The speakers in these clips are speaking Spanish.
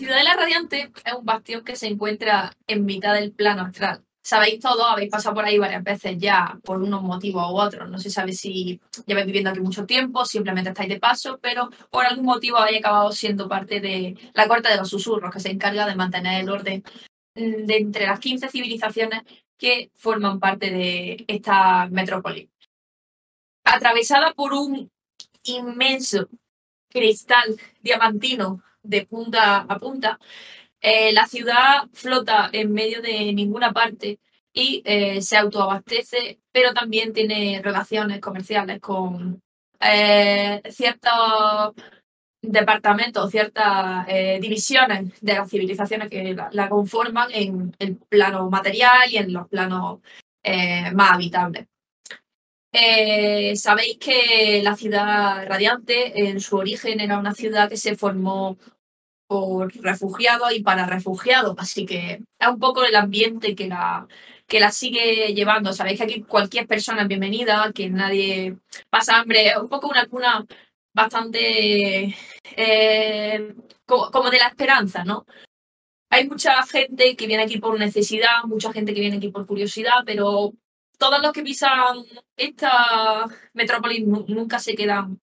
Ciudadela Radiante es un bastión que se encuentra en mitad del plano astral. Sabéis todo, habéis pasado por ahí varias veces ya por unos motivos u otros. No se sabe si lleváis viviendo aquí mucho tiempo, simplemente estáis de paso, pero por algún motivo habéis acabado siendo parte de la corte de los susurros, que se encarga de mantener el orden mm, de entre las 15 civilizaciones que forman parte de esta metrópoli. Atravesada por un inmenso cristal diamantino de punta a punta, eh, la ciudad flota en medio de ninguna parte y eh, se autoabastece, pero también tiene relaciones comerciales con eh, ciertos departamentos, ciertas divisiones de las civilizaciones que la, conforman en el plano material y en los planos más habitables. Sabéis que la ciudad radiante en su origen era una ciudad que se formó por refugiados y para refugiados. Así que es un poco el ambiente que la, que la sigue llevando. Sabéis que aquí cualquier persona es bienvenida, que nadie pasa hambre. Es un poco una cuna bastante eh, como, de la esperanza, ¿no? Hay mucha gente que viene aquí por necesidad, mucha gente que viene aquí por curiosidad, pero todos los que pisan esta metrópolis nunca se quedan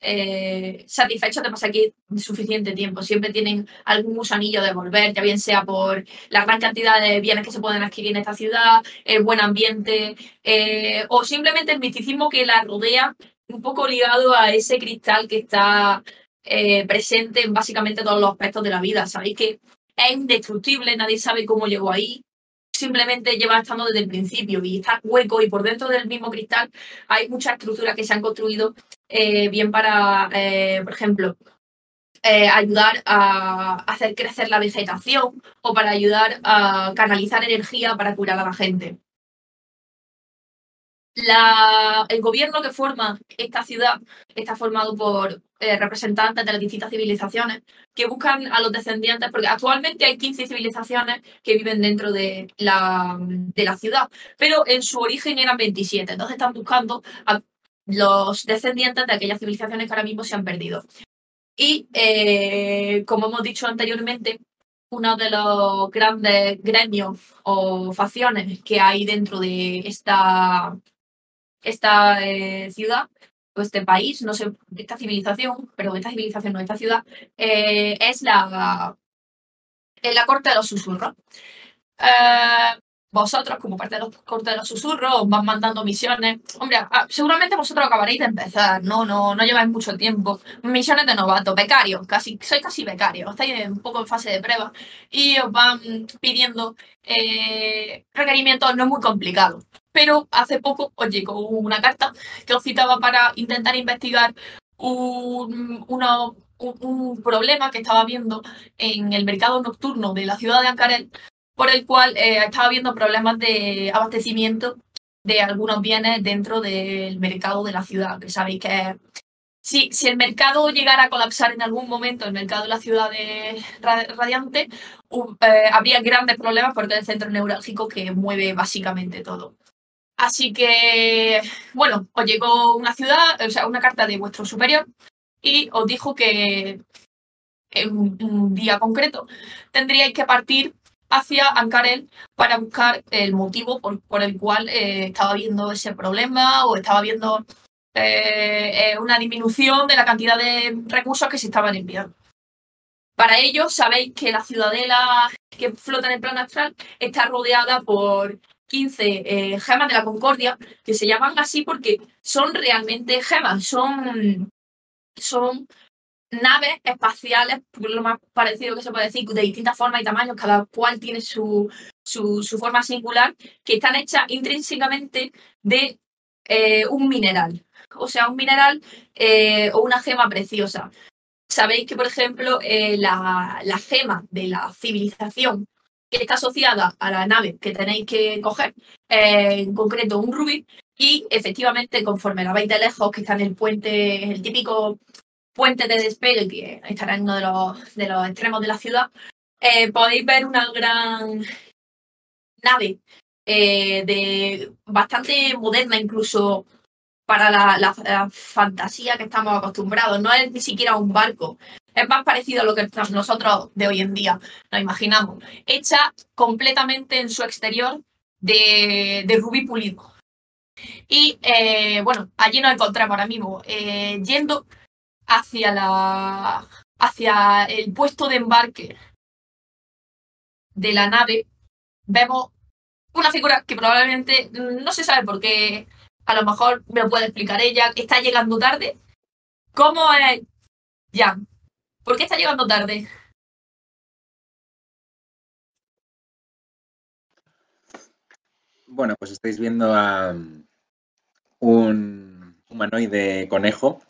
eh, satisfechos de pasar aquí suficiente tiempo. Siempre tienen algún gusanillo de volver, ya bien sea por la gran cantidad de bienes que se pueden adquirir en esta ciudad, el buen ambiente eh, o simplemente el misticismo que la rodea, un poco ligado a ese cristal que está eh, presente en básicamente todos los aspectos de la vida. Sabéis que es indestructible, nadie sabe cómo llegó ahí, simplemente lleva estando desde el principio y está hueco y por dentro del mismo cristal hay muchas estructuras que se han construido eh, bien para, eh, por ejemplo, eh, ayudar a hacer crecer la vegetación o para ayudar a canalizar energía para curar a la gente. El gobierno que forma esta ciudad está formado por eh, representantes de las distintas civilizaciones que buscan a los descendientes, porque actualmente hay 15 civilizaciones que viven dentro de la, de la ciudad, pero en su origen eran 27, entonces están buscando a los descendientes de aquellas civilizaciones que ahora mismo se han perdido. Y eh, como hemos dicho anteriormente, uno de los grandes gremios o facciones que hay dentro de esta, esta eh, ciudad este país, no sé, esta civilización, pero esta civilización no, esta ciudad, eh, es la, la corte de los susurros. Eh, vosotros, como parte de la corte de los susurros, os van mandando misiones. Hombre, ah, seguramente vosotros acabaréis de empezar, no, no, no lleváis mucho tiempo. Misiones de novato, becarios, casi, sois casi becarios, estáis un poco en fase de prueba y os van pidiendo requerimientos no muy complicados. Pero hace poco os llegó una carta que os citaba para intentar investigar un, un, problema que estaba viendo en el mercado nocturno de la ciudad de Ancarel, por el cual eh, estaba habiendo problemas de abastecimiento de algunos bienes dentro del mercado de la ciudad, que sabéis que si, si el mercado llegara a colapsar en algún momento, el mercado de la ciudad de Radiante, eh, habría grandes problemas porque es el centro neurálgico que mueve básicamente todo. Así que, bueno, os llegó una ciudad, o sea, una carta de vuestro superior y os dijo que en un día concreto tendríais que partir hacia Ankarel para buscar el motivo por, el cual eh, estaba viendo ese problema o estaba viendo eh, eh, una disminución de la cantidad de recursos que se estaban enviando. Para ello, sabéis que la ciudadela que flota en el plano astral está rodeada por 15 eh, gemas de la Concordia, que se llaman así porque son realmente gemas, son, son naves espaciales, lo más parecido que se puede decir, de distintas formas y tamaños, cada cual tiene su, su, forma singular, que están hechas intrínsecamente de eh, un mineral, o sea, un mineral eh, o una gema preciosa. Sabéis que, por ejemplo, la, la gema de la civilización que está asociada a la nave que tenéis que coger, eh, en concreto un rubí, y efectivamente, conforme la veis de lejos, que está en el puente, el típico puente de despegue que estará en uno de los, de los extremos de la ciudad, eh, podéis ver una gran nave eh, de bastante moderna, incluso para la, fantasía que estamos acostumbrados. No es ni siquiera un barco, es más parecido a lo que nosotros de hoy en día nos imaginamos. Hecha completamente en su exterior de, de rubí pulido. Y eh, bueno, allí nos encontramos ahora mismo, eh, yendo hacia la hacia el puesto de embarque de la nave, vemos una figura que probablemente no se sabe por qué, a lo mejor me lo puede explicar ella, está llegando tarde. ¿Cómo es Jan? ¿Por qué está llegando tarde? Bueno, pues estáis viendo a un humanoide conejo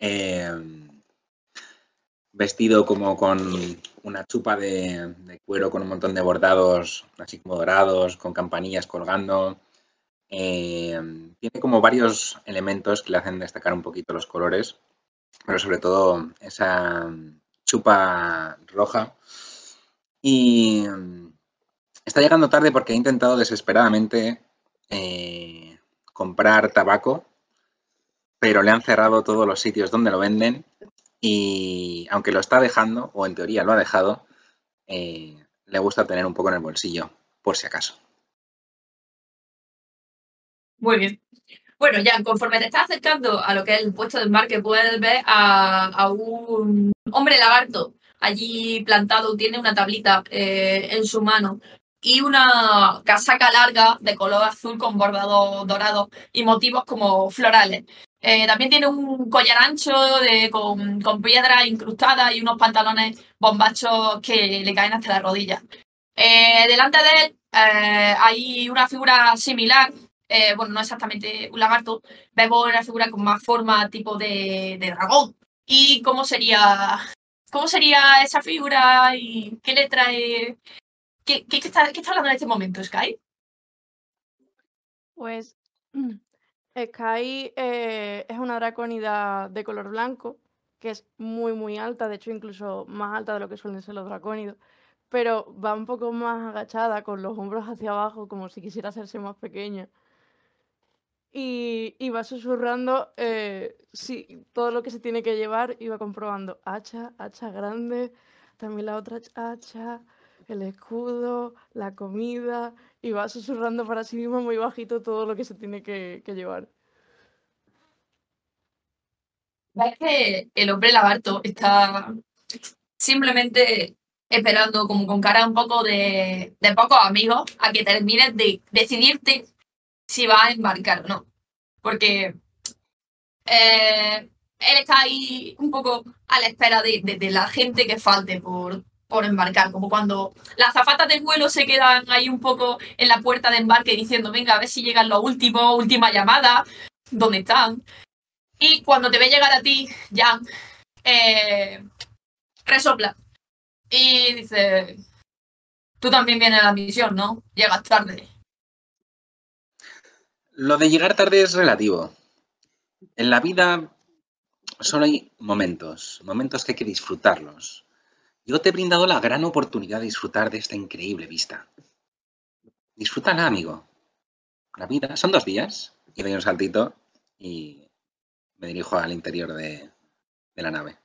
eh, vestido como con una chupa de, cuero con un montón de bordados, así como dorados, con campanillas colgando. Eh, tiene como varios elementos que le hacen destacar un poquito los colores, pero sobre todo esa chupa roja. Y está llegando tarde porque ha intentado desesperadamente eh, comprar tabaco, pero le han cerrado todos los sitios donde lo venden y aunque lo está dejando, o en teoría lo ha dejado, eh, le gusta tener un poco en el bolsillo, por si acaso. Muy bien. Bueno, ya conforme te estás acercando a lo que es el puesto de embarque, puedes ver a, un hombre lagarto allí plantado, tiene una tablita eh, en su mano y una casaca larga de color azul con bordado dorado y motivos como florales. Eh, también tiene un collar ancho de, con, con piedra incrustada y unos pantalones bombachos que le caen hasta las rodillas. Eh, delante de él hay una figura similar, bueno, no exactamente un lagarto, vemos una figura con más forma tipo de, dragón. ¿Y cómo sería, cómo sería esa figura y qué le trae? ¿Qué, qué está hablando en este momento, Sky? Pues Sky eh, es una dracónida de color blanco, que es muy, muy alta, de hecho incluso más alta de lo que suelen ser los dracónidos, pero va un poco más agachada, con los hombros hacia abajo, como si quisiera hacerse más pequeña. Y, va susurrando eh, todo lo que se tiene que llevar y va comprobando hacha, hacha grande, también la otra hacha, el escudo, la comida, y va susurrando para sí mismo muy bajito todo lo que se tiene que, llevar. Ves que el hombre lagarto está simplemente esperando como con cara un poco de, de pocos amigos a que termines de decidirte si va a embarcar o no. Porque eh, él está ahí un poco a la espera de, de la gente que falte por, por embarcar, como cuando las zafatas del vuelo se quedan ahí un poco en la puerta de embarque diciendo, venga, a ver si llegan los últimos, última llamada, ¿dónde están? Y cuando te ve llegar a ti, ya, eh, resopla. Y dice, tú también vienes a la misión, ¿no? Llegas tarde. Lo de llegar tarde es relativo. En la vida solo hay momentos, momentos que hay que disfrutarlos. Yo te he brindado la gran oportunidad de disfrutar de esta increíble vista. Disfrútala, amigo. La vida son dos días. Y doy un saltito y me dirijo al interior de, la nave.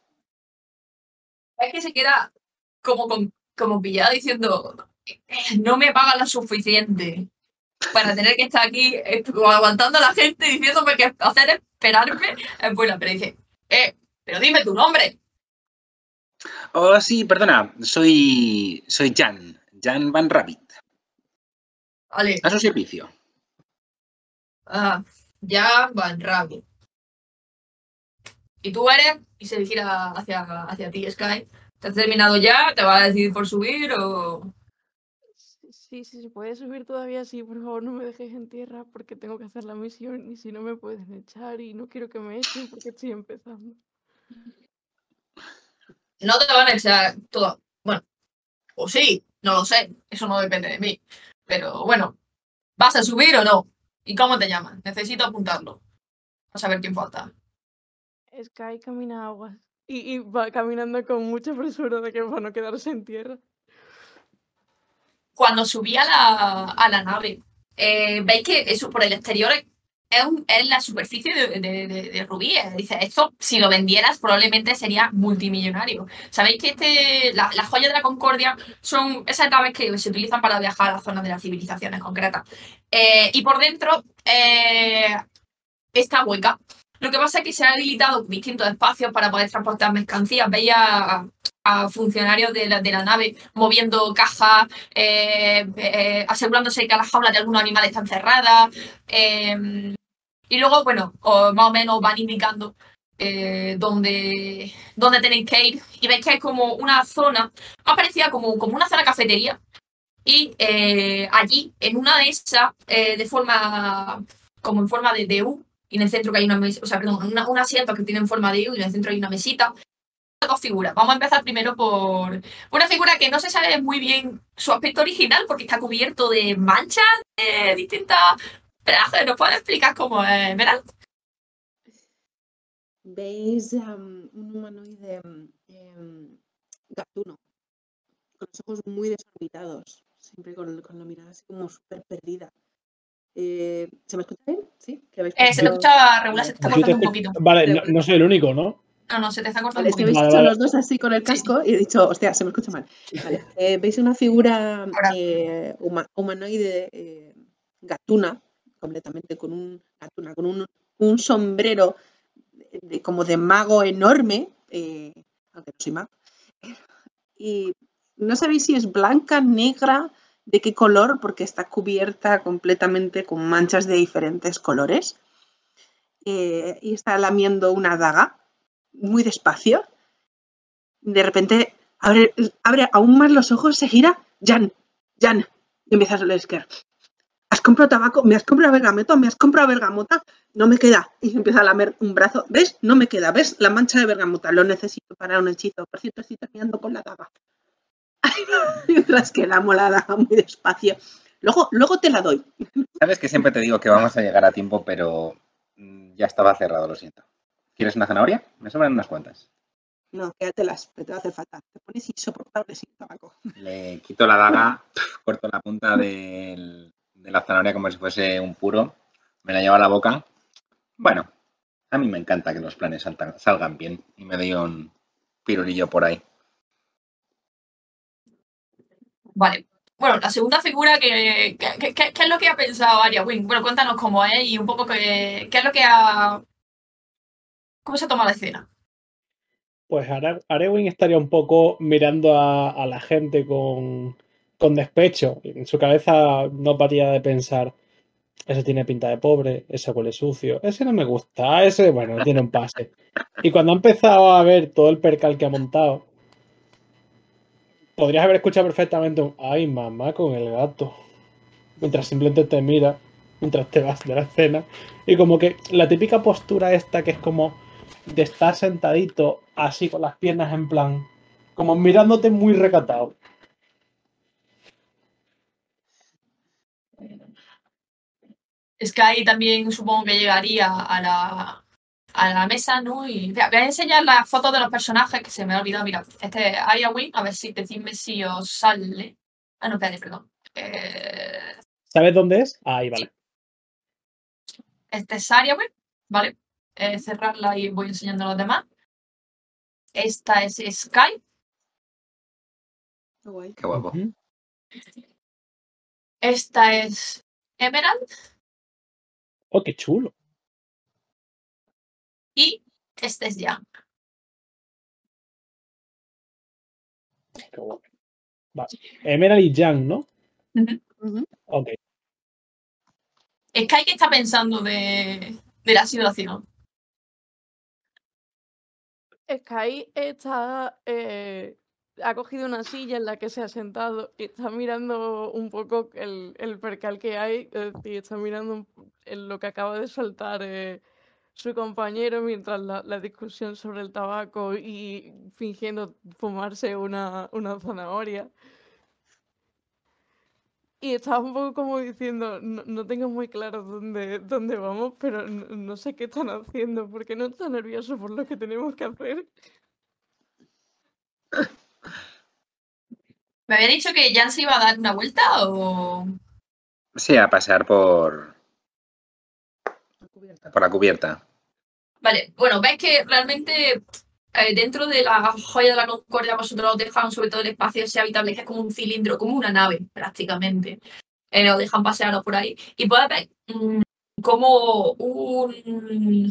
Es que se queda como, como pillado diciendo, no me pagan lo suficiente para tener que estar aquí eh, aguantando a la gente diciéndome que hacer esperarme es buena. Pero dice, eh, pero dime tu nombre. Oh, sí, perdona, soy, soy Jan, Jan Van Rabbit. Vale. A su servicio. Ah, Jan Van Rabbit. ¿Y tú eres? Y se gira hacia, hacia ti, Sky. ¿Te has terminado ya? ¿Te vas a decidir por subir o...? Sí, sí, se puede subir todavía, sí, por favor no me dejes en tierra porque tengo que hacer la misión y si no me pueden echar y no quiero que me echen porque estoy empezando. No te van a echar todo. Bueno, o sí, no lo sé. Eso no depende de mí. Pero bueno, ¿vas a subir o no? ¿Y cómo te llaman? Necesito apuntarlo. A saber quién falta. Sky camina aguas. Y, va caminando con mucha presura de que va a no quedarse en tierra. Cuando subí a la, a la nave, eh, veis que eso por el exterior es, la superficie de, de, rubíes. Dice, esto, si lo vendieras, probablemente sería multimillonario. Sabéis que este, la- las joyas de la Concordia son esas naves que se utilizan para viajar a la zona de las civilizaciones concretas. Eh, y por dentro eh, está hueca. Lo que pasa es que se han habilitado distintos espacios para poder transportar mercancías. Veía a, funcionarios de la, de la nave moviendo cajas, eh, eh, asegurándose que las jaulas de algunos animales están cerradas. eh, y luego, bueno, o más o menos van indicando eh, dónde, dónde tenéis que ir. Y veis que hay como una zona, más parecida como, como una zona cafetería. Y eh, allí, en una de esas, de forma, como en forma de U, y en el centro que hay una mesa, o sea, perdón, un asiento que tiene en forma de U y en el centro hay una mesita. Dos figuras. Vamos a empezar primero por una figura que no se sabe muy bien su aspecto original porque está cubierto de manchas de distintas. Pero ¿nos puedes explicar cómo es? Veis am, un humanoide em, em, gatuno, con los ojos muy desorbitados, siempre con, con la mirada así como súper perdida. Eh, ¿Se me escucha bien? ¿Sí? ¿Que habéis Eh, se te puesto- escucha regular, se te está cortando un poquito. Vale, no, no soy el único, ¿no? No, no, se te está cortando Vale, un es que poquito. habéis Vale, hecho vale. los dos así con el casco y he dicho, hostia, se me escucha mal. Vale, eh, Veis una figura eh, huma- humanoide eh, gatuna, completamente con un gatuna, con un, un sombrero de- como de mago enorme, eh, aunque no soy mago. Y no sabéis si es blanca, negra, de qué color, porque está cubierta completamente con manchas de diferentes colores. Eh, y está lamiendo una daga muy despacio. De repente abre, abre aún más los ojos, se gira. Jan, Jan. Y empieza a leer. ¿Has comprado tabaco? ¿Me has comprado bergamota? ¿Me has comprado bergamota? No me queda. Y empieza a lamer un brazo. ¿Ves? No me queda. ¿Ves? La mancha de bergamota. Lo necesito para un hechizo. Por cierto, estoy terminando con la daga. Mientras que la daga muy despacio. Luego, luego te la doy. Sabes que siempre te digo que vamos a llegar a tiempo, pero mm, ya estaba cerrado, lo siento. ¿Quieres una zanahoria? Me sobran unas cuantas. No, quédatelas, que te va a hacer falta. Te pones insoportable sin tabaco. Le quito la daga, corto la punta del- de la zanahoria como si fuese un puro, me la llevo a la boca. Bueno, a mí me encanta que los planes salgan bien y me doy un pirulillo por ahí. Vale. Bueno, la segunda figura, que, que- que- que- ¿qué es lo que ha pensado Aria Wing? Bueno, cuéntanos cómo es y un poco qué, es lo que ha... ¿Cómo se toma la escena? Pues Are- Arewin estaría un poco mirando a, a la gente con, con despecho. En su cabeza no paría de pensar, ese tiene pinta de pobre, ese huele sucio, ese no me gusta, ese, bueno, tiene un pase. Y cuando ha empezado a ver todo el percal que ha montado, podrías haber escuchado perfectamente un, ay, mamá con el gato. Mientras simplemente te mira, mientras te vas de la escena. Y como que la típica postura esta que es como de estar sentadito así con las piernas en plan, como mirándote muy recatado. Sky también supongo que llegaría a la, a la mesa, ¿no? Y voy a enseñar las fotos de los personajes que se me ha olvidado. Mira, este es Aria Wing, a ver si decidme si os sale. Ah, no, espérate, perdón. Eh, ¿Sabes dónde es? Ahí, vale. Este es Aria Wing, ¿vale? Eh, cerrarla y voy enseñando a los demás. Esta es Sky. Qué guay. Qué guapo. Esta es Emerald. Oh, qué chulo. Y este es Jan. Qué guapo. Vale. Emerald y Jan, ¿no? Ujú. Ok. Sky, ¿qué está pensando de, de la situación? Sky está, eh, ha cogido una silla en la que se ha sentado y está mirando un poco el, el percal que hay, es decir, está mirando lo que acaba de soltar eh, su compañero mientras la, la discusión sobre el tabaco y fingiendo fumarse una, una zanahoria. Y estaba un poco como diciendo, no, no tengo muy claro dónde, dónde vamos, pero no, no sé qué están haciendo, porque no está nervioso por lo que tenemos que hacer. ¿Me había dicho que Jan se iba a dar una vuelta o...? Sí, a pasear por, Por la cubierta. Vale, bueno, ves que realmente eh, dentro de la joya de la Concordia vosotros os dejan sobre todo el espacio ese habitable que es como un cilindro, como una nave prácticamente. Eh, os dejan pasearos por ahí. Y puedes ver mm, como un...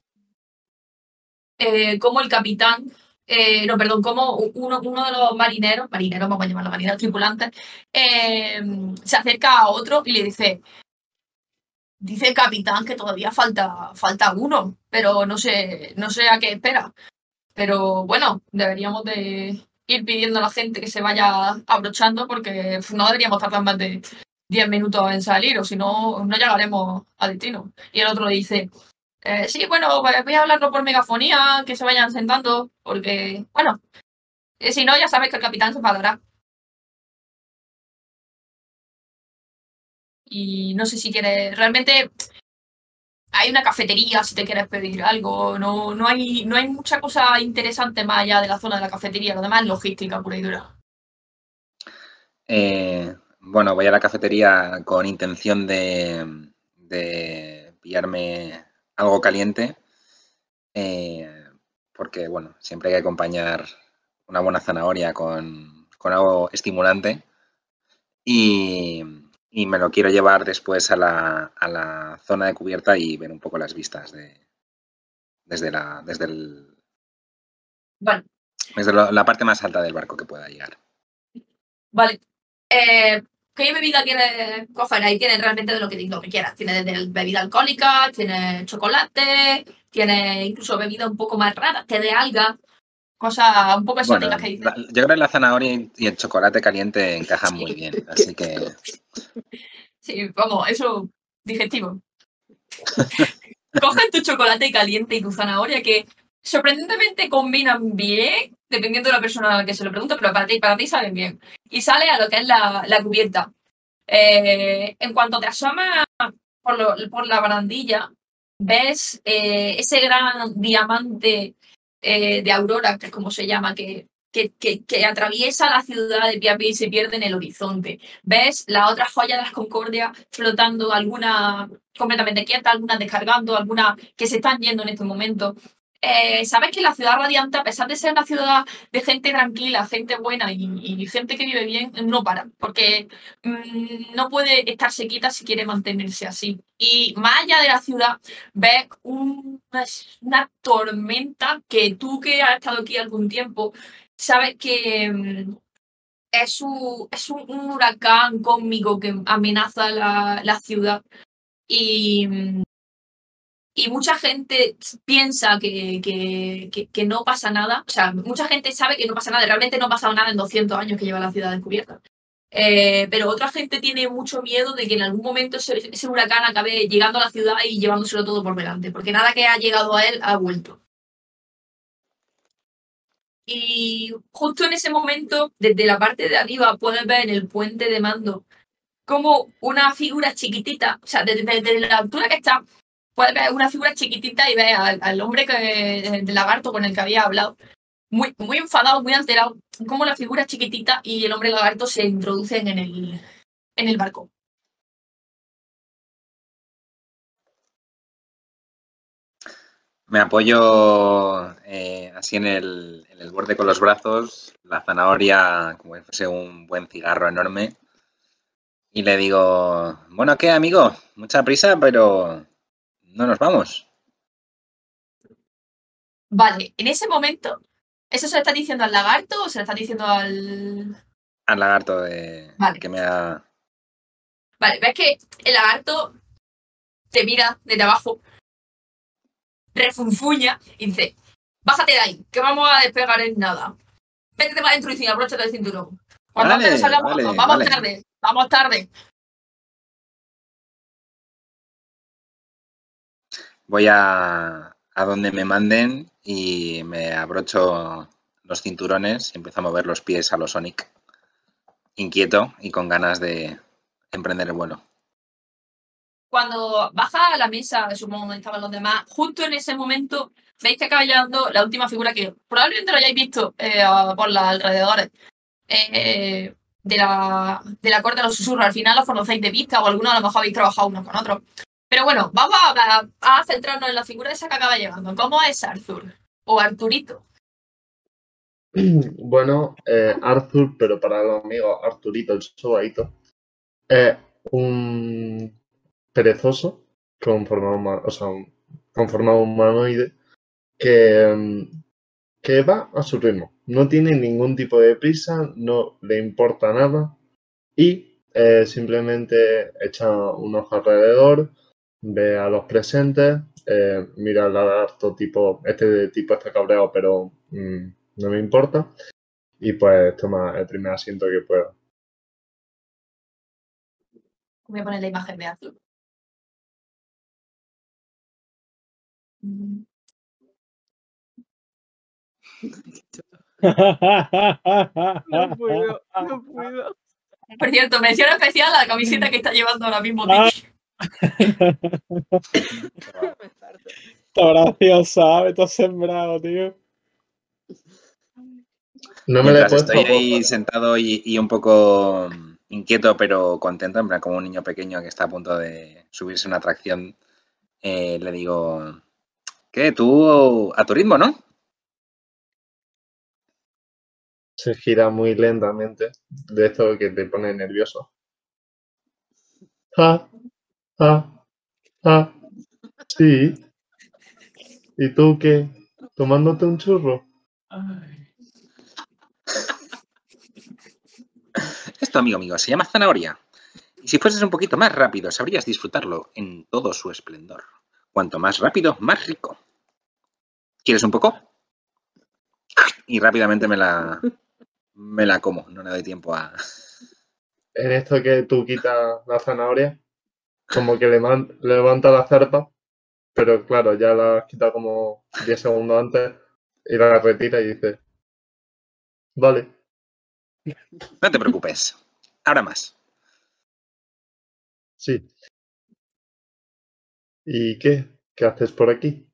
eh, como el capitán, eh, no, perdón, como uno, uno de los marineros, marineros, vamos a llamarlos marineros tripulantes, se acerca a otro y le dice, dice el capitán que todavía falta, falta uno, pero no sé, no sé a qué espera. Pero bueno, deberíamos de ir pidiendo a la gente que se vaya abrochando porque no deberíamos tardar más de 10 minutos en salir o si no, no llegaremos a destino. Y el otro dice, eh, sí, bueno, voy a hablarlo por megafonía, que se vayan sentando, porque, bueno, eh, si no, ya sabes que el capitán se enfadará. Y no sé si quieres, realmente hay una cafetería si te quieres pedir algo, no, no, hay, no hay mucha cosa interesante más allá de la zona de la cafetería, lo demás es logística pura y dura. Eh, bueno, voy a la cafetería con intención de, de pillarme algo caliente, eh, porque bueno, siempre hay que acompañar una buena zanahoria con, con algo estimulante y, y me lo quiero llevar después a la, a la zona de cubierta y ver un poco las vistas de, desde, la, desde, el, Vale, desde la parte más alta del barco que pueda llegar. vale. Eh, ¿Qué bebida quieres coger? Ahí tienes realmente de lo que, lo que quieras. Desde el- bebida alcohólica, tienes chocolate, tienes incluso bebida un poco más rara, té de alga, cosas un poco Bueno, exóticas que dices. la- yo creo que la zanahoria y- el chocolate caliente encajan muy bien, así que Sí, vamos, eso digestivo. Coges tu chocolate caliente y tu zanahoria que sorprendentemente combinan bien, dependiendo de la persona a la que se lo pregunte, pero para ti, para ti saben bien. Y sale a lo que es la, la cubierta. Eh, en cuanto te asomas por, lo- por la barandilla, ves eh, ese gran diamante eh, de aurora, que es como se llama, que, que, que- atraviesa la ciudad de pie a pie y se pierde en el horizonte ves la otra joya de las Concordias flotando, alguna completamente quieta, algunas descargando, algunas que se están yendo en este momento. Eh, Sabes que la ciudad radiante, a pesar de ser una ciudad de gente tranquila, gente buena y, gente que vive bien, no para, porque mm, no puede estarse quieta si quiere mantenerse así. Y más allá de la ciudad, ves un- una, tormenta que tú que has estado aquí algún tiempo, sabes que, mm, es, un, es un, huracán cósmico que amenaza la, la ciudad y, y mucha gente piensa que, que, que- no pasa nada. O sea, mucha gente sabe que no pasa nada. Realmente no ha pasado nada en 200 años que lleva la ciudad descubierta. Eh, pero otra gente tiene mucho miedo de que en algún momento ese, ese huracán acabe llegando a la ciudad y llevándoselo todo por delante, porque nada que ha llegado a él ha vuelto. Y justo en ese momento, desde la parte de arriba, puedes ver en el puente de mando como una figura chiquitita, o sea, desde, desde la altura que está, puedes ver una figura chiquitita y ves al, al hombre que, del lagarto con el que había hablado, muy, muy enfadado, muy alterado, como la figura chiquitita y el hombre lagarto se introducen en el, en el barco. me apoyo eh, así en el, en el borde con los brazos, la zanahoria como si fuese un buen cigarro enorme. Y le digo, bueno, ¿qué, amigo? Mucha prisa, pero no nos vamos. Vale, en ese momento, ¿eso se lo está diciendo al lagarto o se lo está diciendo al, Al lagarto de, Vale. que me ha... Vale, ves que el lagarto te mira desde abajo, refunfuña y dice, bájate de ahí, que vamos a despegar en nada. Vete para adentro y abróchate el cinturón. Cuando Vale, antes salgamos, vale, vamos vale. tarde, vamos tarde. Voy a, a donde me manden y me abrocho los cinturones y empiezo a mover los pies a los Sonic. Inquieto y con ganas de emprender el vuelo. Cuando baja a la mesa, supongo donde estaban los demás, justo en ese momento veis que acaba llegando la última figura que probablemente lo hayáis visto eh, por los alrededores eh, de, la, de la corte de los susurros. Al final los conocéis de vista o algunos a lo mejor habéis trabajado unos con otros. Pero bueno, vamos a, centrarnos en la figura esa que acaba llevando. ¿Cómo es Arthur? O Arturito. Bueno, eh, Arthur, pero para los amigos Arturito, el sobadito, es un perezoso con forma huma- o sea, un- con forma humanoide que, mm, que va a su ritmo. No tiene ningún tipo de prisa, no le importa nada y eh, simplemente echa un ojo alrededor, ve a los presentes, eh, mira al lagarto tipo, este tipo está cabreado, pero mm, no me importa. Y pues toma el primer asiento que pueda. Voy a poner la imagen de. Mm, No puedo, no puedo. Por cierto, mención especial a la camiseta que está llevando ahora mismo Ah. Tiki. Está graciosa, me has sembrado, tío. No me la he Mientras puesto. estoy ahí sentado y, y un poco mm, inquieto, pero contento, en plan, como un niño pequeño que está a punto de subirse a una atracción, eh, le digo, ¿qué? Tú a tu ritmo, ¿no? Se gira muy lentamente. De esto que te pone nervioso. Ah, ah, ah. Sí. ¿Y tú qué? ¿Tomándote un churro? Esto, amigo mío, se llama zanahoria. Y si fueses un poquito más rápido, sabrías disfrutarlo en todo su esplendor. Cuanto más rápido, más rico. ¿Quieres un poco? Y rápidamente me la, me la como. No le doy tiempo a... En esto que tú quitas la zanahoria, como que le man- levanta la zarpa, pero claro, ya la has quitado como 10 segundos antes y la retira y dice, vale. No te preocupes. Ahora más. Sí. ¿Y qué? ¿Qué haces por aquí?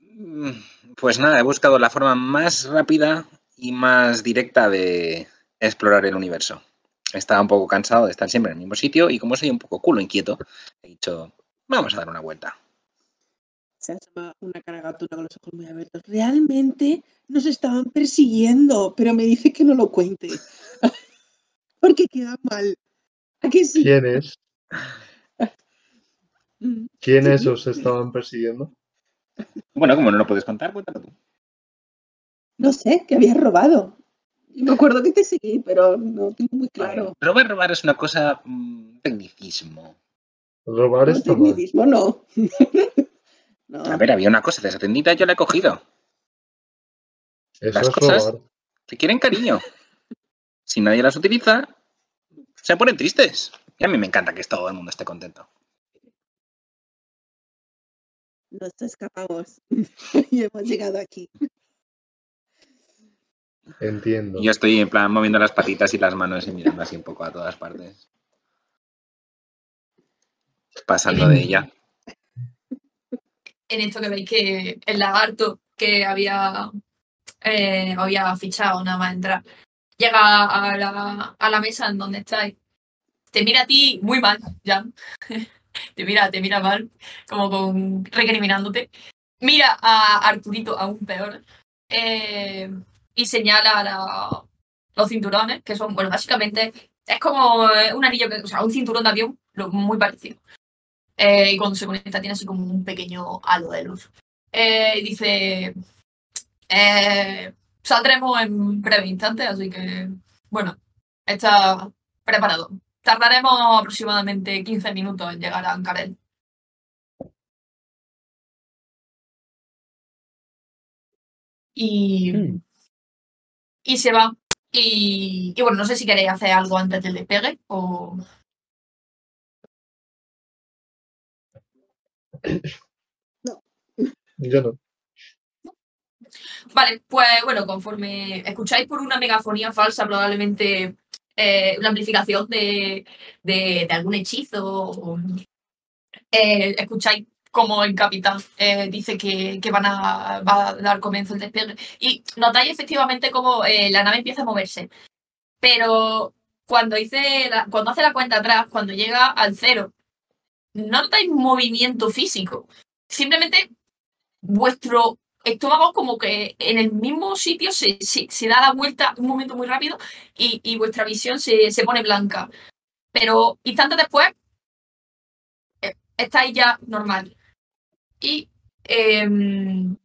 Mm, Pues nada, he buscado la forma más rápida y más directa de explorar el universo. Estaba un poco cansado de estar siempre en el mismo sitio y como soy un poco culo inquieto, he dicho, vamos a dar una vuelta. Se asoma una cara gatuna con los ojos muy abiertos. Realmente nos estaban persiguiendo, pero me dice que no lo cuente. Porque queda mal. ¿A que sí? ¿Quiénes? Mm. ¿Quiénes Sí. os estaban persiguiendo? Bueno, como no lo puedes contar, cuéntalo tú. No sé, que habías robado. Me acuerdo que te seguí, pero no tengo muy claro. Robar, robar es una cosa, mm, tecnicismo. Robar No, mal. tecnicismo no. no. A ver, había una cosa de esa tendita, yo la he cogido. Eso las es cosas- robar. Que quieren cariño. Si nadie las utiliza, se ponen tristes. Y a mí me encanta que todo el mundo esté contento. Nos escapamos y hemos llegado aquí. Entiendo. Yo estoy en plan moviendo las patitas y las manos y mirando así un poco a todas partes. Pasando de ella. En esto que veis que el lagarto que había, eh, había fichado nada más entrar, llega a la, a la mesa en donde estáis. Te mira a ti muy mal, Jan. te mira, te mira mal, como con recriminándote. Mira a Arturito aún peor. eh, y señala la- los cinturones, que son, bueno, básicamente es como eh, un anillo, que, o sea, un cinturón de avión, muy parecido. Eh, y cuando se conecta tiene así como un pequeño halo de luz. Eh, dice, eh, saldremos en breve instante, así que, bueno, está preparado. Tardaremos aproximadamente 15 minutos en llegar a Ancarel. Y, Mm. Y se va. Y, y bueno, no sé si queréis hacer algo antes del despegue o... Yo no. Vale, pues bueno, conforme escucháis por una megafonía falsa, probablemente eh, una amplificación de, de, de algún hechizo, o, eh, escucháis como el capitán eh, dice que, van a, dar comienzo el despegue. Y notáis efectivamente como eh, la nave empieza a moverse. Pero cuando, hice la- cuando hace la cuenta atrás, cuando llega al cero, no notáis movimiento físico. Simplemente vuestro estómago como que en el mismo sitio se, da la vuelta un momento muy rápido y, y vuestra visión se, se pone blanca. Pero instantes después eh, estáis ya normal. Y em,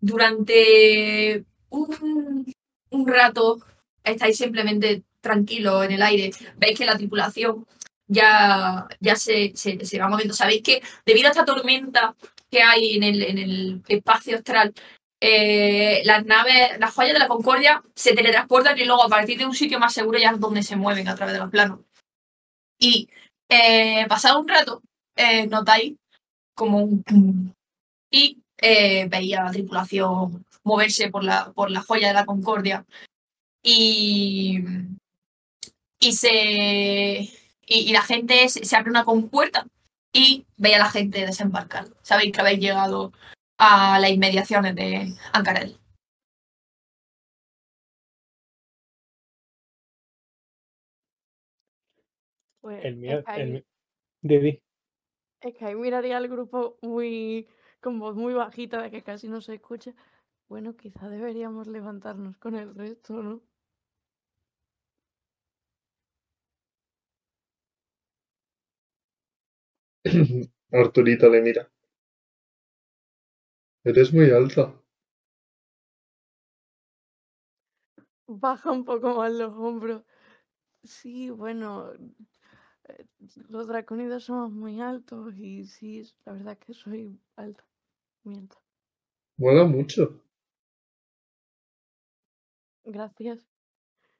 durante un, un rato estáis simplemente tranquilos en el aire. Veis que la tripulación ya, ya se, se, se va moviendo. Sabéis que debido a esta tormenta que hay en el, en el espacio astral, eh, las naves, las joyas de la Concordia se teletransportan y luego a partir de un sitio más seguro ya es donde se mueven a través de los planos. Y eh, pasado un rato, eh, notáis como un pum. y eh, veía a la tripulación moverse por la, por la joya de la Concordia. Y, y se y, y la gente se, se abre una compuerta y veía a la gente desembarcar. Sabéis que habéis llegado a las inmediaciones de Ancarel. Pues El que el Didi. Es que ahí miraría al grupo muy, con voz muy bajita de que casi no se escucha. Bueno, quizá deberíamos levantarnos con el resto, ¿no? Arturito le mira. Eres muy alta. Baja un poco más los hombros. Sí, bueno, los draconidos somos muy altos y sí, la verdad que soy alta. Miento. Mola mucho. Gracias.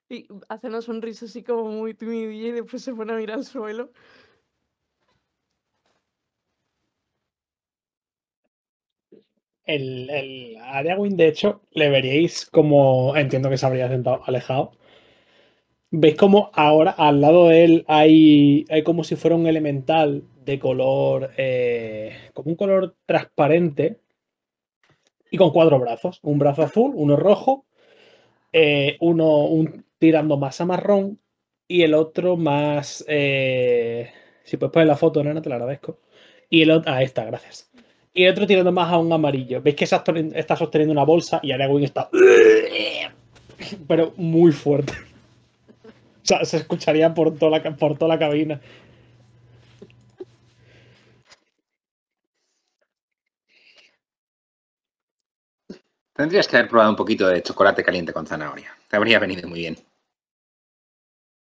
Y hace una sonrisa así como muy timidilla y después se pone a mirar al suelo. El, el Ariagwin, de hecho, le veríais como. Entiendo que se habría sentado alejado. ¿Veis como ahora al lado de él hay, hay como si fuera un elemental de color. eh, como un color transparente y con cuatro brazos? Un brazo azul, uno rojo, eh, uno un, tirando más a marrón y el otro más. eh, si puedes poner la foto, nena, te la agradezco. Y el otro. Ah, esta, gracias. Y el otro tirando más a un amarillo. ¿Veis que está, sosteni- está sosteniendo una bolsa y Aragorn está. Pero muy fuerte. Sea, se escucharía por toda la, por toda la cabina. Tendrías que haber probado un poquito de chocolate caliente con zanahoria. Te habría venido muy bien.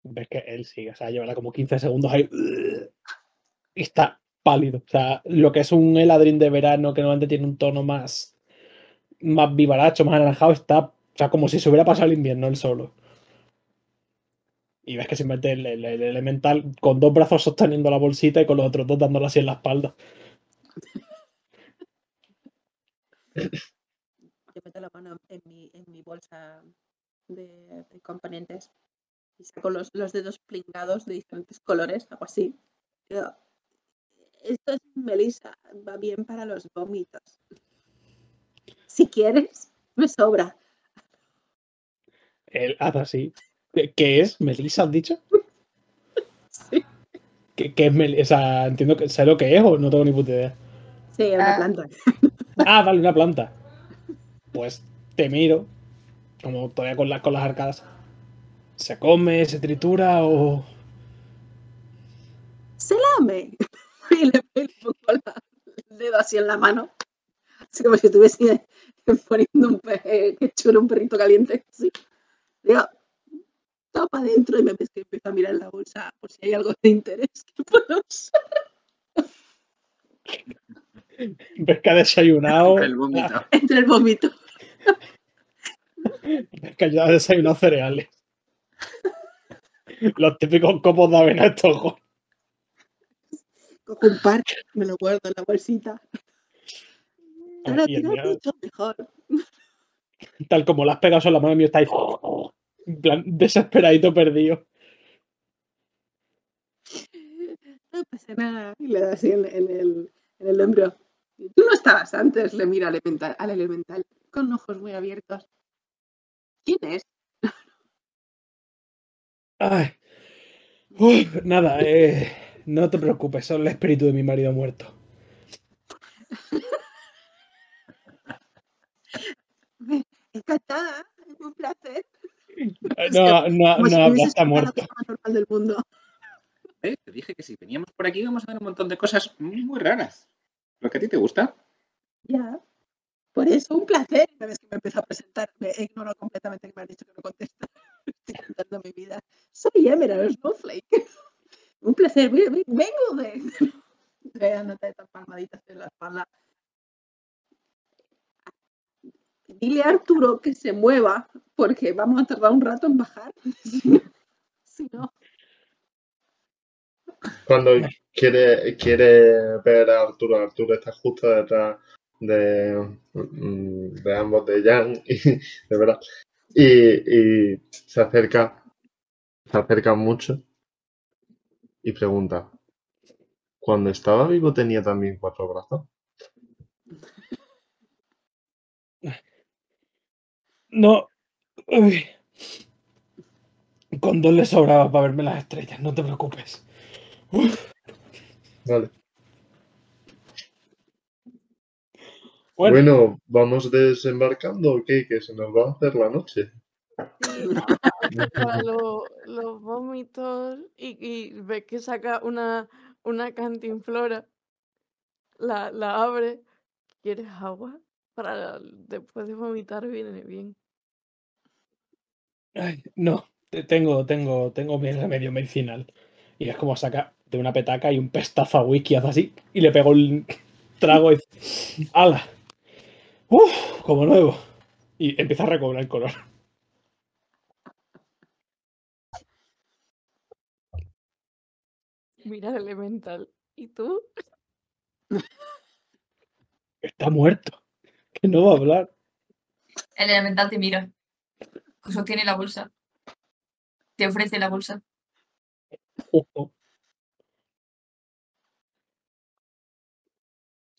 Ves que él sigue, o sea, llevará como 15 segundos ahí. Y está pálido. O sea, lo que es un heladrín de verano que normalmente tiene un tono más. más vivaracho, más anaranjado, está. O sea, como si se hubiera pasado el invierno él solo. Y ves que simplemente el, el- el elemental con dos brazos sosteniendo la bolsita y con los otros dos dándole así en la espalda. Yo meto la mano en mi, en mi bolsa de, de componentes y saco los, los dedos plingados de diferentes colores, algo así. Esto es melisa, va bien para los vómitos. Si quieres, me sobra. Él hace así. ¿Qué, es? ¿Melissa has dicho? Sí. ¿Qué, qué es Melissa? O sea, entiendo que sé lo que es o no tengo ni puta idea. Sí, una Ah. planta. Ah, vale, una planta. Pues te miro, como todavía con, las con las arcadas. ¿Se come, se tritura o...? ¡Se lame! Y le, le pongo la- el dedo así en la mano. Así como si estuviese poniendo un pe- que chulo un perrito caliente. Así. Digo, todo para adentro y me ves que empiezo a mirar la bolsa por si hay algo de interés que puedo usar. Ves que ha desayunado... El vómito. entre el vómito. Ves que ya ha desayunado cereales. Los típicos copos de avena estos. Cojo un par, me lo guardo en la bolsita. Ahora tira mucho mejor. Tal como las pegas en la mano, el mío está ahí... En plan, desesperadito, perdido. No pasa nada. Y le da así en, en el, en el hombro. Tú no estabas antes, le mira al elemental, al elemental con ojos muy abiertos. ¿Quién es? Ay. Uf, nada, eh, no te preocupes, son el espíritu de mi marido muerto. Encantada, es un placer. No, no, Como si no, hubieses está muerto. normal del mundo. ¿Eh? Te dije que si veníamos por aquí íbamos a ver un montón de cosas muy raras. Lo que a ti te gusta. Ya. Por eso, un placer. Una vez que me empezó a presentar, me he ignorado completamente que me han dicho que no contesta. Estoy contando mi vida. Soy Emerald Snowflake. Un placer. ve- ve- Vengo de. de dándote estas palmaditas en la espalda. Dile a Arturo que se mueva, porque vamos a tardar un rato en bajar. Si no- Cuando quiere, quiere ver a Arturo, Arturo está justo detrás de, mm, de ambos, de Jan y de verdad. Y, y se acerca, se acerca mucho y pregunta, ¿cuando estaba vivo tenía también cuatro brazos? No. Uy. Con dos le sobraba para verme las estrellas, no te preocupes. Uf, Vale. Bueno, Bueno, ¿vamos desembarcando o qué? Que se nos va a hacer la noche. Los vómitos y, y ves que saca una, una cantinflora. La, la abre. ¿Quieres agua? Para después de vomitar viene bien. ay, no, te- tengo, tengo, tengo mi remedio medicinal. Y es como saca de una petaca y un pestazo a whisky, hace así, y le pego el trago y dice, ¡Hala! ¡Uf! Como nuevo. Y empieza a recobrar el color. Mira el elemental. ¿Y tú? Está muerto. Que no va a hablar. El elemental te mira. Sostiene la bolsa. Te ofrece la bolsa. Ojo.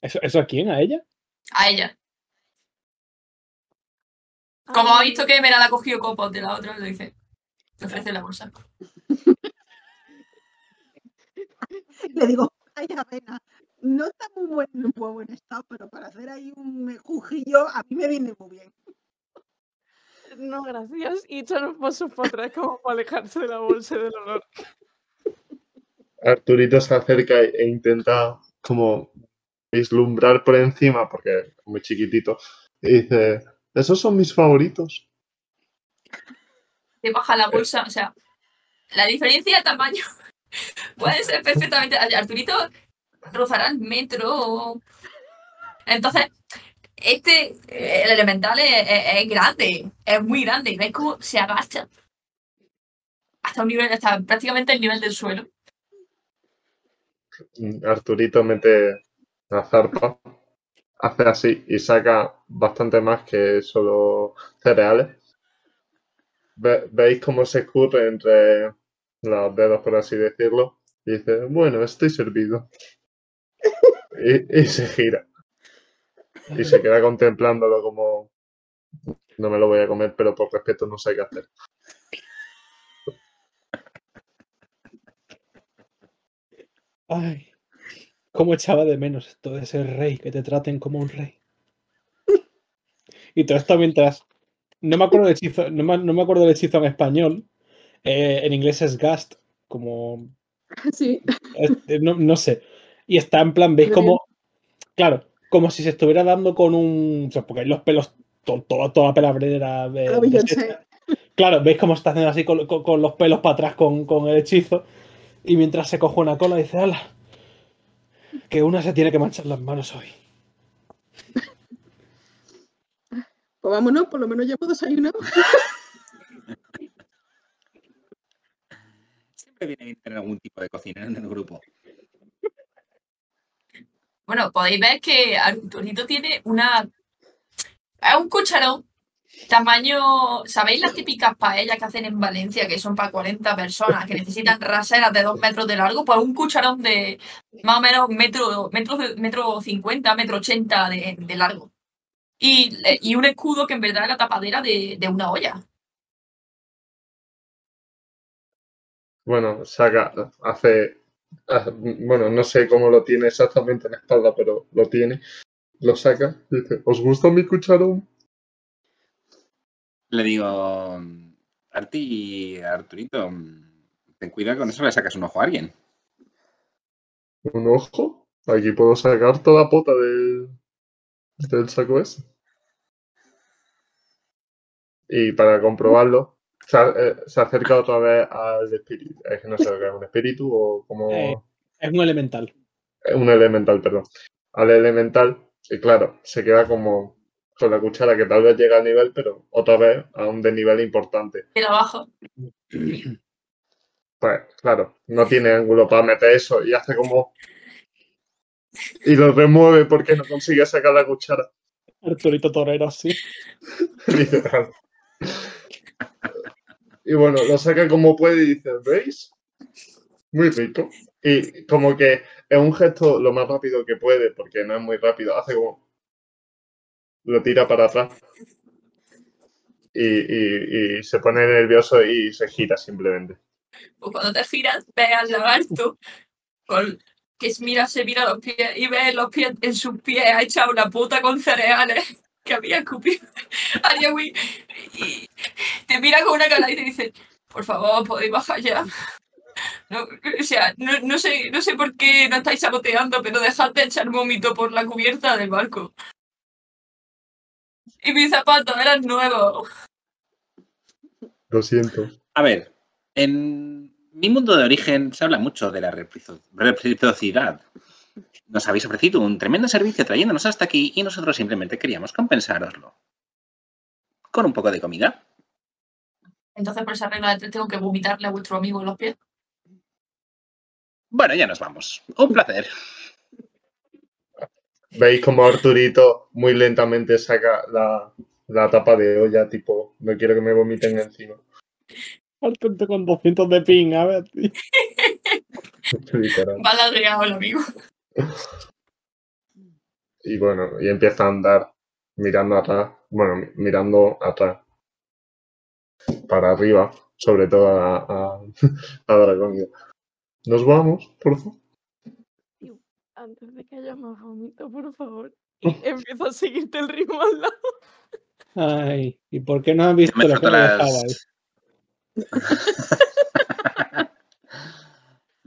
¿Eso, ¿Eso a quién? ¿A ella? A ella. Como ha visto que Emerald ha cogido copos de la otra, le dice. Te ofrece la bolsa. le digo, ay, avena, no está muy buen, en muy buen estado, pero para hacer ahí un mejujillo, a mí me viene muy bien. No, gracias. Y echar un paso para atrás como para alejarse de la bolsa del olor. Arturito se acerca e intenta como vislumbrar por encima, porque es muy chiquitito, y dice, esos son mis favoritos. Te baja la bolsa. O sea, la diferencia de tamaño puede ser perfectamente. Arturito rozará el metro. Entonces, este, eh, el elemental es, grande, es muy grande. Veis cómo se agacha hasta un nivel, hasta prácticamente el nivel del suelo. Arturito mete la zarpa, hace así y saca bastante más que solo cereales. Ve- ¿Veis cómo se escurre entre los dedos, por así decirlo? Y dice, bueno, estoy servido. Y, y se gira. Y se queda contemplándolo como, no me lo voy a comer, pero por respeto no sé qué hacer. Ay, cómo echaba de menos esto de ser rey, que te traten como un rey. Y todo esto mientras. No me acuerdo del hechizo, no me, no me acuerdo del hechizo en español. eh, en inglés es Gast, como. Sí, es- no, no sé. Y está en plan, veis como. Claro, como si se estuviera dando con un. o sea, porque hay los pelos, to- toda, toda la pelabredera de, A Beyoncé. deshecha. Claro, veis cómo está haciendo así con, con- con los pelos para atrás con, con el hechizo. Y mientras se coge una cola, dice, ala, que una se tiene que manchar las manos hoy. pues vámonos, por lo menos ya puedo desayunar. Siempre viene bien tener algún tipo de cocinero en el grupo. Bueno, podéis ver que Arturito tiene una. Es un cucharón. Tamaño. ¿Sabéis las típicas paellas que hacen en Valencia, que son para 40 personas, que necesitan raseras de 2 metros de largo? Pues un cucharón de más o menos metro, metro, metro 50, metro 80 de, de largo. Y, y un escudo que en verdad es la tapadera de, de una olla. bueno, saca, hace, bueno, no sé cómo lo tiene exactamente en la espalda, pero lo tiene, lo saca y dice, ¿os gusta mi cucharón? Le digo, Arti, Arturito, ten cuidado con eso, le sacas un ojo a alguien. ¿Un ojo? Aquí puedo sacar toda la pota del, del saco ese. Y para comprobarlo, se, eh, se acerca otra vez al espíritu. Es que no sé es un espíritu o como Eh. Es un elemental. un elemental, perdón. Al elemental, y claro, se queda como con la cuchara que tal vez llega al nivel, pero otra vez a un desnivel importante. Y abajo. Pues claro, no tiene ángulo para meter eso y hace como. Y lo remueve porque no consigue sacar la cuchara. Arturito Torero, sí. Literal. Y bueno, lo saca como puede y dice, ¿veis? Muy rico. Y como que es un gesto lo más rápido que puede, porque no es muy rápido. Hace como... Lo tira para atrás. Y, y- se pone nervioso y se gira simplemente. Pues cuando te giras, ves al lagarto con, que mira, se mira los pies y ves los pies en sus pies ha echado una puta con cereales que había escupido a Yahweh, y te mira con una cara y te dice, por favor, podéis bajar ya. No, o sea, no, no sé, no sé por qué no estáis saboteando, pero dejad de echar vómito por la cubierta del barco. Y mis zapatos eran nuevos. Lo siento. A ver, en mi mundo de origen se habla mucho de la reciprocidad. Nos habéis ofrecido un tremendo servicio trayéndonos hasta aquí y nosotros simplemente queríamos compensároslo. Con un poco de comida. Entonces, por esa regla de tres, tengo que vomitarle a vuestro amigo en los pies. Bueno, ya nos vamos. Un placer. Veis como Arturito muy lentamente saca la, la tapa de olla, tipo, no quiero que me vomiten encima. Arturito con 200 de ping, a ver. Literal. Va ladreado el amigo. Y bueno, y empieza a andar mirando atrás, bueno, mi- mirando atrás, para arriba, sobre todo a, a, a Dragonia. Nos vamos, por favor. Antes de que haya más vómito, por favor. Empiezo a seguirte el ritmo al lado. Ay, ¿y por qué no has visto lo que las...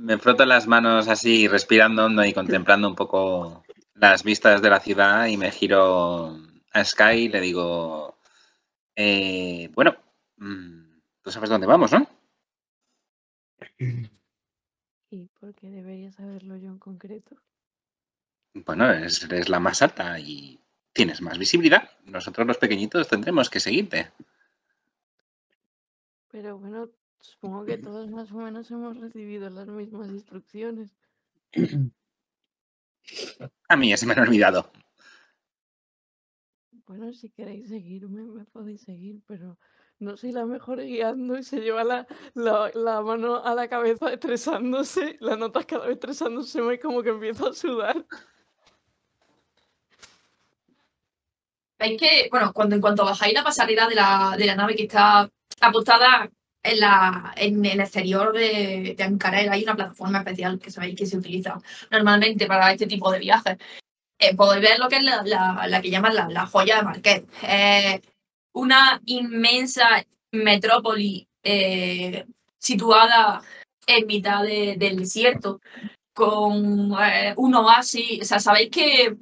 Me froto las manos así, respirando hondo y contemplando un poco las vistas de la ciudad y me giro a Sky y le digo, eh, bueno, mm, tú sabes dónde vamos, ¿no? ¿Y por qué debería saberlo yo en concreto? Bueno, es- eres la más alta y tienes más visibilidad. Nosotros los pequeñitos tendremos que seguirte. Pero bueno, supongo que todos más o menos hemos recibido las mismas instrucciones. A mí ya se me han olvidado. Bueno, si queréis seguirme, me podéis seguir, pero no soy la mejor guiando y se lleva la, la, la mano a la cabeza estresándose, la notas cada vez estresándose más y como que empiezo a sudar. Veis que, bueno, cuando en cuanto bajáis la pasarela de la, de la nave que está apostada en, la, en el exterior de, de Ancarel, hay una plataforma especial que sabéis que se utiliza normalmente para este tipo de viajes. Eh, podéis ver lo que es la, la- que llaman la, la joya de Marqués. Eh, una inmensa metrópoli eh, situada en mitad de- del desierto, con eh, un oasis. O sea, sabéis que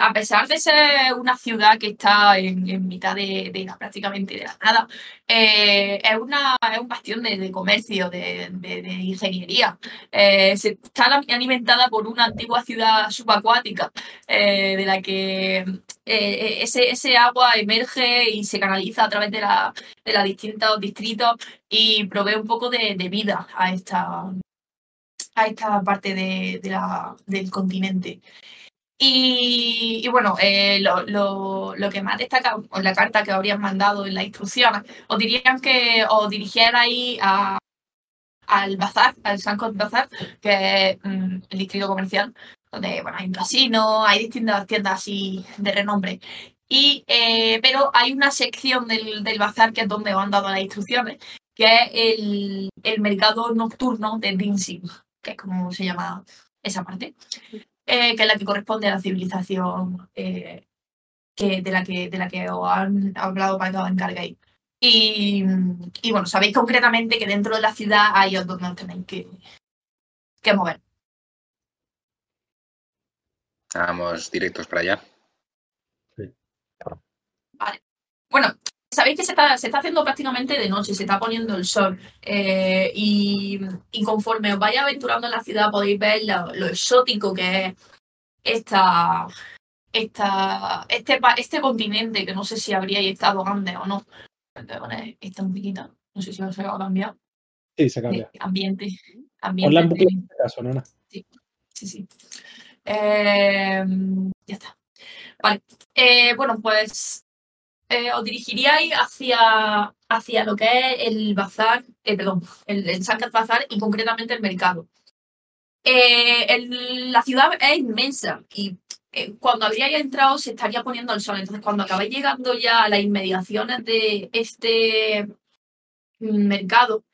a pesar de ser una ciudad que está en, mitad de, de la, prácticamente de la nada, eh, es, una, es un bastión de, comercio, de, de- ingeniería. Eh, está alimentada por una antigua ciudad subacuática, eh, de la que ese, ese agua emerge y se canaliza a través de, la, de los distintos distritos y provee un poco de, vida a esta, a esta parte la- del continente. Y, bueno, eh, lo, lo- lo que más destaca en la carta que habrían mandado en las instrucciones, os dirían que os dirigierais a, al bazar, al Sancot Bazar, que es mm, el distrito comercial, donde bueno, hay un casino, hay distintas tiendas así de renombre. Y, eh, pero hay una sección del, del bazar que es donde han dado las instrucciones, que es el, el mercado nocturno de Dinsim, que es como se llama esa parte, eh, que es la que corresponde a la civilización eh, que, de, la que, de la que os han hablado para que os encarguéis. Y, y bueno, sabéis concretamente que dentro de la ciudad hay os donde os tenéis que, que mover. Vamos directos para allá. Bueno, sabéis que se está, se está haciendo prácticamente de noche, se está poniendo el sol. eh, y, y conforme os vais aventurando en la ciudad podéis ver lo, lo exótico que es esta, esta, este, este continente, que no sé si habríais estado antes o no. Esta musiquita. No sé si os ha cambiado. Sí, se de cambia. ambiente. Ponla ambiente en bucle de- en este caso, nena. Sí, sí. Eh, ya está. Vale. Eh, bueno, pues eh, os dirigiríais hacia, hacia lo que es el bazar, eh, perdón, el, el Sankat Bazar y concretamente el mercado. Eh, la ciudad es inmensa y cuando habríais entrado se estaría poniendo el sol. Entonces, cuando acabáis llegando ya a las inmediaciones de este mercado,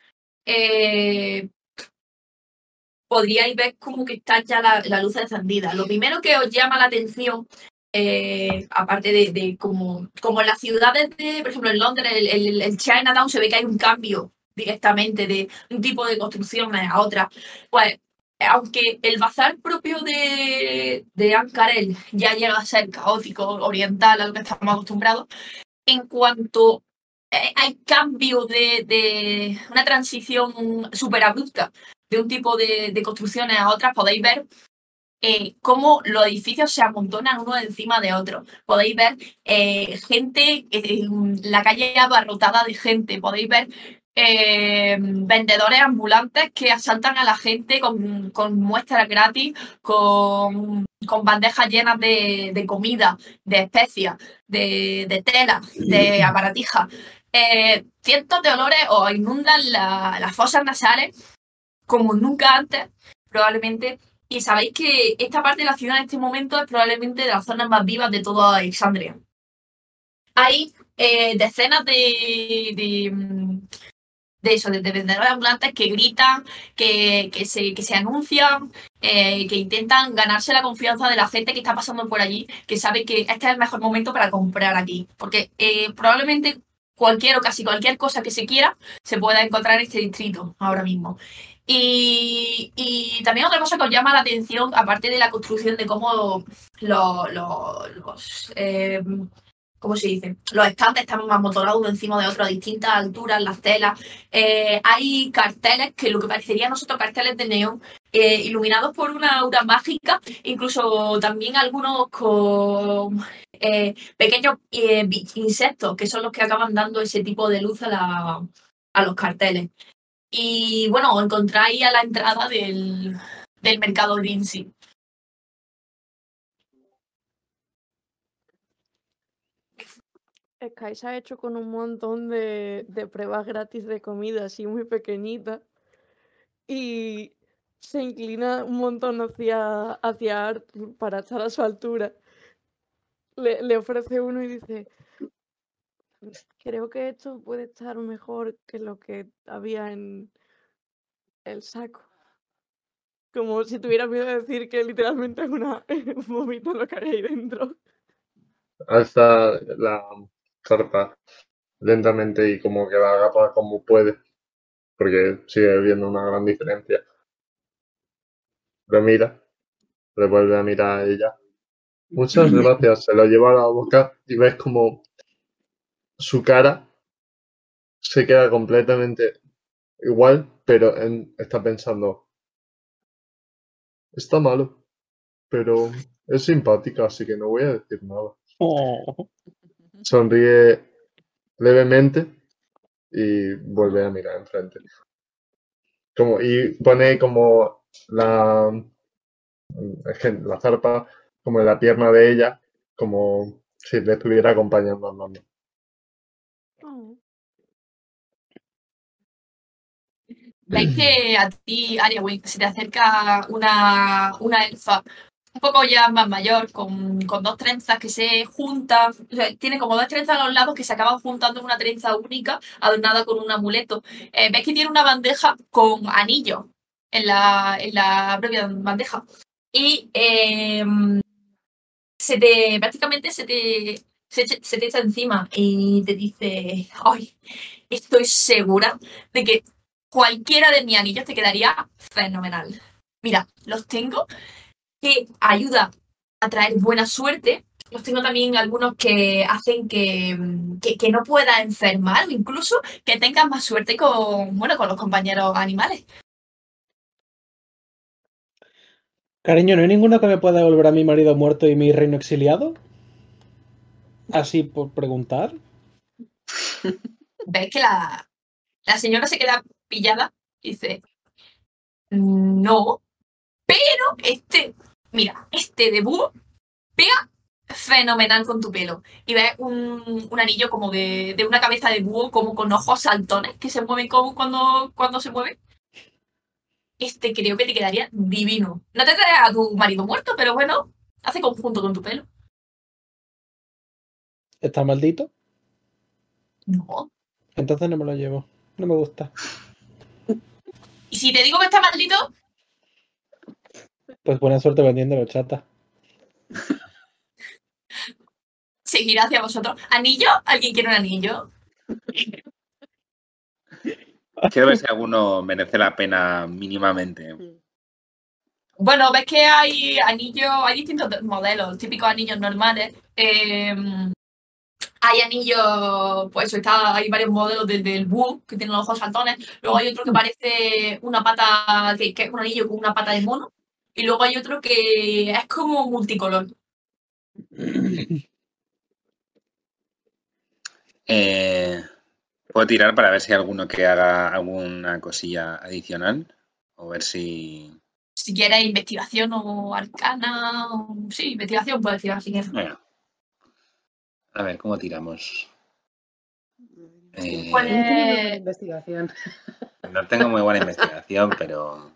podríais ver como que está ya la luz encendida. Lo primero que os llama la atención, eh, aparte de, de como, como las ciudades de, por ejemplo, en Londres, el, el, el se ve que hay un cambio directamente de un tipo de construcciones a otra. Pues, aunque el bazar propio de, de Ankarel ya llega a ser caótico, oriental, a lo que estamos acostumbrados, en cuanto eh, hay cambio de, de una transición súper abrupta de un tipo de, de construcciones a otras, podéis ver eh, cómo los edificios se amontonan uno encima de otro. Podéis ver eh, gente, eh, la calle abarrotada de gente. Podéis ver eh, vendedores ambulantes que asaltan a la gente con, con muestras gratis, con, con bandejas llenas de, de comida, de especias, de, de tela, de aparatijas. Cientos de olores os inundan la- las fosas nasales como nunca antes, probablemente. Y sabéis que esta parte de la ciudad en este momento es probablemente de las zonas más vivas de toda Alexandria. Hay eh, decenas de, de, mm, eso, de, de vendedores ambulantes que gritan, que, que, se, que se anuncian, eh, que intentan ganarse la confianza de la gente que está pasando por allí, que sabe que este es el mejor momento para comprar aquí. Porque eh, probablemente cualquier o casi cualquier cosa que se quiera se pueda encontrar en este distrito ahora mismo. Y, también otra cosa que os llama la atención, aparte de la construcción de cómo los, eh, ¿cómo se dice? Los estantes están amontonados uno encima de otro a distintas alturas, las telas. Eh, hay carteles que lo que parecería a nosotros carteles de neón, eh, iluminados por una aura mágica, incluso también algunos con pequeños insectos, que son los que acaban dando ese tipo de luz a, la, a los carteles. Y bueno, os encontráis a la entrada del, del mercado Lindsay. Sky se ha hecho con un montón de, de pruebas gratis de comida así muy pequeñitas y se inclina un montón hacia, hacia Arthur para estar a su altura. Le, le ofrece uno y dice, creo que esto puede estar mejor que lo que había en el saco. Como si tuviera miedo de decir que literalmente es una un vómito lo que hay ahí dentro. Alza la carpa lentamente y como que la agarra como puede, porque sigue viendo una gran diferencia. Lo mira, le vuelve a mirar a ella. Muchas gracias, se lo lleva a la boca y ves como su cara se queda completamente igual, pero en- está pensando, está malo, pero es simpática, así que no voy a decir nada. Oh. Sonríe levemente y vuelve a mirar enfrente. Como, y pone como la, la zarpa como en la pierna de ella, como si le estuviera acompañando andando. Oh. Veis que a ti, Ariawin, se te acerca una, una elfa un poco ya más mayor, con, con dos trenzas que se juntan, o sea, tiene como dos trenzas a los lados que se acaban juntando en una trenza única, adornada con un amuleto. Eh, ves que tiene una bandeja con anillos en la, en la propia bandeja. Y eh, se te, prácticamente se te, se, te echa encima y te dice, ay, estoy segura de que cualquiera de mis anillos te quedaría fenomenal. Mira, los tengo que ayuda a traer buena suerte. Los tengo también algunos que hacen que, que, que no pueda enfermar o incluso que tengas más suerte con, bueno, con los compañeros animales. Cariño, ¿no hay ninguno que me pueda devolver a mi marido muerto y mi reino exiliado? Así por preguntar. Ves que la, la señora se queda pillada y dice, no, pero este, mira, este de búho pega fenomenal con tu pelo. Y ves un, un anillo como de, de, una cabeza de búho, como con ojos saltones que se mueven como cuando, cuando se mueve. Este creo que te quedaría divino. No te trae a tu marido muerto, pero bueno, hace conjunto con tu pelo. ¿Está maldito? No. Entonces no me lo llevo. No me gusta. ¿Y si te digo que está maldito? Pues buena suerte vendiéndolo, chata. Seguirá hacia vosotros. ¿Anillo? ¿Alguien quiere un anillo? Quiero ver si alguno merece la pena mínimamente. Bueno, ves que hay anillos, hay distintos modelos, típicos anillos normales. Eh, hay anillos, pues está, hay varios modelos del, del búho que tienen los ojos saltones. Luego hay otro que parece una pata, que, que, es un anillo con una pata de mono. Y luego hay otro que es como multicolor. Eh, ¿Puedo tirar para ver si hay alguno que haga alguna cosilla adicional? O ver si. Si quieres investigación o arcana. O... Sí, investigación puedes tirar si quieres. Bueno. A ver, ¿cómo tiramos? Eh, Pues- buena investigación. No tengo muy buena investigación, pero.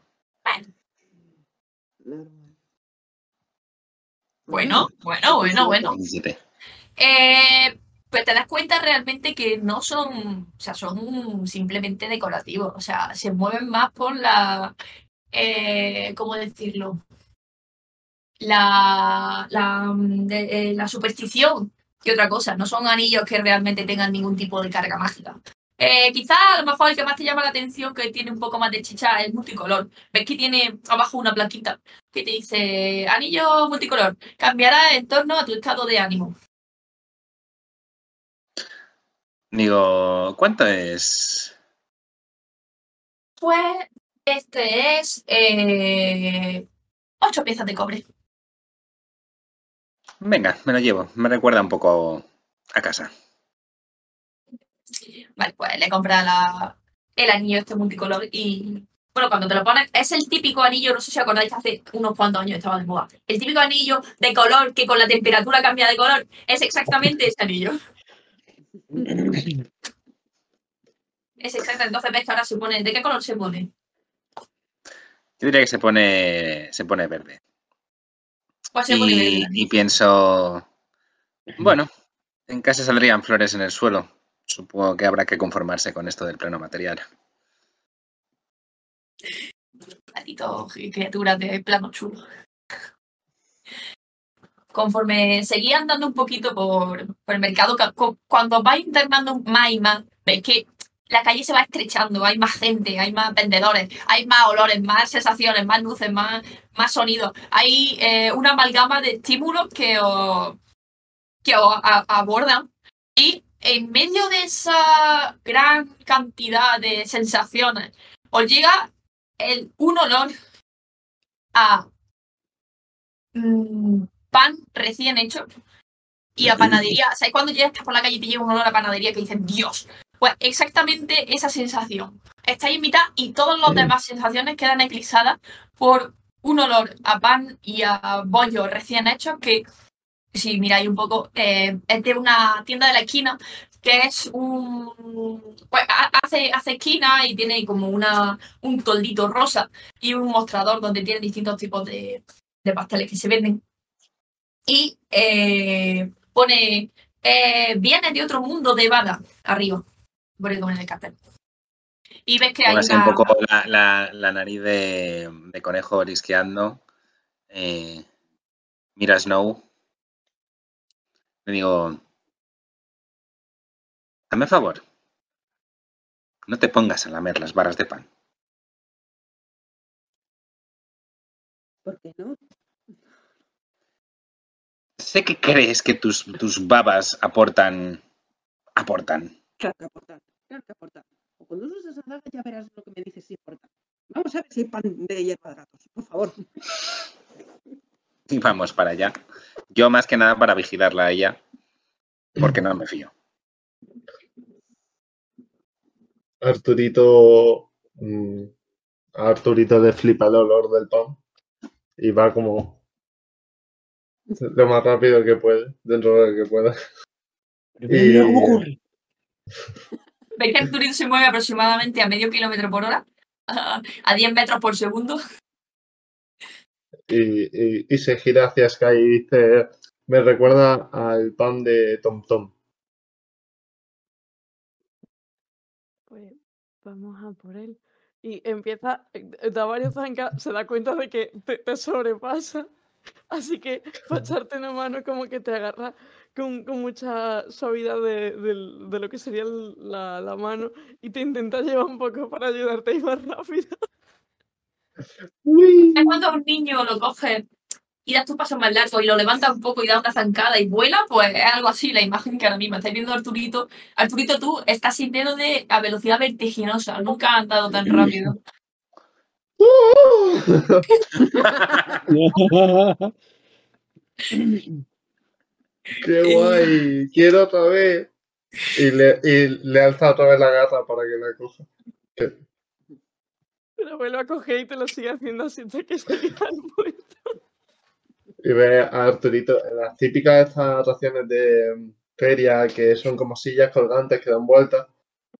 Bueno, bueno, bueno, bueno. 17. Eh, pues te das cuenta realmente que no son, o sea, son simplemente decorativos, o sea, se mueven más por la, eh, ¿cómo decirlo? La, la, mm, de- eh, la superstición que otra cosa, no son anillos que realmente tengan ningún tipo de carga mágica. Eh, quizás a lo mejor el que más te llama la atención, que tiene un poco más de chicha, es multicolor. Ves que tiene abajo una plaquita que te dice, anillo multicolor, cambiará en torno a tu estado de ánimo. Digo, ¿cuánto es? Pues este es eh, ocho piezas de cobre. Venga, me lo llevo. Me recuerda un poco a casa. Vale, pues le compra la, el anillo este multicolor y bueno, cuando te lo pones, es el típico anillo, no sé si acordáis, hace unos cuantos años estaba de moda. El típico anillo de color que con la temperatura cambia de color. Es exactamente ese anillo. Es exacto. Entonces ves que ahora se pone. ¿De qué color se pone? Yo diría que se pone, se pone verde. Y, pienso, bueno, en casa saldrían flores en el suelo. Supongo que habrá que conformarse con esto del plano material. Platito, criaturas de plano chulo. Conforme seguía andando un poquito por, por el mercado, ca- cu- cuando vais internando más y más, veis que la calle se va estrechando, hay más gente, hay más vendedores, hay más olores, más sensaciones, más luces, más, más sonidos. Hay eh, una amalgama de estímulos que os, que os a- abordan y en medio de esa gran cantidad de sensaciones os llega el, un olor a mm, pan recién hecho y a panadería. ¿Sabes cuando llegas por la calle y te llega un olor a panadería que dices, Dios? Pues exactamente esa sensación. Estáis en mitad y todas las demás sensaciones quedan eclipsadas por un olor a pan y a bollo recién hechos que, si miráis un poco, eh, es de una tienda de la esquina que es un... Pues ha- hace, hace esquina y tiene como una, un toldito rosa y un mostrador donde tiene distintos tipos de, de pasteles que se venden. Y eh, pone, eh, viene de otro mundo de Bada, arriba, como en el cartel. Y ves que hay así un una- poco la, la- la nariz de, de conejo orisqueando. Eh, mira Snow. Le digo, dame favor. No te pongas a lamer las barras de pan. ¿Por qué no? Sé que crees que tus, tus babas aportan. aportan. Claro que aportar, claro que aportar. O cuando uses esa daga ya verás lo que me dices si aporta. Vamos a ver si hay pan de hierba de gatos, por favor. Y vamos para allá. Yo más que nada para vigilarla a ella. Porque no me fío. Arturito. mm, a Arturito le flipa el olor del pan. Y va como. Lo más rápido que puede, dentro de lo que pueda. Y- Ves que Arturito se mueve aproximadamente a medio kilómetro por hora, a a 10 metros por segundo. Y, y- y se gira hacia Sky y dice: Me recuerda al pan de Tom Tom. Pues vamos a por él. Y empieza, da varios zancadas, se da cuenta de que te, te sobrepasa. Así que para echarte una mano como que te agarra con, con mucha suavidad de, de lo que sería la, la mano y te intenta llevar un poco para ayudarte a ir más rápido. Es cuando a un niño lo coge y das tu paso más largo y lo levanta un poco y da una zancada y vuela, pues es algo así la imagen que ahora mismo estáis viendo a Arturito. Arturito, tú estás sintiéndote a velocidad vertiginosa, nunca has andado tan rápido. ¡Qué guay! ¡Quiero otra vez! Y le, y le alza otra vez la gata para que la coja. Te lo vuelve a coger y te lo sigue haciendo así hasta que se queda al. Y ve a Arturito en las típicas estas atracciones de mm, feria que son como sillas colgantes que dan vueltas.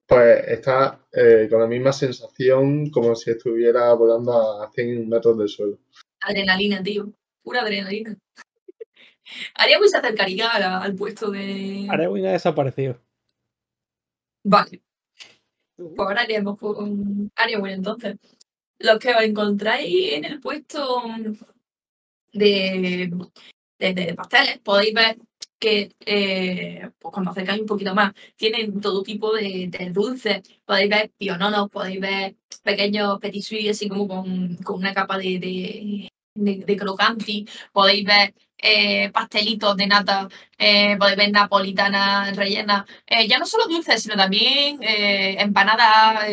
Pues está eh, con la misma sensación como si estuviera volando a 100 metros del suelo. Adrenalina, tío. Pura adrenalina. Ariabu se acercaría a- al puesto de. Arewin ha desaparecido. Vale. Pues ahora haremos con Ariabu entonces. Los que os encontráis en el puesto de, de, de pasteles, podéis ver que eh, pues cuando acercáis un poquito más, tienen todo tipo de, de dulces. Podéis ver piononos, podéis ver pequeños petit así como con, con una capa de, de, de, de crocanti. Podéis ver eh, pastelitos de nata, eh, podéis ver napolitanas rellenas. Eh, ya no solo dulces, sino también eh, empanadas,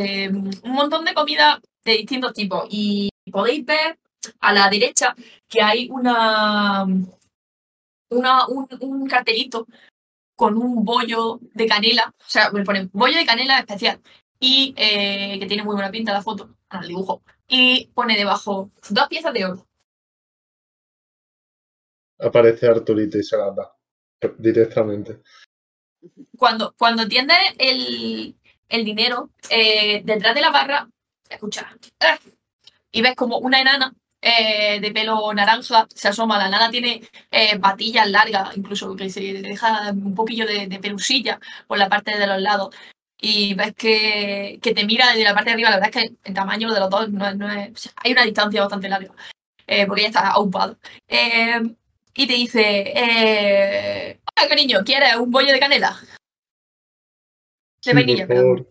un montón de comida de distintos tipos. Y podéis ver a la derecha que hay una, una un, cartelito con un bollo de canela, o sea, me ponen bollo de canela especial y que tiene muy buena pinta la foto, el dibujo, y pone debajo dos piezas de oro. Aparece Arturito y se la da directamente. Cuando, cuando tienes el, el dinero, eh, detrás de la barra, escucha, ¡ah! y ves como una enana eh, de pelo naranja se asoma. La enana tiene eh, patillas largas, incluso que se deja un poquillo de, pelusilla por la parte de los lados. Y ves que, que te mira desde la parte de arriba. La verdad es que el tamaño de los dos no, no es. hay una distancia bastante larga, eh, porque ella está ocupada. Y te dice: eh, Hola, cariño, ¿quieres un bollo de canela? De Sí, vainilla, perdón.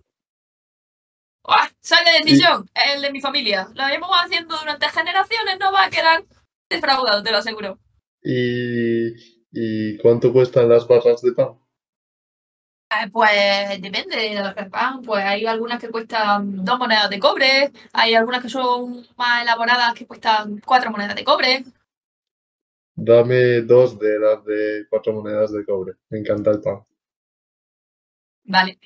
¡Ah! ¡Sale decisión! El de mi familia. Lo llevamos haciendo durante generaciones, no va a quedar defraudado, te lo aseguro. ¿Y, ¿Y cuánto cuestan las barras de pan? Eh, pues depende de que pan. Pues hay algunas que cuestan dos monedas de cobre, hay algunas que son más elaboradas que cuestan cuatro monedas de cobre. Dame dos de las de cuatro monedas de cobre. Me encanta el pan. Vale,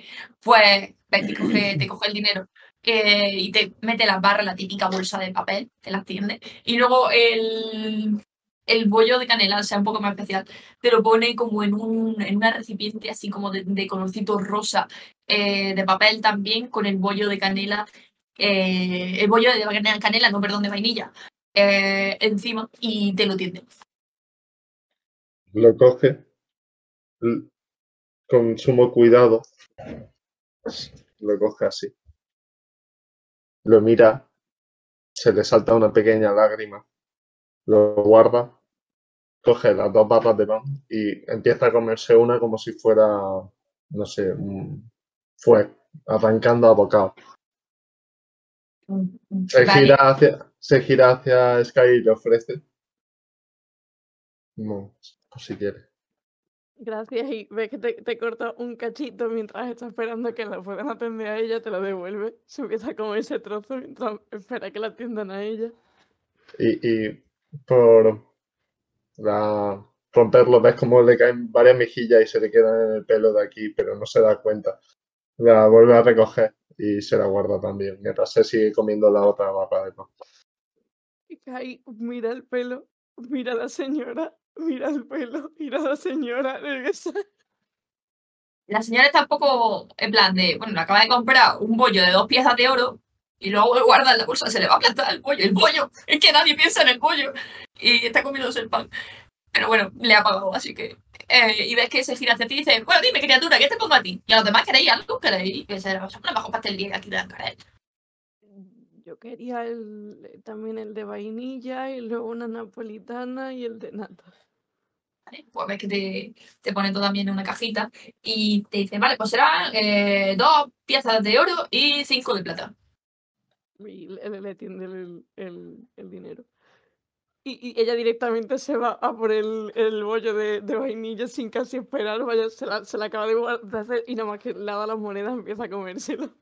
pues te coge, te coge el dinero eh, y te mete las barras, la típica bolsa de papel, te las tiende. Y luego el, el bollo de canela, o sea, un poco más especial, te lo pone como en, un, en una recipiente así como de, de colorcito rosa, eh, de papel también, con el bollo de canela, eh, el bollo de canela, no, perdón, de vainilla, eh, encima y te lo tiende. Lo coge con sumo cuidado. Lo coge así. Lo mira. Se le salta una pequeña lágrima. Lo guarda. Coge las dos barras de pan y empieza a comerse una como si fuera, no sé, fue arrancando a bocado. Se Vale. gira hacia, se gira hacia Sky y le ofrece. No, por si quiere. Gracias, y ves que te, te corta un cachito mientras está esperando que la puedan atender a ella, te lo devuelve. Se empieza a comer ese trozo mientras espera que la atiendan a ella. Y, y por la, romperlo, ves como le caen varias mejillas y se le quedan en el pelo de aquí, pero no se da cuenta. La vuelve a recoger y se la guarda también, mientras se sigue comiendo la otra barra de pan. Y Kai mira el pelo, mira a la señora, mira el pelo, mira a la señora, regresa. La señora está un poco en plan de, bueno, le acaba de comprar un bollo de dos piezas de oro y luego guarda en la bolsa, se le va a aplastar el pollo. El pollo, es que nadie piensa en el pollo y está comiéndose el pan. Pero bueno, le ha pagado, así que. eh, y ves que se gira hacia ti y dice, bueno, dime, criatura, ¿qué te pongo a ti? Y a los demás queréis algo, queréis que una bajo pastelería que aquí dan cara. Yo quería el, también el de vainilla y luego una napolitana y el de nata. ¿Vale? Pues ves que te, te pone todo también en una cajita y te dice, vale, pues serán eh, dos piezas de oro y cinco de plata. Y le, le tiende el, el- el dinero. Y, y ella directamente se va a por el, el bollo de, de vainilla sin casi esperar. Vaya, se la, se la acaba de, de hacer y nada más que le da las monedas empieza a comérselo.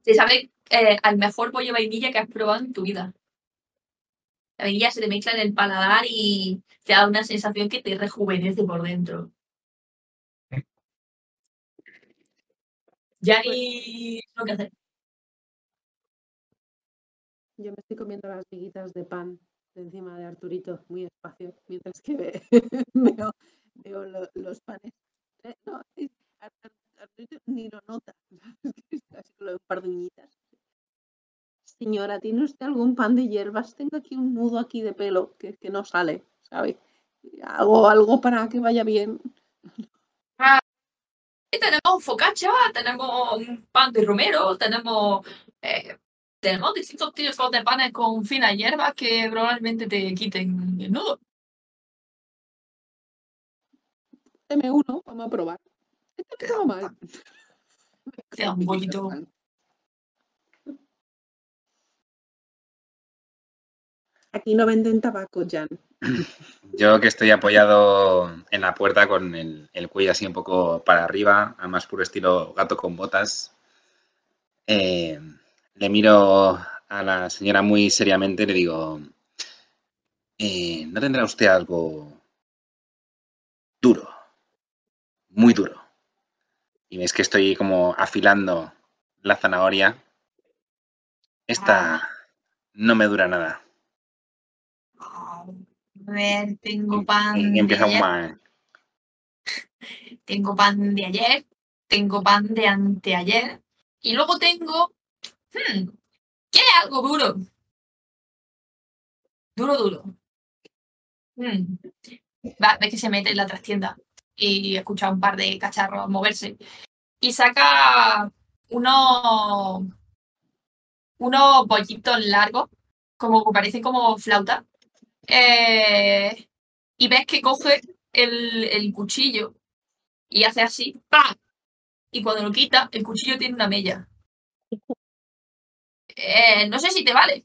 Se sabe eh, al mejor pollo vainilla que has probado en tu vida. La vainilla se te mezcla en el paladar y te da una sensación que te rejuvenece por dentro. Ya ni lo que hacer. Yo me estoy comiendo las miguitas de pan de encima de Arturito muy despacio, mientras que ve- veo, veo lo- los panes. Eh, no, Arturito ni lo nota. Es casi con un par de uñitas. Señora, ¿tiene usted algún pan de hierbas? Tengo aquí un nudo aquí de pelo que, que no sale, ¿sabe? Hago algo para que vaya bien. Y tenemos focaccia, tenemos un pan de romero, tenemos, eh, tenemos distintos tipos de panes con finas hierbas que probablemente te quiten el nudo. Deme uno, vamos a probar. Este Te no mal. Te da un poquito. Aquí no venden tabaco, Jan. Yo que estoy apoyado en la puerta con el, el cuello así un poco para arriba, a más puro estilo gato con botas, eh, le miro a la señora muy seriamente y le digo, eh, ¿no tendrá usted algo duro? Muy duro. Y ves que estoy como afilando la zanahoria. Esta no me dura nada. A ver, tengo pan Y de empieza un ayer, tengo pan de ayer, tengo pan de anteayer y luego tengo, hmm, ¿qué es algo duro? Duro, duro. Hmm. Va, ves que se mete en la trastienda y escucha un par de cacharros moverse y saca unos unos bollitos largos, como que parecen como flauta. Eh, y ves que coge el, el cuchillo y hace así, ¡pa! Y cuando lo quita, el cuchillo tiene una mella. Eh, no sé si te vale.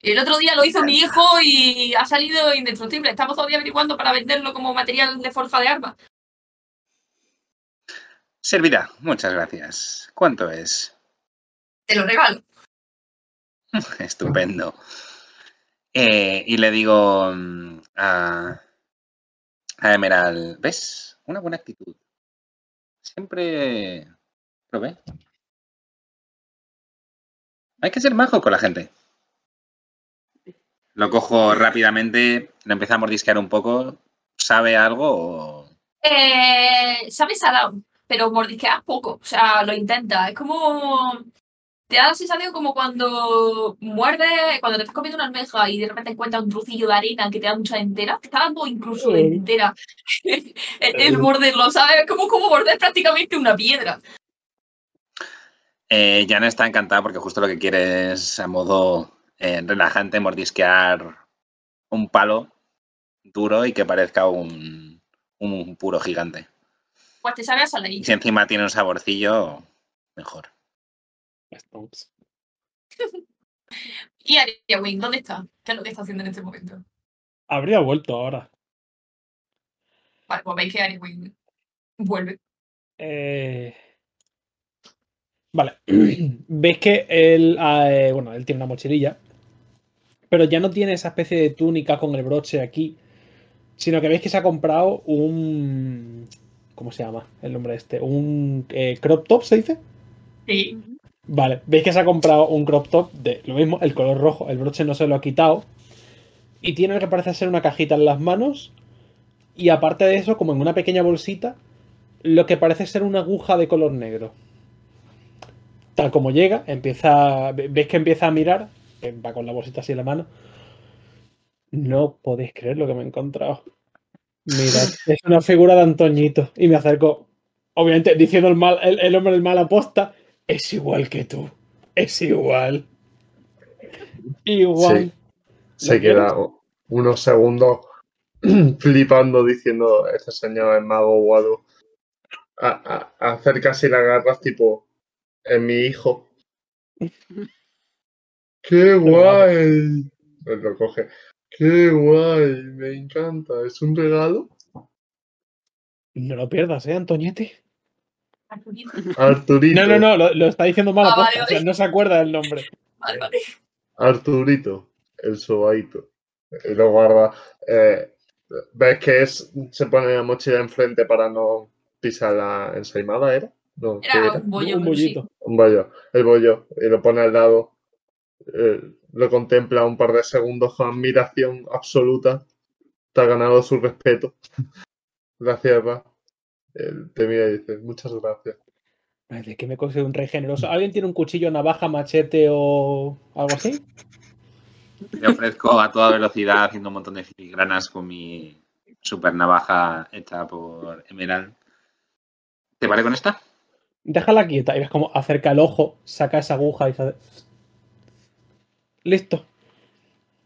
El otro día lo hizo mi hijo y ha salido indestructible. Estamos todavía averiguando para venderlo como material de forja de armas. Servirá, muchas gracias. ¿Cuánto es? Te lo regalo. Estupendo. Eh, y le digo mm, a, a Emerald, ¿ves? Una buena actitud. Siempre probé. Hay que ser majo con la gente. Lo cojo rápidamente, lo empiezo a mordisquear un poco. ¿Sabe algo? o- Eh, sabe salado, pero mordisqueas poco. O sea, lo intenta. Es como. Te da la sensación como cuando muerdes, cuando te estás comiendo una almeja y de repente encuentras un trocillo de arena que te da mucha entera, te está dando incluso de entera el, el morderlo, ¿sabes? Como, como morder prácticamente una piedra. Eh, Jan está encantada porque justo lo que quiere es a modo eh, relajante mordisquear un palo duro y que parezca un, un puro gigante. Pues te sabe a si encima tiene un saborcillo, mejor. Stonks. Y Aria Wing, ¿dónde está? ¿Qué es lo que está haciendo en este momento? Habría vuelto ahora. Vale, pues veis que Aria Wing vuelve. Eh, Vale. Veis que él, eh, bueno, él tiene una mochililla, pero ya no tiene esa especie de túnica con el broche aquí, sino que veis que se ha comprado un... ¿Cómo se llama el nombre este? Un eh, crop top, ¿se dice? Sí. Vale, veis que se ha comprado un crop top de lo mismo, el color rojo, el broche no se lo ha quitado. Y tiene lo que parece ser una cajita en las manos. Y aparte de eso, como en una pequeña bolsita, lo que parece ser una aguja de color negro. Tal como llega, empieza. ve- Veis que empieza a mirar, va con la bolsita así en la mano. No podéis creer lo que me he encontrado. Mirad, es una figura de Antoñito. Y me acerco, obviamente, diciendo el, mal, el, el hombre del mal aposta. Es igual que tú. Es igual. Igual. Se ¿Lo queda unos segundos flipando diciendo, este señor es mago o algo. A, a, acercas y la agarras tipo, es mi hijo. ¡Qué guay! Pues lo coge. ¡Qué guay! Me encanta. ¿Es un regalo? No lo pierdas, ¿eh, Antoñete? Arturito. Arturito. No, no, no, lo, lo está diciendo mal Ah, vale, o sea, vale. no se acuerda del nombre. Vale, vale. Arturito, el sobadito. Y lo guarda. Eh, ¿Ves que es, se pone la mochila enfrente para no pisar la ensaimada? ¿Era? No, ¿qué Era era? un bollo, un sí. bollito. Un bollo. El bollo. Y lo pone al lado. eh, lo contempla un par de segundos con admiración absoluta. Te ha ganado su respeto. La cierra. Él te mira y dice, muchas gracias. ¿De qué me coge un rey generoso? ¿Alguien tiene un cuchillo, navaja, machete o algo así? Le ofrezco a toda velocidad haciendo un montón de filigranas con mi super navaja hecha por Emerald. ¿Te vale con esta? Déjala quieta y ves cómo acerca el ojo, saca esa aguja y se hace... Listo.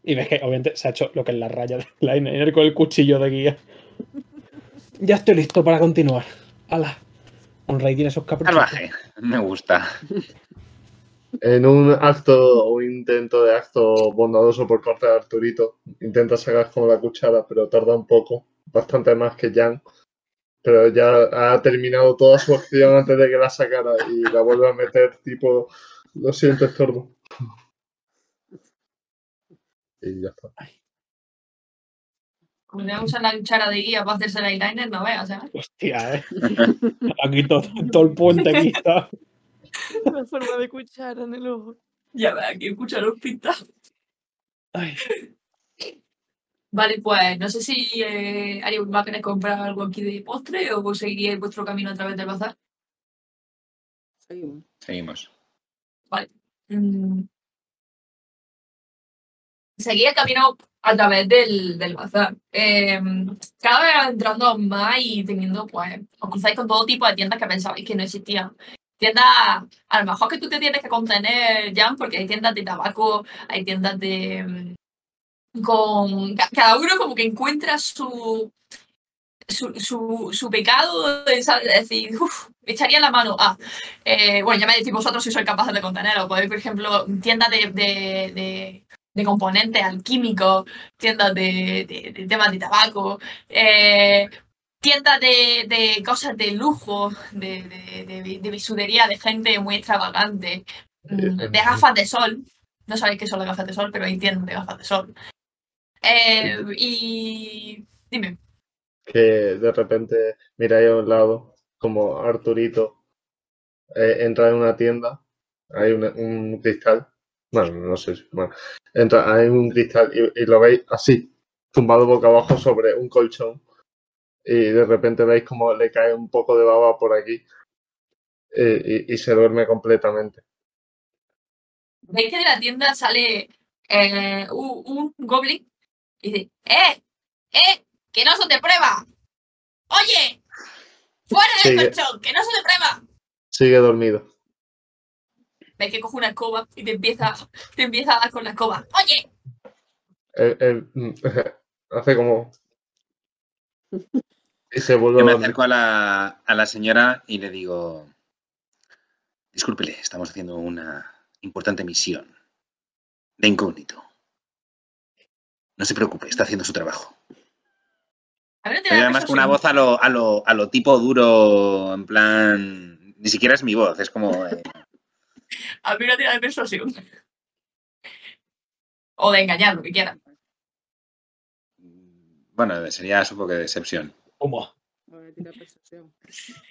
Y ves que obviamente se ha hecho lo que es la raya de liner con el cuchillo de guía. Ya estoy listo para continuar. ¡Hala! Un rey tiene sus caprichos. Salvaje. Me gusta. En un acto o intento de acto bondadoso por parte de Arturito, intenta sacar como la cuchara, pero tarda un poco, bastante más que Jan. Pero ya ha terminado toda su acción antes de que la sacara y la vuelve a meter, tipo, lo siento, estorbo. Y ya está. Le usan la cuchara de guía para hacerse el eyeliner, no veas, ¿sabes? Hostia, eh. Aquí todo, todo el puente aquí está. La forma de cuchara en el ojo. Ya ves, aquí escucha los pintados. Ay, Vale, pues no sé si eh, Ari va a querer comprar algo aquí de postre o seguiríais vuestro camino a través del bazar. Seguimos. Seguimos. Mm. Seguí el camino a través del, del bazar. Eh, cada vez entrando más y teniendo, pues, os cruzáis con todo tipo de tiendas que pensabais que no existían. Tiendas, a lo mejor que tú te tienes que contener, Jan, porque hay tiendas de tabaco, hay tiendas de... mm, con... ca- Cada uno como que encuentra su... Su, su, su pecado de decir, uff, echaría la mano a. Eh, bueno, ya me decís vosotros si sois capaces de contenerlo. Podéis, por ejemplo, tiendas de, de componentes alquímicos, tiendas de, de- de temas de tabaco, eh, tiendas de, de cosas de lujo, de, de, de, de bisutería de gente muy extravagante, mm, de gafas de sol. No sabéis qué son las gafas de sol, pero hay tiendas de gafas de sol. Eh, y dime, Que de repente miráis a un lado, como Arturito eh, entra en una tienda, hay un, un cristal, bueno, no sé si, bueno, entra, hay un cristal y, y lo veis así, tumbado boca abajo sobre un colchón, y de repente veis como le cae un poco de baba por aquí, eh, y, y se duerme completamente. veis que de la tienda sale eh, un, un goblin y dice, ¡eh! ¡eh! ¡Que no se te prueba! ¡Oye! ¡Fuera del Sigue. colchón! ¡Que no se te prueba! Sigue dormido. Ves que coge una escoba y te empieza, te empieza a dar con la escoba. ¡Oye! Él- él, mm, hace como. Y se vuelve Yo a me acerco a la, a la señora y le digo, discúlpele, estamos haciendo una importante misión de incógnito. No se preocupe, está haciendo su trabajo. A ver, no te Pero da además con una voz a lo, a lo, a lo tipo duro, en plan, ni siquiera es mi voz, es como... eh, A ver, una tira de persuasión. O de engañar, lo que quieras. bueno, sería supongo que decepción. ¿Cómo? Voy a tirar persuasión.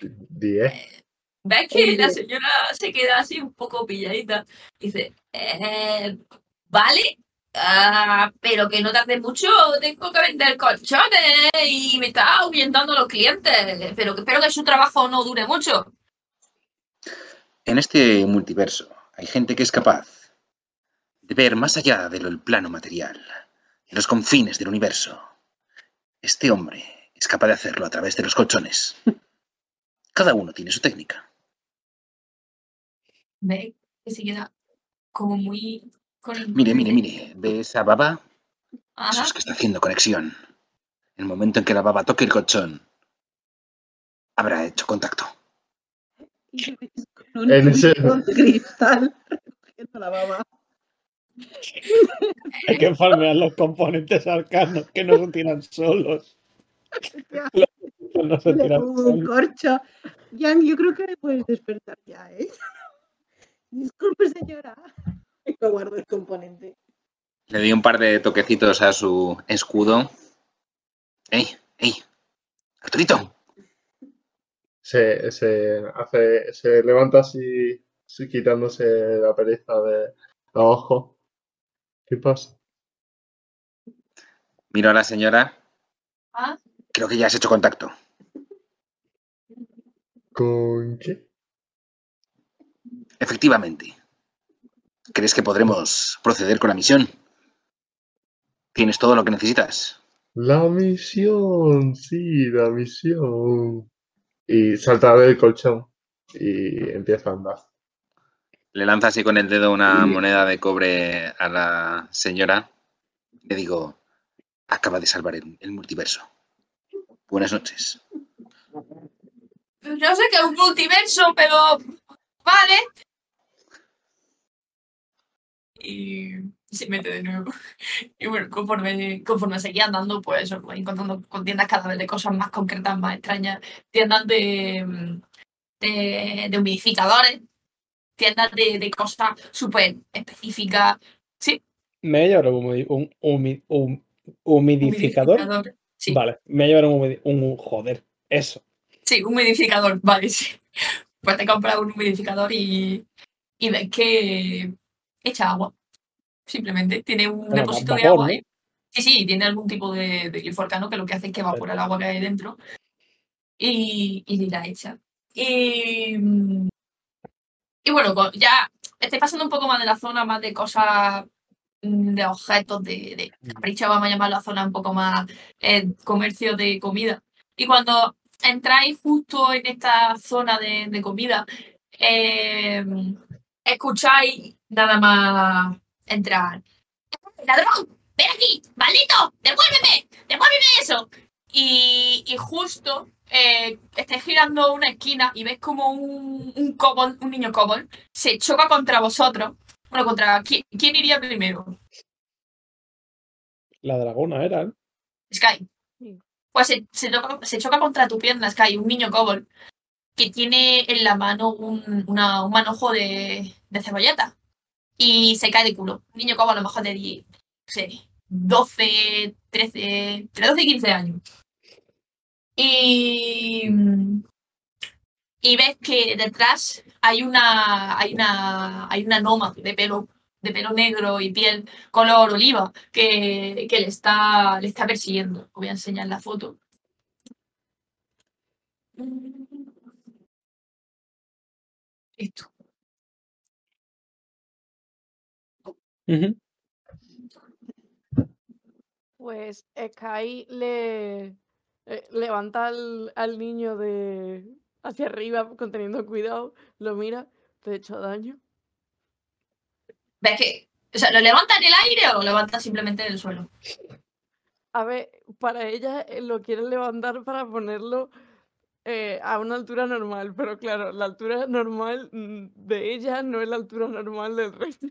10. ¿Ves que la señora se queda así un poco pilladita? Dice, eh, vale, ah, pero que no tarde mucho, tengo que vender colchones y me está ahuyentando los clientes, pero que espero que su trabajo no dure mucho. En este multiverso hay gente que es capaz de ver más allá del plano material, de los confines del universo. Este hombre es capaz de hacerlo a través de los colchones. Cada uno tiene su técnica. ¿Ves? Que se queda como muy... Con Mire, mire, mire, ¿ve esa baba? Eso Ajá. es que está haciendo conexión. En el momento en que la baba toque el colchón, habrá hecho contacto. Un En ese- de cristal recogiendo la baba. Hay que farmear los componentes arcanos que no se tiran solos. No se tiran un corcho. Jan, yo creo que me puedes despertar ya, ¿eh? Disculpe, señora. Me guardo el componente. Le doy un par de toquecitos a su escudo. ¡Ey! ¡Ey! ¡Arturito! Se, se hace. Se levanta así, así quitándose la pereza de abajo. ¿Qué pasa? Miro a la señora. Ah, Creo que ya has hecho contacto. ¿Con qué? Efectivamente. ¿Crees que podremos proceder con la misión? ¿Tienes todo lo que necesitas? La misión, sí, la misión. Y salta del colchón y empieza a andar. Le lanza así con el dedo una moneda de cobre a la señora. Le digo, acaba de salvar el, el multiverso. Buenas noches. no sé qué es un multiverso, pero... Vale. Y se mete de nuevo. Y bueno, conforme, conforme seguía andando, pues encontrando con tiendas cada vez de cosas más concretas, más extrañas. Tiendas de, de, de humidificadores, tiendas de, de cosas súper específicas. Me voy a llevar un, un humi- un humidificador. Humidificador. Sí, Vale, me voy a llevar un, un joder. Eso. sí, un humidificador, vale, sí. Pues te compras un humidificador y, y ves que echa agua. Simplemente tiene un depósito de agua. Sí, sí, tiene algún tipo de, de que lo que hace es que evapora el agua que hay dentro y, y la echa. Y, mm, y bueno, ya estoy pasando un poco más de la zona, más de cosas, mm, de objetos, de, de capricho, vamos a llamar la zona un poco más eh, comercio de comida. Y cuando entráis justo en esta zona de, de comida, eh, escucháis nada más entrar. ¡Ladrón! ¡Ven aquí! ¡Maldito! ¡Devuélveme! ¡Devuélveme eso! Y, y justo eh, estáis girando una esquina y ves como un, un kobold, un niño kobold, se choca contra vosotros. Bueno, contra. ¿Quién, quién iría primero? La dragona era. ¿eh? Sky. Pues se, se toca- se choca contra tu pierna, Sky, un niño kobold, que tiene en la mano un, una- un manojo de, de cebolleta. Y se cae de culo. Un niño kobold a lo mejor de 10, no sé, 12, 13, entre 12 y 15 años. Y, y ves que detrás hay una, hay una, hay una noma de pelo, de pelo negro y piel color oliva que, que le, está, le está persiguiendo. Os voy a enseñar la foto. Esto. Ujú. Pues Sky le eh, levanta al, al niño de hacia arriba, conteniendo cuidado, lo mira, te he hecho daño. ¿Ves que? O sea, ¿lo levanta en el aire o lo levanta simplemente en el suelo? A ver, para ella eh, lo quiere levantar para ponerlo eh, a una altura normal, pero claro, la altura normal mm, de ella no es la altura normal del resto.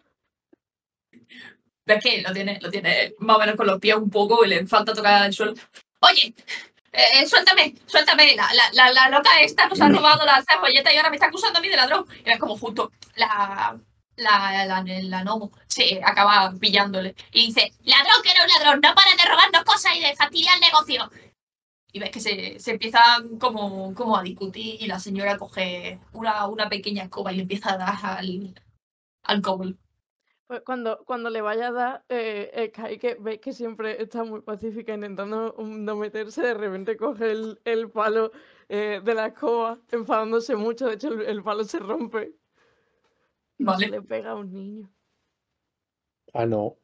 ¿Ves que lo tiene, lo tiene más o menos con los pies un poco y le falta tocar el suelo? Oye, eh, suéltame, suéltame, la, la, la, loca esta nos ha robado la cebolleta y ahora me está acusando a mí de ladrón. Y es como justo la, la, la, la Nomo se acaba pillándole y dice, ladrón que no es ladrón, no para de robarnos cosas y de fastidiar el negocio. Y ves que se, se empiezan como, como a discutir y la señora coge una, una pequeña escoba y le empieza a dar al, al. Pues cuando, cuando le vaya a dar, eh, Sky, que veis que siempre está muy pacífica intentando mm, no meterse, de repente coge el, el palo eh, de la escoba, enfadándose mucho, de hecho el, el palo se rompe. Vale. se le pega a un niño. Ah, no.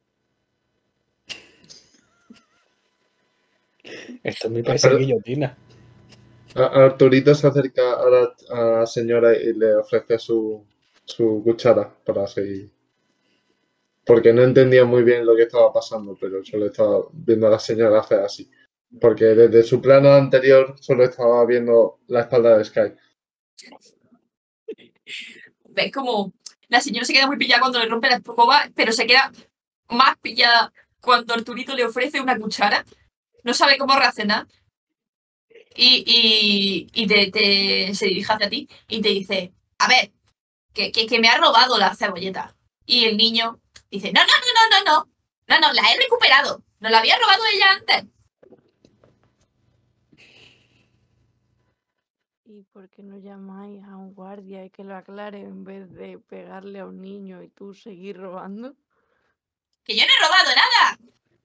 Esto es mi país pero- guillotina. Arturito se acerca a la, a la señora y le ofrece su, su cuchara para seguir. Porque no entendía muy bien lo que estaba pasando, pero solo estaba viendo a la señora hacer así. Porque desde su plano anterior solo estaba viendo la espalda de Sky. ves como la señora se queda muy pillada cuando le rompe la escoba, pero se queda más pillada cuando Arturito le ofrece una cuchara. No sabe cómo reaccionar. Y, y, te- se dirige hacia ti y te dice, a ver, que, que, que me ha robado la cebolleta. Y el niño dice, no, no, no, no, no, no, no, no, la he recuperado. No la había robado ella antes. ¿Y por qué no llamáis a un guardia y que lo aclare en vez de pegarle a un niño y tú seguir robando? que yo no he robado nada,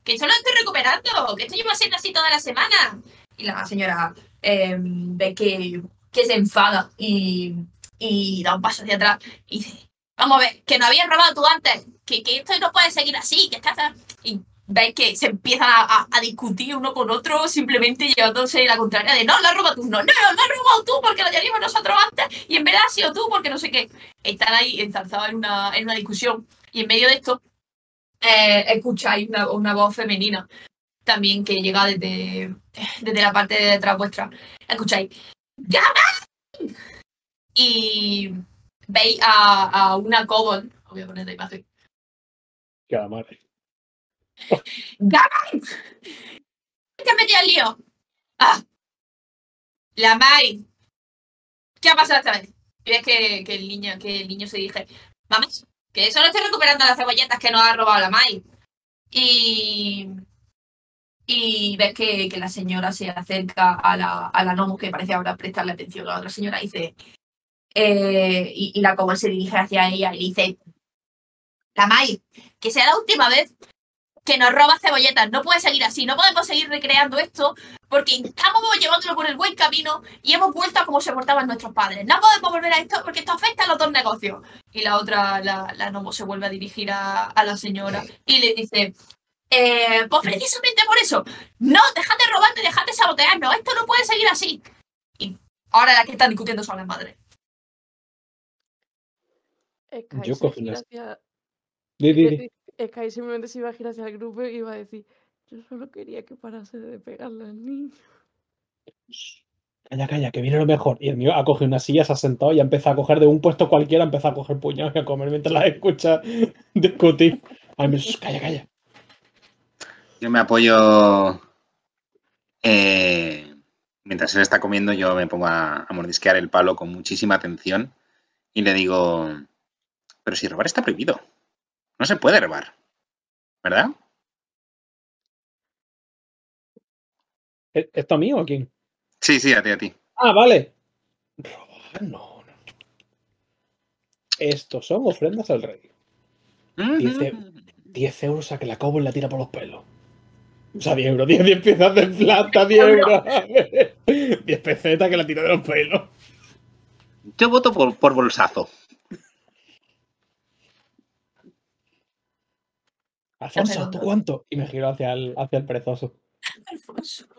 que solo estoy recuperando, que esto lleva siendo así toda la semana. Y la señora eh, ve que, que se enfada y, y da un paso hacia atrás y dice, vamos a ver, que no habías robado tú antes, que, que esto no puede seguir así, que estás... Y veis que se empiezan a, discutir uno con otro, simplemente llevándose la contraria de, no, lo has robado tú, no, no, lo has robado tú porque lo teníamos nosotros antes y en verdad has sido tú porque no sé qué. Están ahí enzarzados en una, en una discusión y en medio de esto eh, escucháis una, voz femenina también que llega desde, desde la parte de detrás vuestra. Escucháis ¡Llama! Y veis a, a una kobold. Os Voy a poner la imagen. Que la madre. ¡Llama! ¿Te has metido al lío? ¡Ah! La Mai. ¿Qué ha pasado esta vez? Ves que, que el niño, que el niño se dice, vamos, que solo estoy recuperando las cebolletas que nos ha robado la Mai. Y, y ves que, que la señora se acerca a la, a la Nomu, que parece ahora prestarle atención a la otra señora, y dice, eh, y, y la Kobold se dirige hacia ella y le dice, la Mai, que sea la última vez que nos roba cebolletas. No puede seguir así, no podemos seguir recreando esto porque estamos llevándolo por el buen camino y hemos vuelto a como se portaban nuestros padres. No podemos volver a esto porque esto afecta a los dos negocios. Y la otra, la, la Nomo, se vuelve a dirigir a, a la señora y le dice, eh, pues precisamente por eso, no, dejad de robar y dejad de sabotearnos, esto no puede seguir así. Y ahora las que están discutiendo son las madres. Sky Yo se cogí gira unas- hacia- Di, di, di. eh, Sky simplemente se iba a girar hacia el grupo y iba a decir, yo solo quería que parase de pegarle al niño. Calla, calla, que viene lo mejor. Y el mío ha cogido una silla, se ha sentado y ha empezado a coger de un puesto cualquiera, ha empezado a coger puñados y a comer mientras la escucha discutir. Calla, calla. Yo me apoyo. eh, mientras él está comiendo, yo me pongo a, a mordisquear el palo con muchísima atención y le digo: Pero si robar está prohibido. No se puede robar. ¿Verdad? ¿E- ¿Esto a mí o a quién? Sí, sí, a ti, a ti. Ah, vale. Robar, no, no. Estos son ofrendas al rey. Dice- 10 euros a que la cobo la tira por los pelos. O sea, 10 euros, 10, 10 piezas de plata, 10 euros. 10 pesetas que la tira de los pelos. Yo voto por, por bolsazo. Alfonso, ¿tú cuánto? Y me giro hacia el, hacia el perezoso. Alfonso.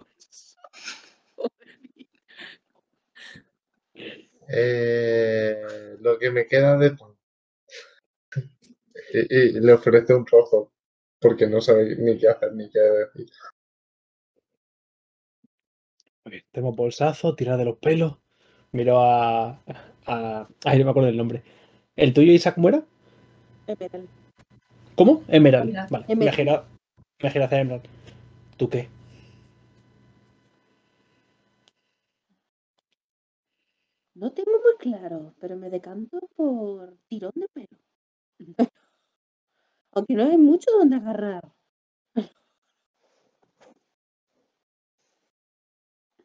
Eh, lo que me queda de pan. Y, y le ofrece un trozo, porque no sabe ni qué hacer ni qué decir. Bien, Tengo bolsazo, tirar de los pelos. Miro a, a. Ay, no me acuerdo del nombre. ¿El tuyo, Isaac, cómo era? Emerald. ¿Cómo? Emerald. Emerald. Vale, me Emerald. gira, me gira hacia Emerald. ¿Tú qué? No tengo muy claro, pero me decanto por tirón de pelo. Aunque no hay mucho donde agarrar.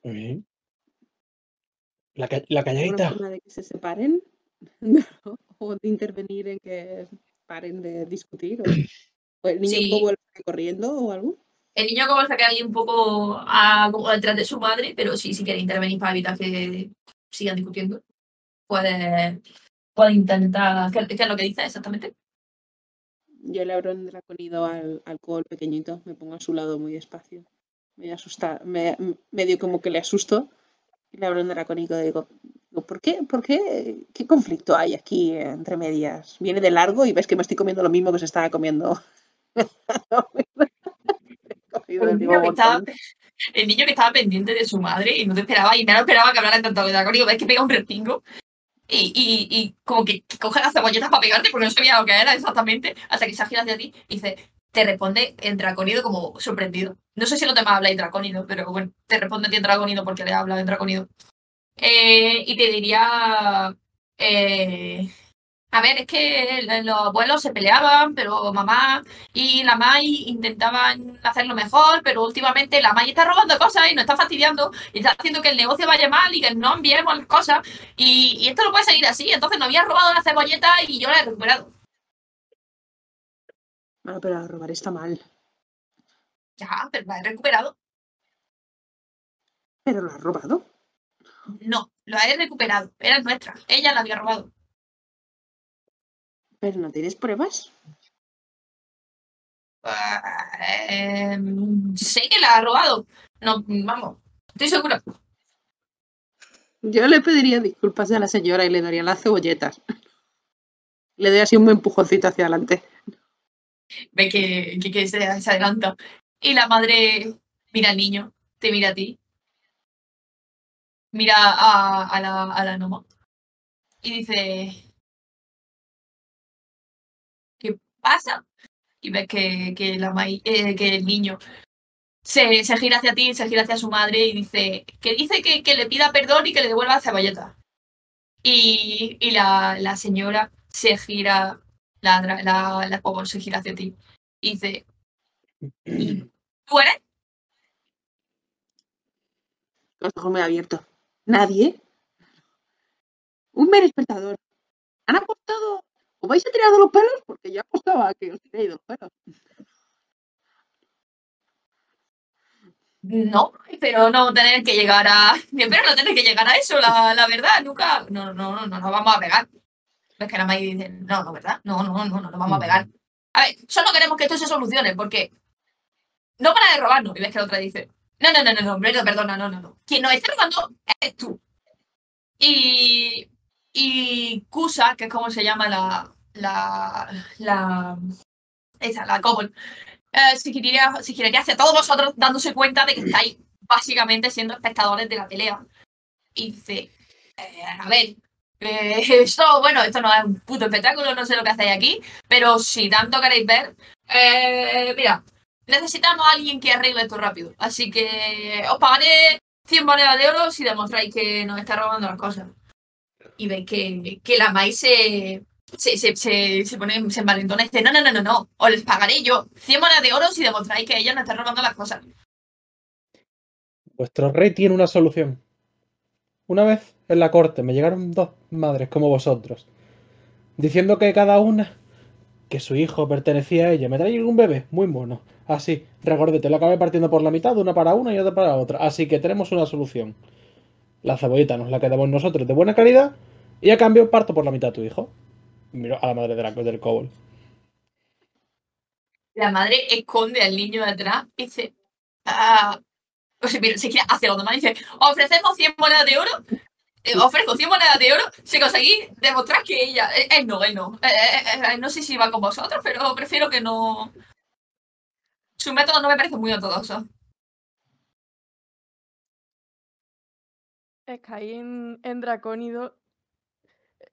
Muy bien. La, ca- la ¿Alguna calladita. forma de que se separen? o de intervenir en que paren de discutir. O, el niño Sí. Sale corriendo o algo. El niño como se queda ahí un poco a- como detrás de su madre, pero sí, si quiere intervenir para evitar que sigan discutiendo, puede, puede intentar. ¿Qué, qué es lo que dice exactamente? Yo le abro el draconido al, al Cobol pequeñito. Me pongo a su lado muy despacio. Me asusta, me, medio como que le asusto. Y le abro el draconido y digo, ¿por qué? ¿Por qué? ¿Qué conflicto hay aquí entre medias? Viene de largo y ves que me estoy comiendo lo mismo que se estaba comiendo. El niño, que estaba, montón. el niño que estaba pendiente de su madre y no te esperaba, y no esperaba que hablara tanto de dracónico, ves que pega un respingo y, y, y como que coge las cebolletas para pegarte porque no sabía lo que era exactamente, hasta que se gira hacia ti y dice, te responde en draconido como sorprendido. No sé si los demás habláis draconido, pero bueno, te responde en draconido porque le habla en draconido. Eh, y te diría, eh, a ver, es que los abuelos se peleaban, pero mamá y la Mai intentaban hacerlo mejor, pero últimamente la Mai está robando cosas y nos está fastidiando y está haciendo que el negocio vaya mal y que no enviemos las cosas. Y, y esto no puede seguir así. Entonces nos había robado la cebolleta y yo la he recuperado. Bueno, pero robar está mal. Ya, pero la he recuperado. Pero lo has robado. No, la he recuperado. Era nuestra. Ella la había robado. Pero no tienes pruebas. Ah, eh, sé que la ha robado. No, vamos, estoy segura. Yo le pediría disculpas a la señora y le daría las cebolletas. Le doy así un empujoncito hacia adelante. Ve que, que, que se, se adelanta. Y la madre mira al niño, te mira a ti. Mira a, a la, a la Noma. Y dice... ¿Qué pasa? Y ves que, que, la eh, que el niño se, se gira hacia ti, se gira hacia su madre y dice que dice que, que le pida perdón y que le devuelva la cebolleta. Y, y la, la señora se gira, la, la, se gira hacia ti y dice, "¿Y ¿tú eres? Los ojos muy abiertos. ¿Nadie? Un mero espectador. ¿Han apostado? ¿Os vais a tirar de los pelos? Porque yo apostaba que os tiréis de los pelos. No, pero no tener que llegar a. Espero no tener que llegar a eso, la, la verdad, nunca. No, no, no, no nos vamos a pegar. Ves que la May dice, no, no, ¿verdad? No, no, no, no nos vamos a pegar. A ver, solo queremos que esto se solucione, porque no para de robarnos. Y ves que la otra dice, no, no, no, no, no, perdona, no, no, no. Quien nos está robando eres tú. Y. Y Kusa, que es como se llama la. La. La. Esa, la Cobol. Eh, quería, si quería hacia todos vosotros dándose cuenta de que estáis básicamente siendo espectadores de la pelea. Y dice, eh, a ver, eh, esto, bueno, esto no es un puto espectáculo, no sé lo que hacéis aquí, pero si tanto queréis ver, eh, mira, necesitamos a alguien que arregle esto rápido. Así que os pagaré 100 monedas de oro si demostráis que nos está robando las cosas. Y veis que, que la maíz se, se, se, se, pone, se envalentona y dice, no, no, no, no, no, os les pagaré yo 100 monedas de oro si demostráis que ella nos está robando las cosas. Vuestro rey tiene una solución. Una vez en la corte me llegaron dos madres como vosotros, diciendo que cada una, que su hijo pertenecía a ella. Me traía un bebé, muy mono. Así, recordete, lo acabé partiendo por la mitad, una para una y otra para otra. Así que tenemos una solución. La cebollita nos la quedamos nosotros de buena calidad y a cambio parto por la mitad a tu hijo. Miro a la madre de la, del cobol. La madre esconde al niño detrás y dice, ah, se gira hacia los demás y dice, ofrecemos 100 monedas de oro, eh, ofrezco 100 monedas de oro si conseguís demostrar que ella, eh, él no, él no, Eh, eh, eh, no sé si va con vosotros, pero prefiero que no, su método no me parece muy ortodoxo. Sky en, en Dracónido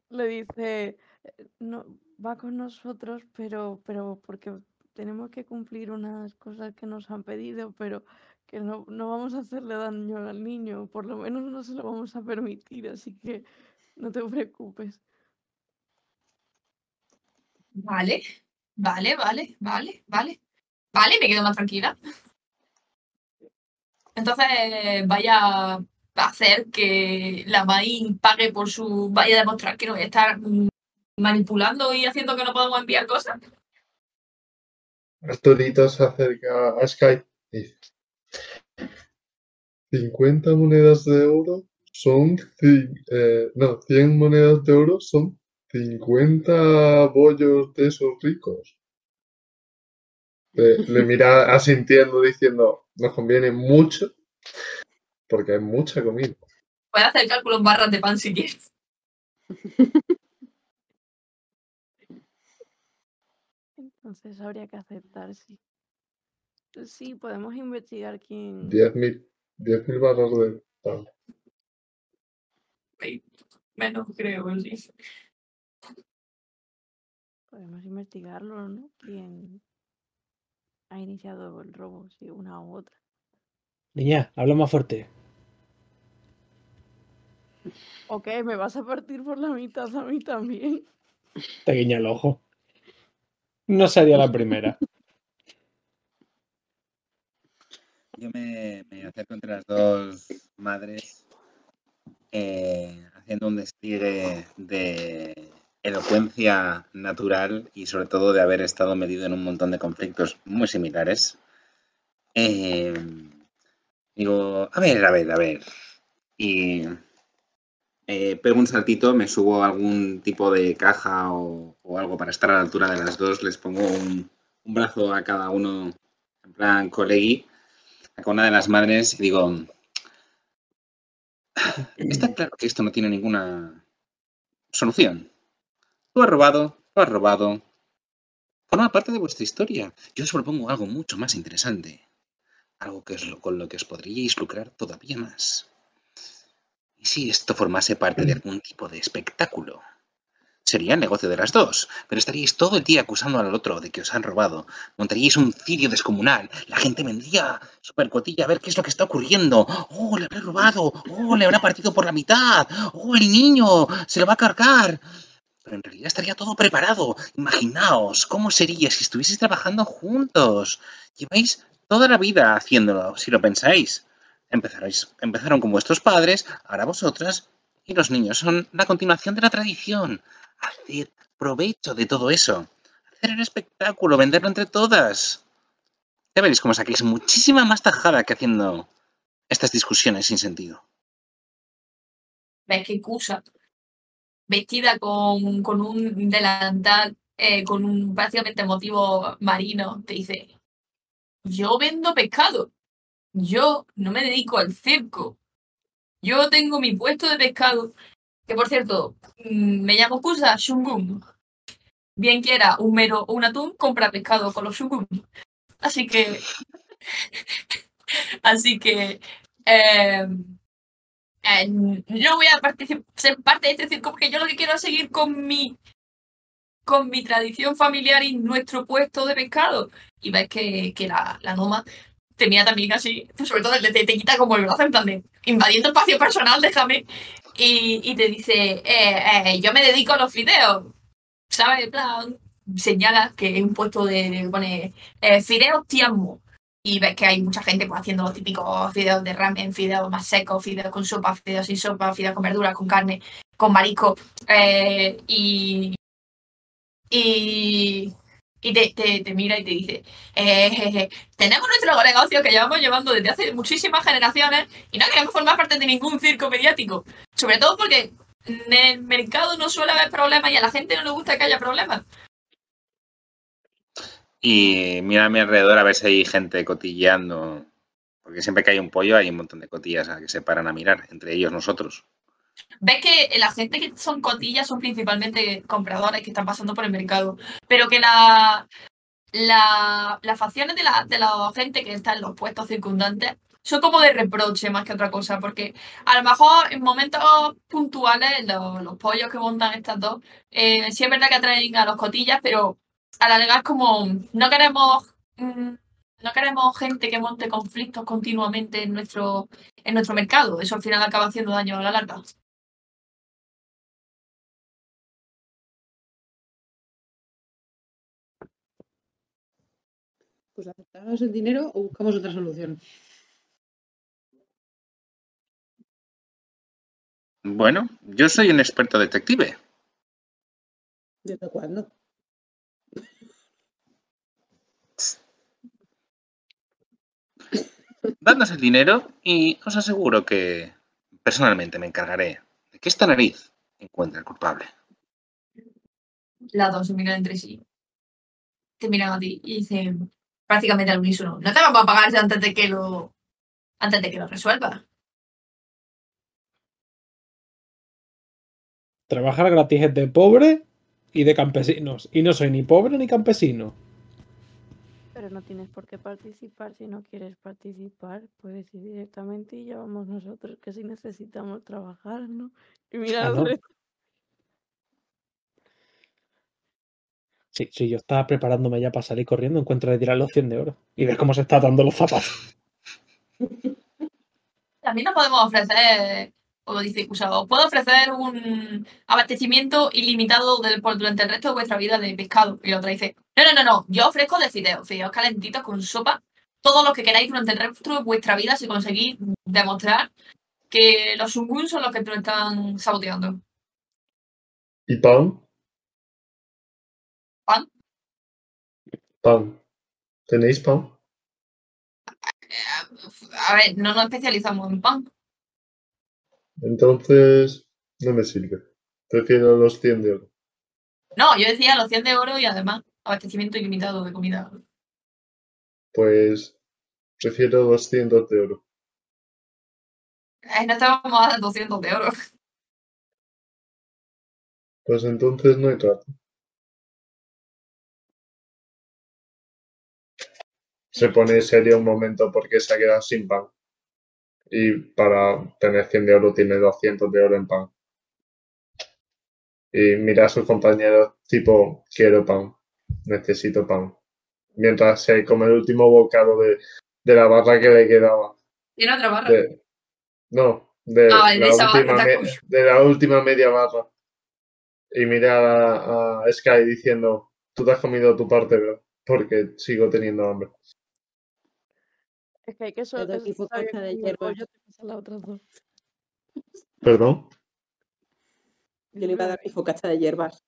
le dice, "Eh, no, va con nosotros, pero, pero porque tenemos que cumplir unas cosas que nos han pedido, pero que no, no vamos a hacerle daño al niño, por lo menos no se lo vamos a permitir, así que no te preocupes. Vale, vale, vale, vale, vale. Vale, me quedo más tranquila. Entonces, vaya a hacer que la Mai pague por su. Vaya a demostrar que no voy a estar manipulando y haciendo que no podamos enviar cosas. Arturito se acerca a Sky y dice: 50 monedas de oro son. eh, no, 100 monedas de oro son 50 bollos de esos ricos. Le, le mira asintiendo diciendo: Nos conviene mucho porque hay mucha comida. Puedes hacer cálculo en barras de pan si quieres. Entonces habría que aceptar, sí. Sí, podemos investigar quién... 10.000 10.000 barras de pan. Menos creo, sí. Podemos investigarlo, ¿no? ¿Quién ha iniciado el robo? Si una u otra. Niña, habla más fuerte. Ok, me vas a partir por la mitad a mí también. Te guiña el ojo. No sería la primera. Yo me, acerco entre las dos madres eh, haciendo un despliegue de elocuencia natural y sobre todo de haber estado metido en un montón de conflictos muy similares. Eh, digo, a ver, a ver, a ver. Y eh, pego un saltito, me subo a algún tipo de caja o, algo para estar a la altura de las dos, les pongo un, un brazo a cada uno en plan colegui a una de las madres y digo, está claro que esto no tiene ninguna solución. Tú has robado, tú has robado. Forma parte de vuestra historia. Yo os propongo algo mucho más interesante. Algo que es lo, con lo que os podríais lucrar todavía más. ¿Y si esto formase parte de algún tipo de espectáculo? Sería el negocio de las dos, pero estaríais todo el día acusando al otro de que os han robado. Montaríais un cirio descomunal. La gente vendría super cotilla a ver qué es lo que está ocurriendo. ¡Oh, le habrá robado! ¡Oh, le habrá partido por la mitad! ¡Oh, el niño! ¡Se lo va a cargar! Pero en realidad estaría todo preparado. Imaginaos cómo sería si estuvieseis trabajando juntos. Lleváis toda la vida haciéndolo, si lo pensáis. Empezaréis, empezaron con vuestros padres, ahora vosotras, y los niños son la continuación de la tradición. Haced provecho de todo eso. Hacer el espectáculo, venderlo entre todas. Ya veréis cómo saquéis muchísima más tajada que haciendo estas discusiones sin sentido. ves que Kusa, vestida con, con un delantal, eh, con un prácticamente motivo marino, te dice, yo vendo pescado, yo no me dedico al circo, yo tengo mi puesto de pescado, que por cierto, mm, me llamo Kusa Shungun. Bien quiera un mero o un atún, compra pescado con los Shungun. Así que... Así que... eh, eh, no voy a ser parte de este circo porque yo lo que quiero es seguir con mi con mi tradición familiar y nuestro puesto de pescado. Y ves que, que la, la Noma tenía también así, sobre todo te, te quita como el brazo en plan de invadiendo espacio personal, déjame. Y, te dice, eh, eh, yo me dedico a los fideos. ¿Sabes? En plan, señala que es un puesto de, pone eh, fideos tiammo y ves que hay mucha gente pues, haciendo los típicos fideos de ramen, fideos más secos, fideos con sopa, fideos sin sopa, fideos con verduras, con carne, con marisco. y y, y te, te, te mira y te dice, eh, jeje, tenemos nuestro negocio que llevamos llevando desde hace muchísimas generaciones y no queremos formar parte de ningún circo mediático. Sobre todo porque en el mercado no suele haber problemas y a la gente no le gusta que haya problemas. Y mira a mi alrededor a ver si hay gente cotilleando. Porque siempre que hay un pollo hay un montón de cotillas a que se paran a mirar, entre ellos nosotros. Ves que la gente que son cotillas son principalmente compradores que están pasando por el mercado, pero que la, la- las facciones de la, de la gente que está en los puestos circundantes son como de reproche más que otra cosa, porque a lo mejor en momentos puntuales los, los pollos que montan estas dos, eh, sí es verdad que atraen a los cotillas, pero a la larga es como no queremos mm, no queremos gente que monte conflictos continuamente en nuestro en nuestro mercado. Eso al final acaba haciendo daño a la larga. Pues aceptamos el dinero o buscamos otra solución. Bueno, yo soy un experto detective. ¿Desde cuándo? Dadnos el dinero y os aseguro que personalmente me encargaré de que esta nariz encuentre al culpable. Las dos se miran entre sí. Te miran a ti y dicen prácticamente al unísono. No te vamos a pagar antes de que lo antes de que lo resuelva. Trabajar gratis es de pobre y de campesinos. Y no soy ni pobre ni campesino. Pero no tienes por qué participar. Si no quieres participar, puedes ir directamente y ya vamos nosotros, que si necesitamos trabajar, ¿no? Y mira, Ah, no. Sí, sí, yo estaba preparándome ya para salir corriendo, encuentro de tirar los 100 de oro. Y ver cómo se está dando los zapatos. También nos podemos ofrecer, como dice Cusado, os puedo ofrecer un abastecimiento ilimitado del- por- durante el resto de vuestra vida de pescado. Y la otra dice, no, no, no, no, yo ofrezco de fideos, fideos calentitos con sopa, todo lo que queráis durante el resto de vuestra vida si conseguís demostrar que los sungun son los que te lo están saboteando. ¿Y pan? ¿Pan? Pan. ¿Tenéis pan? Eh, A ver, no nos especializamos en pan. Entonces, no me sirve. Prefiero los 100 de oro. No, yo decía los 100 de oro y además abastecimiento ilimitado de comida. Pues prefiero 200 de oro. Eh, no te vamos a dar 200 de oro. Pues entonces no hay trato. Se pone serio un momento porque se ha quedado sin pan. Y para tener 100 de oro tiene 200 de oro en pan. Y mira a sus compañeros tipo, quiero pan, necesito pan. Mientras se come el último bocado de, de la barra que le quedaba. Tiene otra barra. De- no, de, Ah, la última me- de la última media barra. Y mira a, a Sky diciendo, tú te has comido tu parte, ¿verdad? Porque sigo teniendo hambre. Es que hay que tipo está bien caja de el hierbas. bollo, te las otras dos. ¿Perdón? Yo le iba a dar mi focacha de hierbas.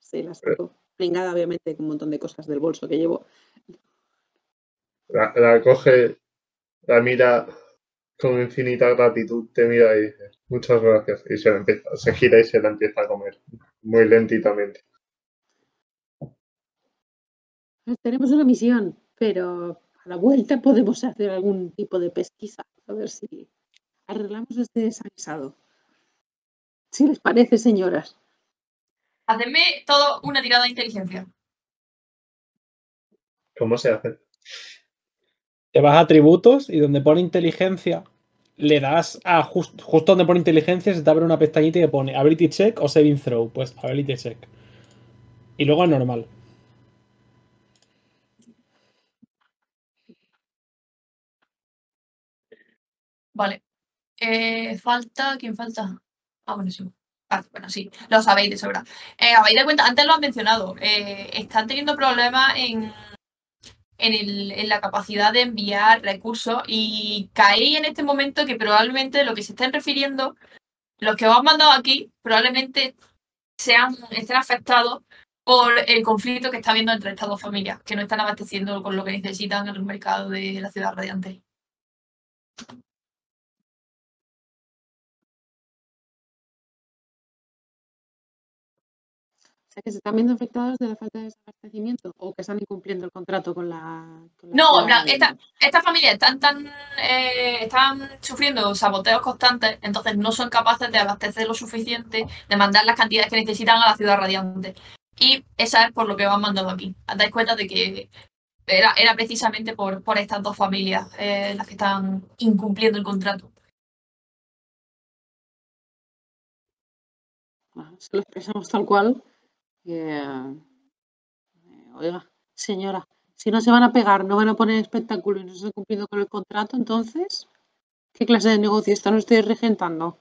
Sí, la saco. Pringada, obviamente, con un montón de cosas del bolso que llevo. La, la coge, la mira con infinita gratitud, te mira y dice, muchas gracias. Y se, la empieza, se gira y se la empieza a comer, muy lentitamente. Tenemos una misión, pero la vuelta podemos hacer algún tipo de pesquisa. A ver si arreglamos este desaguisado. Si les parece, señoras. Hacedme todo una tirada de inteligencia. ¿Cómo se hace? Te vas a atributos y donde pone inteligencia, le das a just- justo donde pone inteligencia, se te abre una pestañita y te pone ability check o saving throw. Pues ability check. Y luego a normal. Vale. Eh, falta. ¿Quién falta? Ah, bueno, sí. Ah, bueno, sí, lo sabéis de sobra. Eh, habéis de cuenta, antes lo han mencionado, eh, están teniendo problemas en, en, el- en la capacidad de enviar recursos y caéis en este momento que probablemente lo que se estén refiriendo, los que os han mandado aquí, probablemente sean, estén afectados por el conflicto que está habiendo entre estas dos familias, que no están abasteciendo con lo que necesitan en el mercado de la ciudad radiante. Sea, que se están viendo afectados de la falta de desabastecimiento o que están incumpliendo el contrato con la. con la No, en plan, esta- estas familias están tan eh, están sufriendo saboteos constantes, entonces no son capaces de abastecer lo suficiente, de mandar las cantidades que necesitan a la ciudad radiante. Y esa es por lo que van mandando aquí. Dais cuenta de que era, era precisamente por, por estas dos familias eh, las que están incumpliendo el contrato. Se lo expresamos tal cual. Que, eh, oiga, señora, si no se van a pegar, no van a poner espectáculo y no se está cumpliendo con el contrato, entonces, ¿qué clase de negocio están ustedes regentando?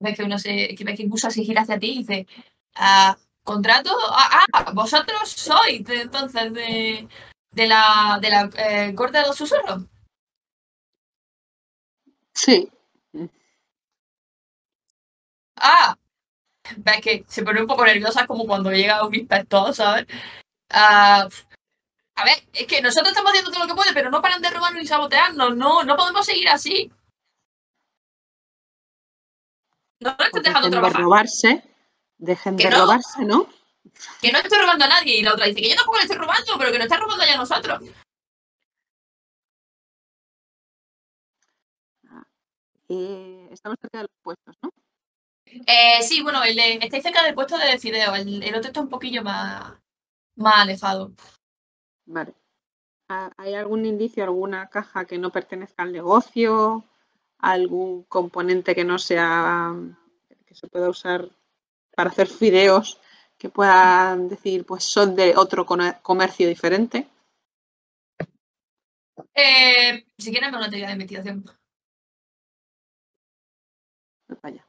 Ves que uno se, que que Gusa se gira hacia ti y dice, ah, ¿contrato? Ah, ah, vosotros sois de, entonces de, de la, de la eh, corte de los susurros. Sí, Ah, ves que se pone un poco nerviosa como cuando llega un inspector, ¿sabes? Ah, a ver, es que nosotros estamos haciendo todo lo que puede, pero no paran de robarnos y sabotearnos. No, no podemos seguir así. No nos estás dejando dejen de trabajar. robarse, dejen Que de no. robarse, ¿no? Que no estoy robando a nadie. Y la otra dice que yo tampoco le estoy robando, pero que nos está robando ya a nosotros. Eh, estamos cerca de los puestos, ¿no? Eh, sí, bueno, el de- estáis cerca del puesto de Fideo. El, el otro está un poquillo más, más alejado. Vale. ¿Hay algún indicio, alguna caja que no pertenezca al negocio? ¿Algún componente que no sea, que se pueda usar para hacer fideos, que puedan decir, pues son de otro comercio diferente? Eh, si quieren, me una teoría de investigación. Vaya.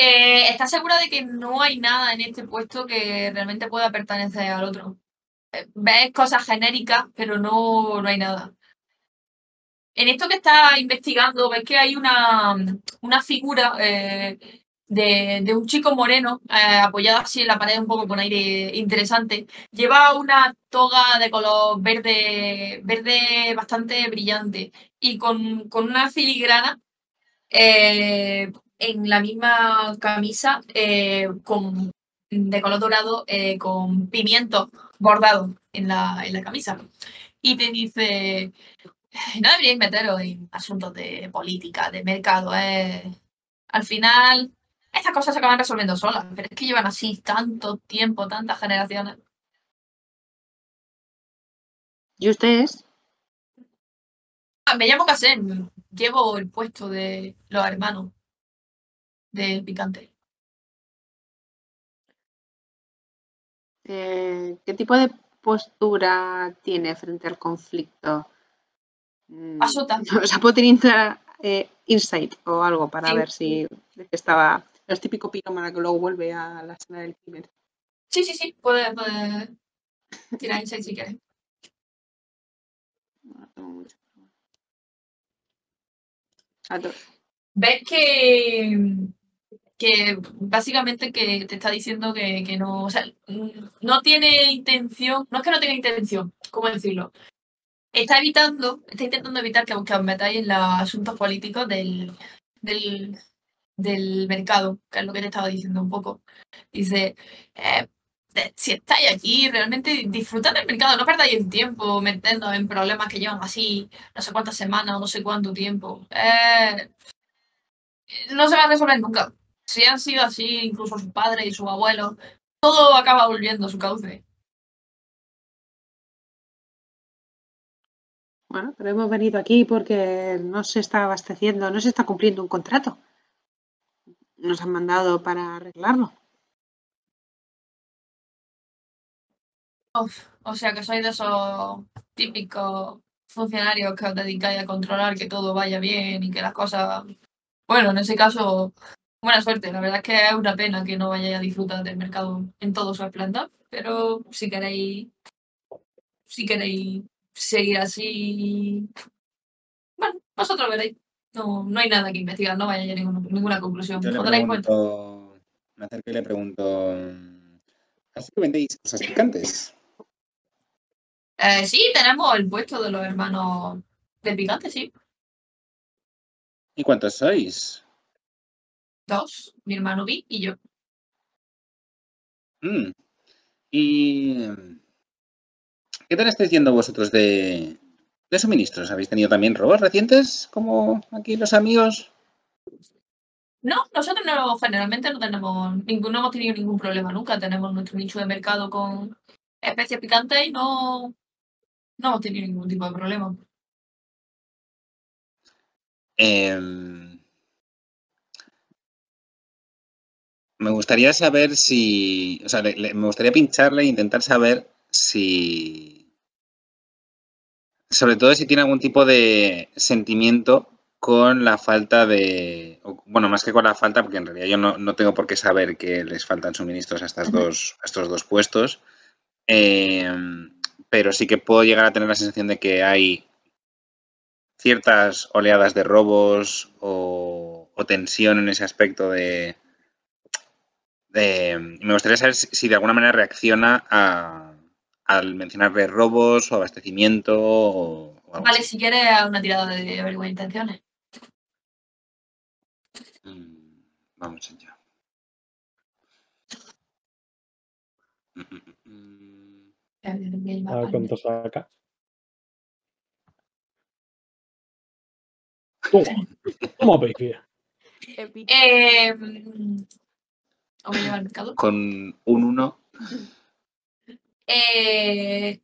Eh, ¿Estás segura de que no hay nada en este puesto que realmente pueda pertenecer al otro? Eh, Ves cosas genéricas, pero no, no hay nada. En esto que estás investigando, ves que hay una, una figura eh, de, de un chico moreno eh, apoyado así en la pared un poco con aire interesante. Lleva una toga de color verde, verde bastante brillante y con, con una filigrana eh, en la misma camisa eh, con, de color dorado eh, con pimientos bordados en la, en la camisa. Y te dice, no deberíais meteros en asuntos de política, de mercado. eh. Al final, estas cosas se acaban resolviendo solas, pero es que llevan así tanto tiempo, tantas generaciones. ¿Y ustedes? Ah, me llamo Casen, llevo el puesto de los hermanos del picante. Eh, ¿Qué tipo de postura tiene frente al conflicto? Mm, Asuta. O sea, puedo tener eh, insight o algo para Sí. ver si de estaba. Es típico pirómana que luego vuelve a la escena del crimen. Sí, sí, sí, puedes puede tirar insight si quieres. No tengo mucho. A dos. ves que, que básicamente que te está diciendo que, que no, o sea, no tiene intención, no es que no tenga intención, ¿cómo decirlo? Está evitando, está intentando evitar que, que os metáis en los asuntos políticos del, del, del mercado, que es lo que te estaba diciendo un poco. Dice, eh, si estáis aquí, realmente disfrutad del mercado, no perdáis el tiempo metiendo en problemas que llevan así no sé cuántas semanas o no sé cuánto tiempo. Eh, no se va a resolver nunca. Si han sido así, incluso sus padres y sus abuelos, todo acaba volviendo a su cauce. Bueno, pero hemos venido aquí porque no se está abasteciendo, no se está cumpliendo un contrato. Nos han mandado para arreglarlo. O sea que sois de esos típicos funcionarios que os dedicáis a controlar que todo vaya bien y que las cosas. Bueno, en ese caso, buena suerte. La verdad es que es una pena que no vayáis a disfrutar del mercado en todo su esplendor. Pero si queréis. Si queréis seguir así. Bueno, vosotros veréis. No, no hay nada que investigar, no vaya a ninguna, ninguna conclusión. Yo le pregunto, me acerco y le pregunto, ¿así que vendéis cosas picantes? Eh, sí, tenemos el puesto de los hermanos del picante, sí. ¿Y cuántos sois? Dos, mi hermano Vi y yo. Mm. ¿Y qué tal estáis yendo vosotros de, de suministros? ¿Habéis tenido también robos recientes como aquí los amigos? No, nosotros no, generalmente no tenemos ningún, no hemos tenido ningún problema nunca. Tenemos nuestro nicho de mercado con especies picantes y no, no hemos tenido ningún tipo de problema. Em, me gustaría saber si, o sea, le- le- me gustaría pincharle e intentar saber si, sobre todo si tiene algún tipo de sentimiento con la falta de, bueno, más que con la falta, porque en realidad yo no, no tengo por qué saber que les faltan suministros a, estas dos, a estos dos puestos, Em, pero sí que puedo llegar a tener la sensación de que hay ciertas oleadas de robos o, o tensión en ese aspecto de, y me gustaría saber si, de alguna manera reacciona a, al mencionarle robos o abastecimiento o, o algo Vale, así. si quieres una tirada de averiguar intenciones. Mm, Vamos allá. Mm, mm, A ver cuánto saca. Toma, toma, baby. Eh, ¿O me lleva al mercado? Con un 1, Eh,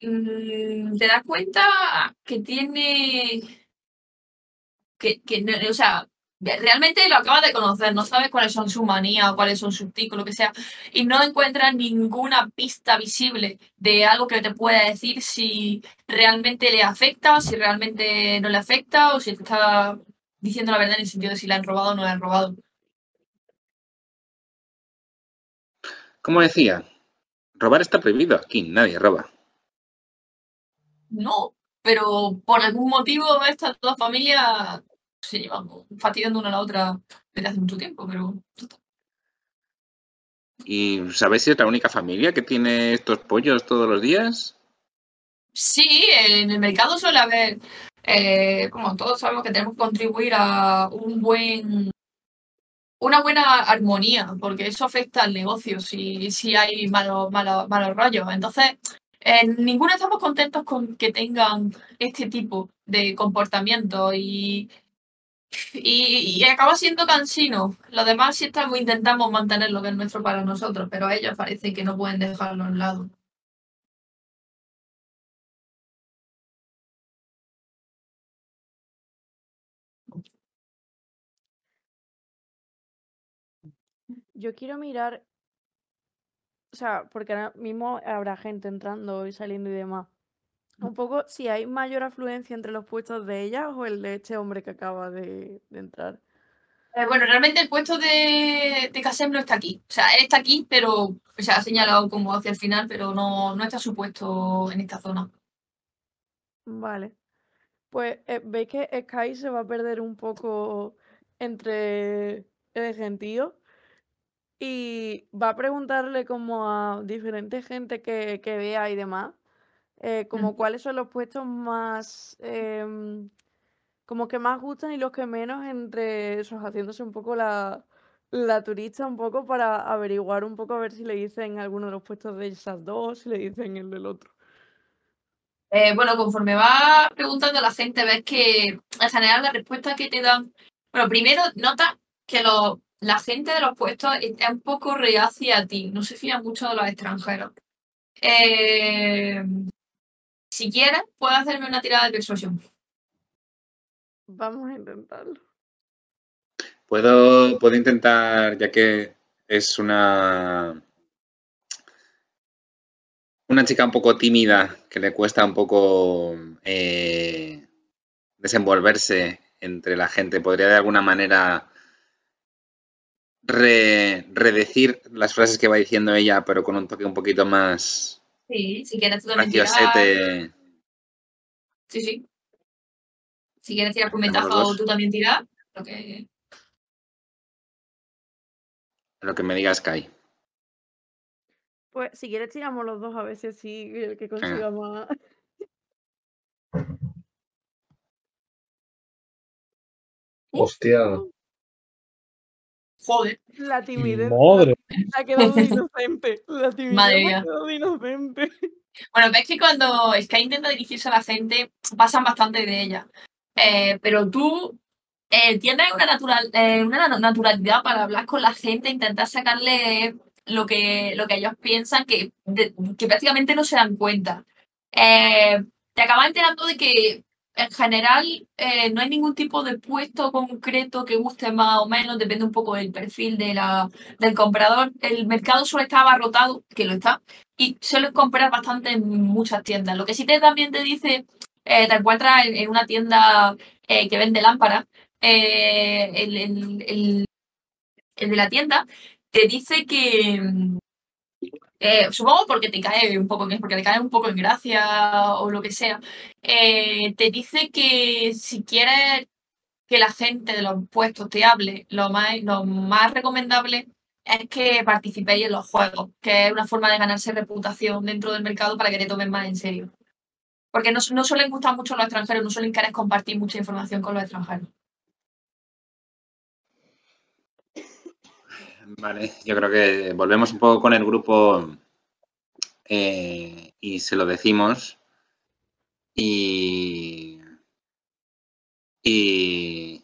mm, ¿Te das cuenta que tiene... Que, que o sea, realmente lo acabas de conocer, no sabes cuáles son sus manías, cuáles son sus ticos, lo que sea, y no encuentras ninguna pista visible de algo que te pueda decir si realmente le afecta, si realmente no le afecta, o si te está diciendo la verdad en el sentido de si la han robado o no la han robado. Como decía, robar está prohibido aquí, nadie roba. No, pero por algún motivo estas dos familias se llevan fastidiando una a la otra desde hace mucho tiempo, pero ¿Y sabéis si es la única familia que tiene estos pollos todos los días? sí, en el mercado suele haber, eh, como todos sabemos que tenemos que contribuir a un buen, una buena armonía, porque eso afecta al negocio si, si hay malos, malos, malos rollos. Entonces, eh, ninguno estamos contentos con que tengan este tipo de comportamiento y, y, acaba siendo cansino. Los demás sí estamos, intentamos mantener lo que es nuestro para nosotros, pero ellos parece que no pueden dejarlo a un lado. Yo quiero mirar, o sea, porque ahora mismo habrá gente entrando y saliendo y demás. Un poco si hay mayor afluencia entre los puestos de ellas o el de este hombre que acaba de, de entrar. Eh, bueno, realmente el puesto de, de Casem no está aquí. O sea, él está aquí, pero se ha señalado como hacia el final, pero no, no está su puesto en esta zona. Vale. Pues eh, veis que Sky se va a perder un poco entre el gentío y va a preguntarle como a diferente gente que, que vea y demás, eh, como cuáles son los puestos más, em, como que más gustan y los que menos entre esos, haciéndose un poco la, la turista un poco para averiguar un poco a ver si le dicen alguno de los puestos de esas dos, si le dicen el del otro. Eh, bueno, conforme va preguntando la gente, ves que en general la respuesta que te dan. Bueno, primero nota que lo- la gente de los puestos está un poco reacia a ti, no se fía mucho de los extranjeros. Eh, si quieres, puedes hacerme una tirada de persuasión. Vamos a intentarlo. Puedo, puedo intentar, ya que es una, una chica un poco tímida, que le cuesta un poco eh, desenvolverse entre la gente, podría de alguna manera re- redecir las frases que va diciendo ella, pero con un toque un poquito más Sí, si quieres tú también tirar. Sí, sí. Si quieres tirar Hacemos ventaja o tú también tirar. Lo que... Lo que me diga Sky. Pues si quieres tiramos los dos a veces sí el que consiga más. Hostia. Joder. La timidez. Madre. Ha quedado de inocente. La timidez Madre ha quedado de inocente. Bueno, ves que cuando Sky intenta dirigirse a la gente, pasan bastante de ella. Eh, pero tú eh, tienes una, natural, eh, una na- naturalidad para hablar con la gente, intentar sacarle lo que, lo que ellos piensan, que, de- que prácticamente no se dan cuenta. Eh, te acabas enterando de que en general eh, no hay ningún tipo de puesto concreto que guste más o menos, depende un poco del perfil de la, del comprador. El mercado suele estar abarrotado, que lo está, y suelen comprar bastante en muchas tiendas. Lo que sí te también te dice, eh, te encuentras en, una tienda eh, que vende lámparas, eh, el, el- el- de la tienda te dice que, eh, supongo porque te cae un poco, porque te cae un poco en gracia o lo que sea, eh, te dice que si quieres que la gente de los puestos te hable, lo más, lo más recomendable es que participéis en los juegos, que es una forma de ganarse reputación dentro del mercado para que te tomen más en serio. Porque no, no suelen gustar mucho los extranjeros, no suelen querer compartir mucha información con los extranjeros. Vale, yo creo que volvemos un poco con el grupo eh, y se lo decimos. Y, y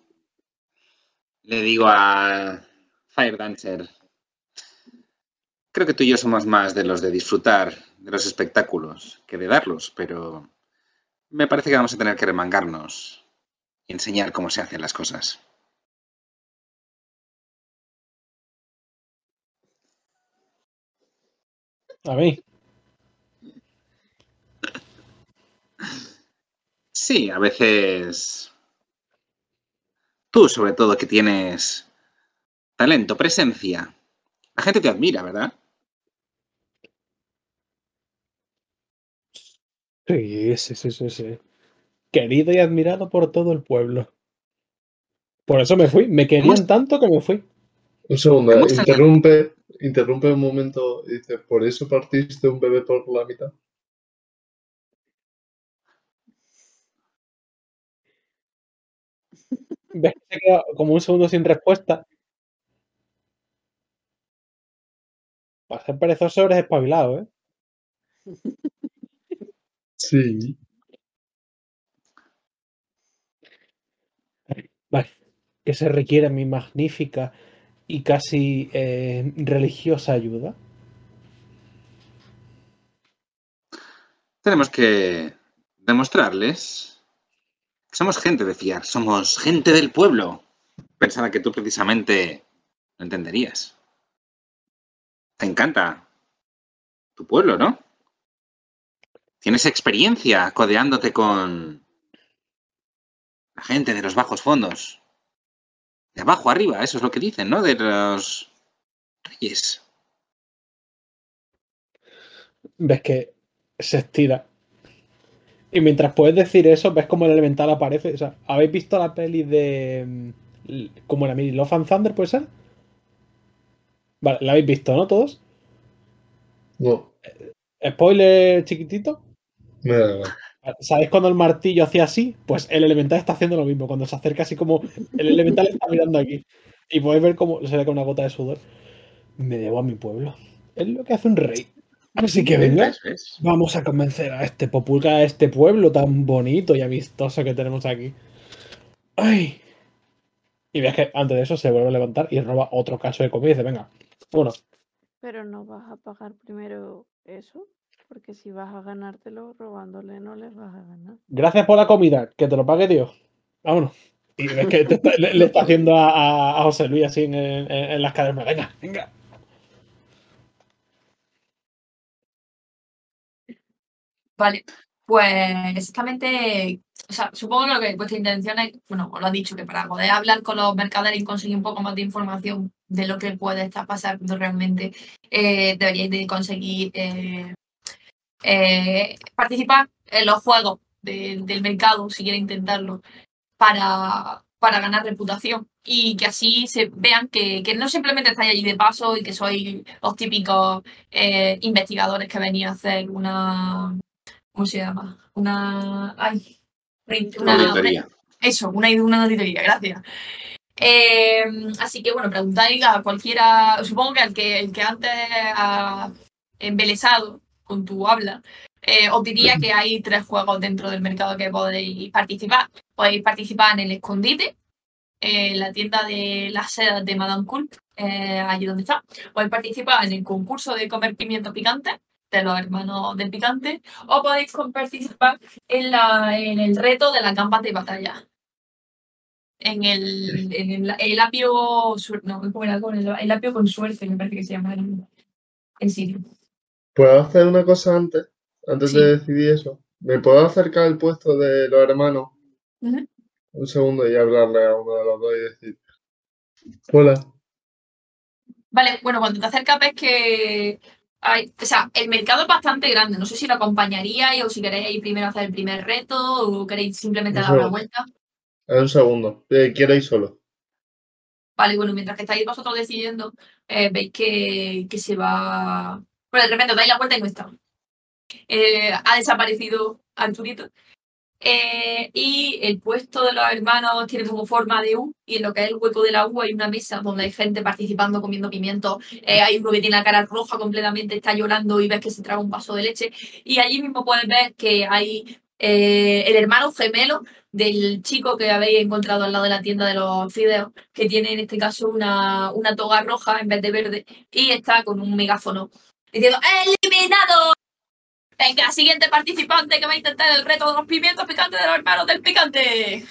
le digo a Fire Dancer, creo que tú y yo somos más de los de disfrutar de los espectáculos que de darlos, pero me parece que vamos a tener que remangarnos y enseñar cómo se hacen las cosas. A mí. Sí, a veces. Tú, sobre todo, que tienes talento, presencia. La gente te admira, ¿verdad? Sí, sí, sí, sí, sí. Querido y admirado por todo el pueblo. Por eso me fui. Me querían tanto que me fui. Un segundo, interrumpe, interrumpe un momento y dice, ¿por eso partiste un bebé por la mitad? Ves que se queda como un segundo sin respuesta. Para ser perezoso eres espabilado, ¿eh? Sí. Vale. Que se requiere mi magnífica y casi eh, religiosa ayuda. Tenemos que demostrarles que somos gente de fiar, somos gente del pueblo. Pensaba que tú precisamente lo entenderías. Te encanta tu pueblo, ¿no? Tienes experiencia codeándote con la gente de los bajos fondos. De abajo arriba, eso es lo que dicen, ¿no? De los reyes. Ves que se estira. Y mientras puedes decir eso, ves como el elemental aparece. O sea, ¿habéis visto la peli de. mm, como la mini Love and Thunder, puede ser? Vale, la habéis visto, ¿no? Todos. No, Spoiler chiquitito. me da igual. ¿Sabéis cuando el martillo hacía así? Pues el elemental está haciendo lo mismo. Cuando se acerca así como el elemental está mirando aquí. Y podéis ver cómo se ve con una gota de sudor. Me debo a mi pueblo. Es lo que hace un rey. Así que venga. Vamos a convencer a este populca, a este pueblo tan bonito y amistoso que tenemos aquí. ¡Ay! Y ves que antes de eso se vuelve a levantar y roba otro caso de comida y dice, venga, bueno, Pero no vas a pagar primero eso, porque si vas a ganártelo robándole no les vas a ganar. gracias por la comida, que te lo pague Dios. Vámonos. Y ves que te está- le, le está haciendo a, a- José Luis así en, en- en las cadenas. Venga, venga. Vale, pues exactamente, o sea, supongo que lo que vuestra intención es, bueno, os lo han dicho, que para poder hablar con los mercaderes y conseguir un poco más de información de lo que puede estar pasando realmente, eh, deberíais de conseguir eh, eh, participar en los juegos de- del mercado, si quiere intentarlo, para, para ganar reputación y que así se vean que, que no simplemente estáis allí de paso y que sois los típicos eh, investigadores que venís a hacer una ¿Cómo se llama? Una. Ay. Una, Auditoría. Eso, una, una auditoría, gracias. Eh, así que bueno, preguntáis a cualquiera, supongo que al que, el que antes ha embelesado con tu habla, eh, os diría que hay tres juegos dentro del mercado que podéis participar. Podéis participar en el escondite, en la tienda de las sedas de Madame Cool, eh, allí donde está. Podéis participar en el concurso de comer pimiento picante de los hermanos del picante, o podéis participar en, la, en el reto de las gambas de batalla. En el, en el, el apio, no, ¿cómo era? El, el apio con suerte, me parece que se llama en, en sitio. ¿Puedo hacer una cosa antes? Antes Sí. de decidir eso. ¿Me puedo acercar al puesto de los hermanos? Un segundo y hablarle a uno de los dos y decir. Hola. Vale, bueno, cuando te acercas ves que hay, o sea, el mercado es bastante grande. No sé si lo acompañaríais o si queréis primero hacer el primer reto o queréis simplemente dar la vuelta. Un segundo. Eh, quiero ir solo. Vale, bueno, mientras que estáis vosotros decidiendo, eh, veis que, que se va. Bueno, de repente dais la vuelta y no está. Eh, ha desaparecido Arturito. Eh, y el puesto de los hermanos tiene como forma de U, y en lo que es el hueco de la U hay una mesa donde hay gente participando, comiendo pimientos. Eh, hay uno que tiene la cara roja completamente, está llorando y ves que se traga un vaso de leche. Y allí mismo puedes ver que hay eh, el hermano gemelo del chico que habéis encontrado al lado de la tienda de los fideos, que tiene en este caso una, una toga roja en vez de verde, y está con un megáfono diciendo ¡Eliminado! Venga, siguiente participante que va a intentar el reto de los pimientos picantes de los hermanos del picante.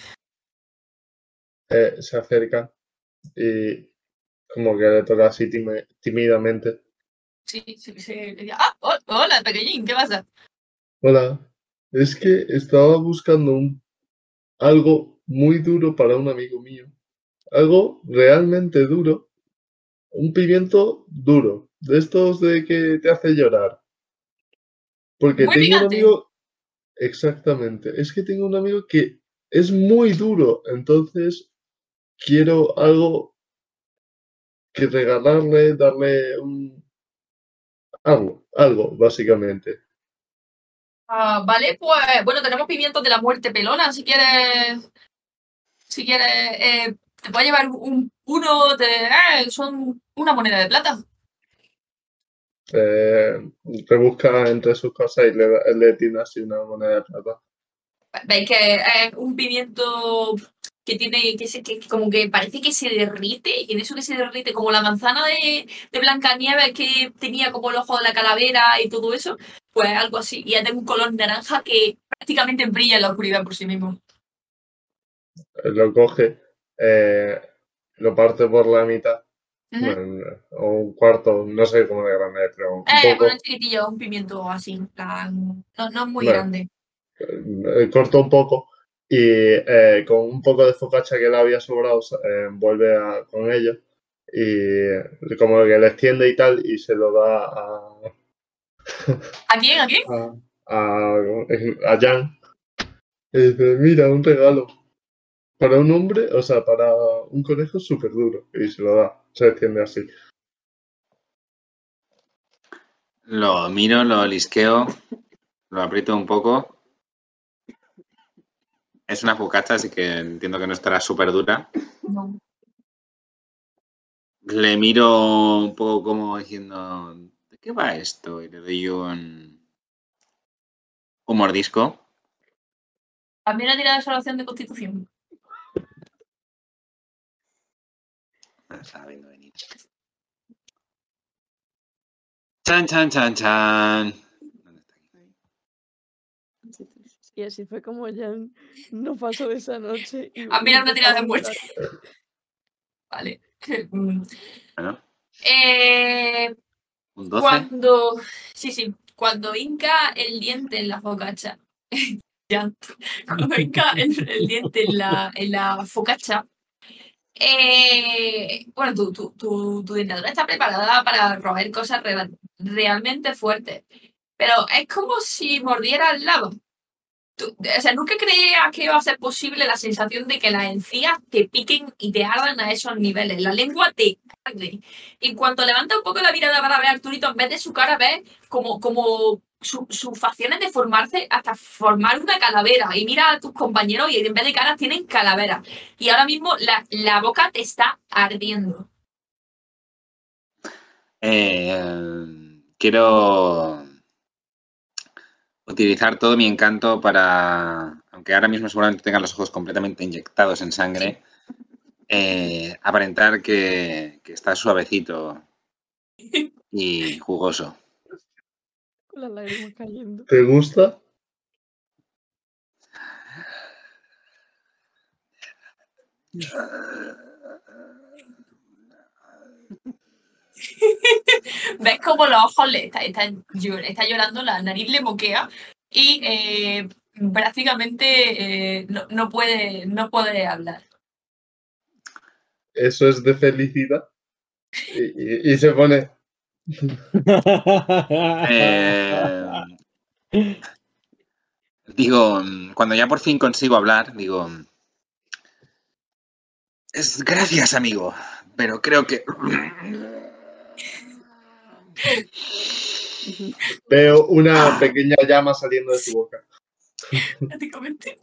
Eh, se acerca y como que le toca así tímidamente. Sí, sí, sí. Ah, oh, hola, pequeñín, ¿qué pasa? Hola. Es que estaba buscando un algo muy duro para un amigo mío. Algo realmente duro. Un pimiento duro. De estos de que te hace llorar. Porque Muy tengo un amigo. Exactamente. Es que tengo un amigo que es muy duro. Entonces quiero algo que regalarle, darle un. Algo, algo, básicamente. Ah, vale, pues bueno, tenemos pimientos de la muerte pelona, si quieres. Si quieres, eh, te puede llevar un, uno de. eh, son una moneda de plata. Eh, rebusca entre sus cosas y le, le tiene así una moneda de plata. Veis que es un pimiento que tiene, que, se, que como que parece que se derrite, y en eso que se derrite, como la manzana de, de Blancanieves que tenía como el ojo de la calavera y todo eso, pues algo así. Y es de un color naranja que prácticamente brilla en la oscuridad por sí mismo. Lo coge, eh, lo parte por la mitad, Ujú. bueno, o un cuarto, no sé cómo de grande pero un Eh, poco. bueno, chiquitillo, un pimiento así, plan, no, no muy grande. eh, corta un poco y eh, con un poco de focaccia que le había sobrado, eh, vuelve a- con ella y como que le extiende y tal y se lo da a, ¿A quién? ¿A quién? a, a, a Jan. Y dice, mira, un regalo. Para un hombre, o sea, para un conejo súper duro. Y se lo da, se extiende así. Lo miro, lo lisqueo, lo aprieto un poco. Es una focaccia, así que entiendo que no estará súper dura. No. Le miro un poco como diciendo, ¿de qué va esto? Y le doy un, un mordisco. También ha tirado de salvación de constitución. estaba viendo venir. Chan, chan, chan, chan. ¿Dónde está aquí? Y así fue como Jan no pasó de esa noche. Mira, y una tirada a de muerte. Vale. Mm. Bueno, Eh, un 12. Cuando, sí, sí, cuando hinca el diente en la focacha, ya, cuando hinca el, el diente en la, en la focacha, eh, bueno, tu, tu, tu, tu dentadura está preparada para roer cosas realmente fuertes, pero es como si mordiera lava. O sea, nunca creías que iba a ser posible la sensación de que las encías te piquen y te ardan a esos niveles. La lengua te arde. En cuanto levanta un poco la mirada para ver a Arturito, en vez de su cara, ves como, como su- sus facciones de formarse hasta formar una calavera. Y mira a tus compañeros y en vez de caras tienen calaveras. Y ahora mismo la, la boca te está ardiendo. Eh, quiero utilizar todo mi encanto para, aunque ahora mismo seguramente tenga los ojos completamente inyectados en sangre, eh, aparentar que, que está suavecito y jugoso. Lágrimas cayendo. ¿Te gusta? ves como los ojos le está, está llorando, la nariz le moquea y eh, prácticamente eh, no, no puede, no puede hablar. Eso es de felicidad. Y, y- y se pone. Eh, digo, cuando ya por fin consigo hablar, digo, es gracias amigo, pero creo que Veo una pequeña llama saliendo de su boca. Prácticamente.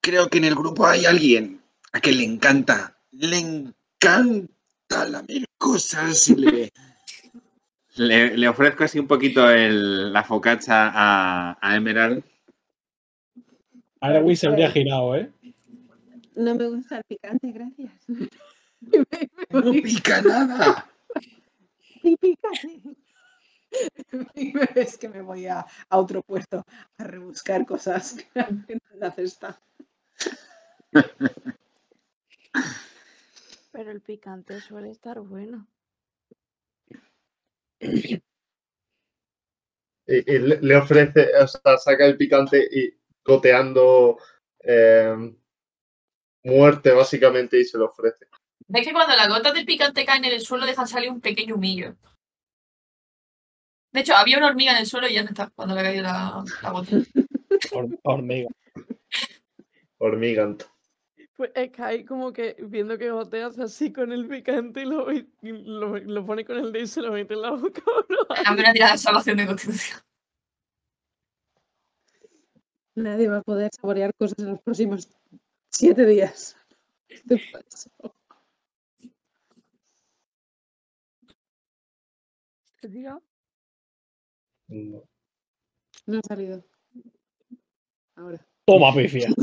creo que en el grupo hay alguien a que le encanta, le encanta la mil cosas y le, le, le ofrezco así un poquito el- la focacha a, a Emerald. Arewin se habría girado, ¿eh? No me gusta el picante, gracias. No pica nada. Y es que me voy a, a otro puesto a rebuscar cosas en la cesta. Pero el picante suele estar bueno. Y, le ofrece, o sea, saca el picante y goteando eh, muerte básicamente y se lo ofrece. Ves que cuando las gotas del picante caen en el suelo dejan salir un pequeño humillo. De hecho, había una hormiga en el suelo y ya no está cuando le ha caído la, la gota. Hor- hormiga. Hormigant. Pues es que hay como que viendo que goteas así con el picante y lo, y lo, lo pone con el dedo y se lo mete en la boca. Dame una tirada de salvación de constitución. Nadie va a poder saborear cosas en los próximos siete días. Estoy falso. No. No ha salido. Ahora. Toma, pifia.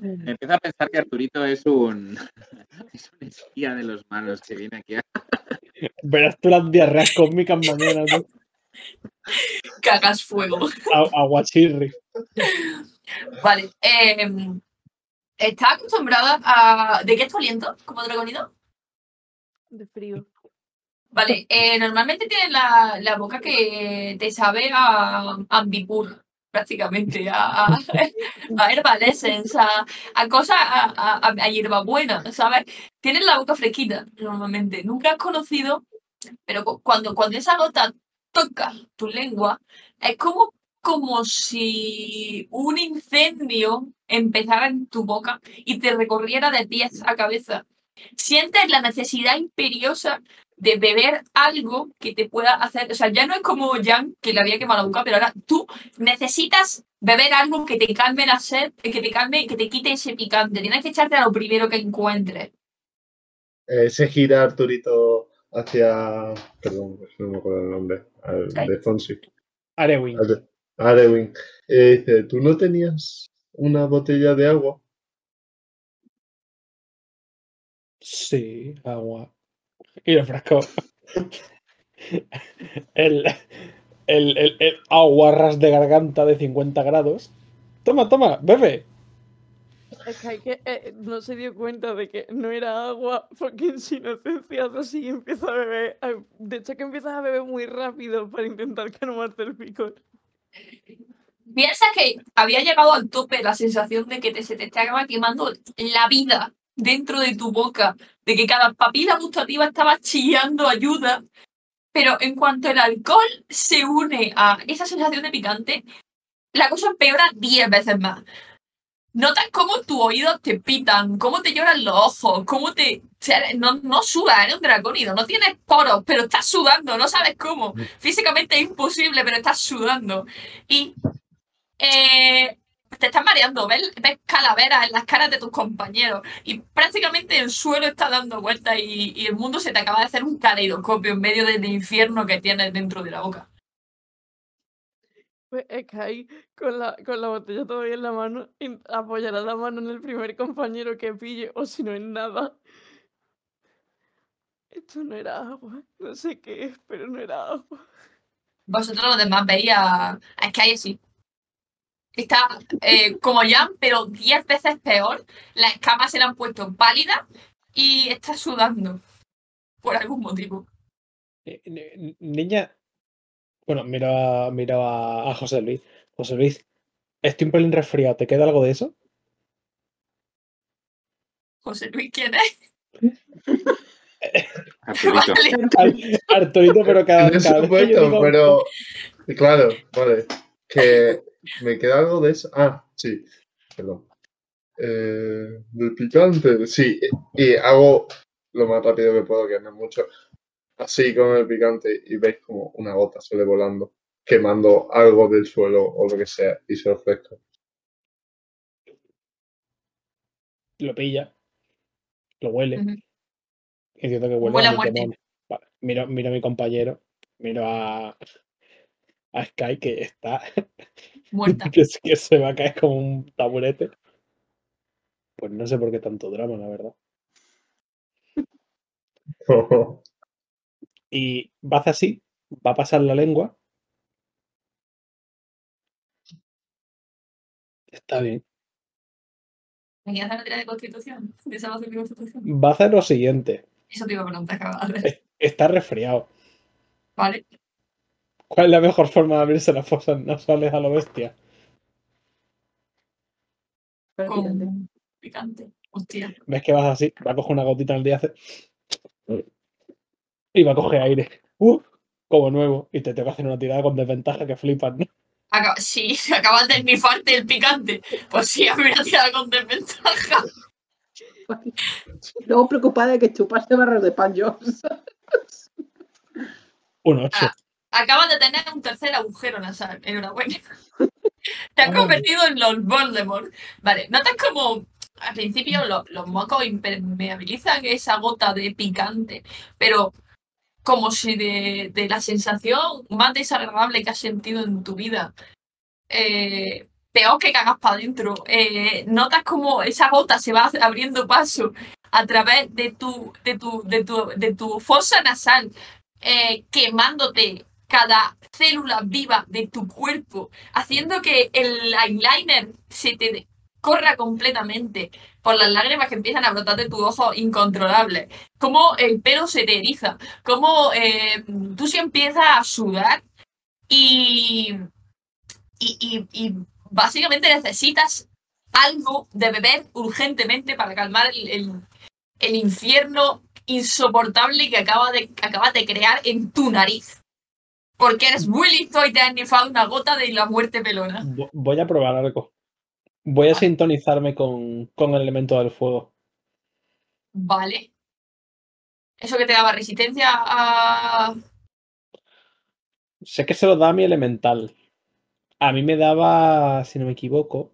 Empiezo a pensar que Arturito es un, es un espía de los malos que viene aquí a Verás tú las diarreas cósmicas mañana, ¿no? Cagas fuego. Aguachirri. Vale. Eh, ¿Está acostumbrada a. ¿De qué está oliendo como dragonido? De frío. Vale, eh, normalmente tienes la, la boca que te sabe a ambipur, prácticamente, a, a, a a, a cosas, a, a, hierbabuena, ¿sabes? Tienes la boca fresquita, normalmente. Nunca has conocido, pero cu- cuando, cuando esa gota toca tu lengua, es como, como si un incendio empezara en tu boca y te recorriera de pies a cabeza. Sientes la necesidad imperiosa de beber algo que te pueda hacer, o sea, ya no es como Jan que le había quemado la boca, pero ahora tú necesitas beber algo que te calme la sed, que te calme, que te quite ese picante. Tienes que echarte a lo primero que encuentres. Eh, se gira Arturito hacia. Perdón, no me acuerdo el nombre. al- de Fonsi. Arewin. Arewin. Eh, dice: ¿Tú no tenías una botella de agua? Sí, agua. Y el frasco. El, el, el, el aguarras de garganta de 50 grados. Toma, toma, bebe. Es que, hay que eh, no se dio cuenta de que no era agua porque en su inocencia así y empieza a beber. a- De hecho, que empiezas a beber muy rápido para intentar calmarte el picor. Piensa que había llegado al tope la sensación de que te, se te estaba quemando la vida dentro de tu boca, de que cada papila gustativa estaba chillando ayuda, Pero en cuanto el alcohol se une a esa sensación de picante, la cosa empeora 10 veces más. Notas cómo tus oídos te pitan, cómo te lloran los ojos, cómo te... no, no sudas, eres un dracónido, no tienes poros, pero estás sudando, no sabes cómo. Físicamente es imposible, pero estás sudando. Y eh, te estás mareando, ves, ves calaveras en las caras de tus compañeros y prácticamente el suelo está dando vueltas y, y el mundo se te acaba de hacer un caleidoscopio en medio del infierno que tienes dentro de la boca. Pues es que ahí, con la, con la botella todavía en la mano, apoyará la mano en el primer compañero que pille, o si no en nada. Esto no era agua, no sé qué es, pero no era agua. Vosotros los demás veis a, a Sky así. Está eh, como Jan, pero 10 veces peor. Las escamas se le han puesto pálidas y está sudando. Por algún motivo. Eh, ni- Niña. Bueno, mira, mira a, a José Luis. José Luis, estoy un pelín resfriado. ¿Te queda algo de eso? José Luis, ¿quién es? Arturito. Vale. Ar- Arturito, pero cada, vez que yo momento, digo- pero. Claro, vale. Que me queda algo de eso. Ah, sí. Perdón. Eh, del picante, sí. Y hago lo más rápido que puedo, que no es mucho. Así con el picante y veis como una gota sale volando, quemando algo del suelo o lo que sea y se lo ofrezco. lo pilla, lo huele. Ujú. Y Entiendo que huele, Huele a muerte. Vale, Miro, miro a mi compañero, miro a, a Sky que está, Muerta. que, se va a caer como un taburete. Pues no sé por qué tanto drama, la verdad. Y va a hacer así, va a pasar la lengua. Está bien. ¿Me quieres hacer una tira de constitución? ¿De salvación de constitución? Va a hacer lo siguiente. Eso te iba a preguntar, cabrón. Está resfriado. Vale. ¿Cuál es la mejor forma de abrirse las fosas nasales a lo bestia? Con picante. Hostia. ves que vas así, va a coger una gotita en el día hace... y va a coger aire. ¡Uh! como nuevo. Y te tengo que hacer una tirada con desventaja que flipas, ¿no? Acaba- sí, acabas de nifarte el picante. Pues sí, a mí una tirada con desventaja. Luego preocupada de que chupaste barras de pan yo. Un 8. Ah. Acabas de tener un tercer agujero nasal. Enhorabuena. Te has convertido en los Voldemort. Vale, notas como al principio lo- los mocos impermeabilizan esa gota de picante, pero como si de, de la sensación más desagradable que has sentido en tu vida, eh, peor que cagas para adentro, eh, notas como esa gota se va abriendo paso a través de tu, de tu, de tu, de tu fosa nasal, eh, quemándote cada célula viva de tu cuerpo, haciendo que el eyeliner se te corra completamente por las lágrimas que empiezan a brotar de tus ojos incontrolables, cómo el pelo se te eriza, cómo eh, tú se empiezas a sudar y, y, y- básicamente necesitas algo de beber urgentemente para calmar el, el- infierno insoportable que acaba de, acabas de crear en tu nariz. Porque eres muy listo y te has nifado una gota de la muerte pelona. Vo- Voy a probar algo. Voy a sintonizarme con, con el elemento del fuego. Vale. Eso que te daba resistencia a. Sé que se lo da a mi elemental. A mí me daba, si no me equivoco.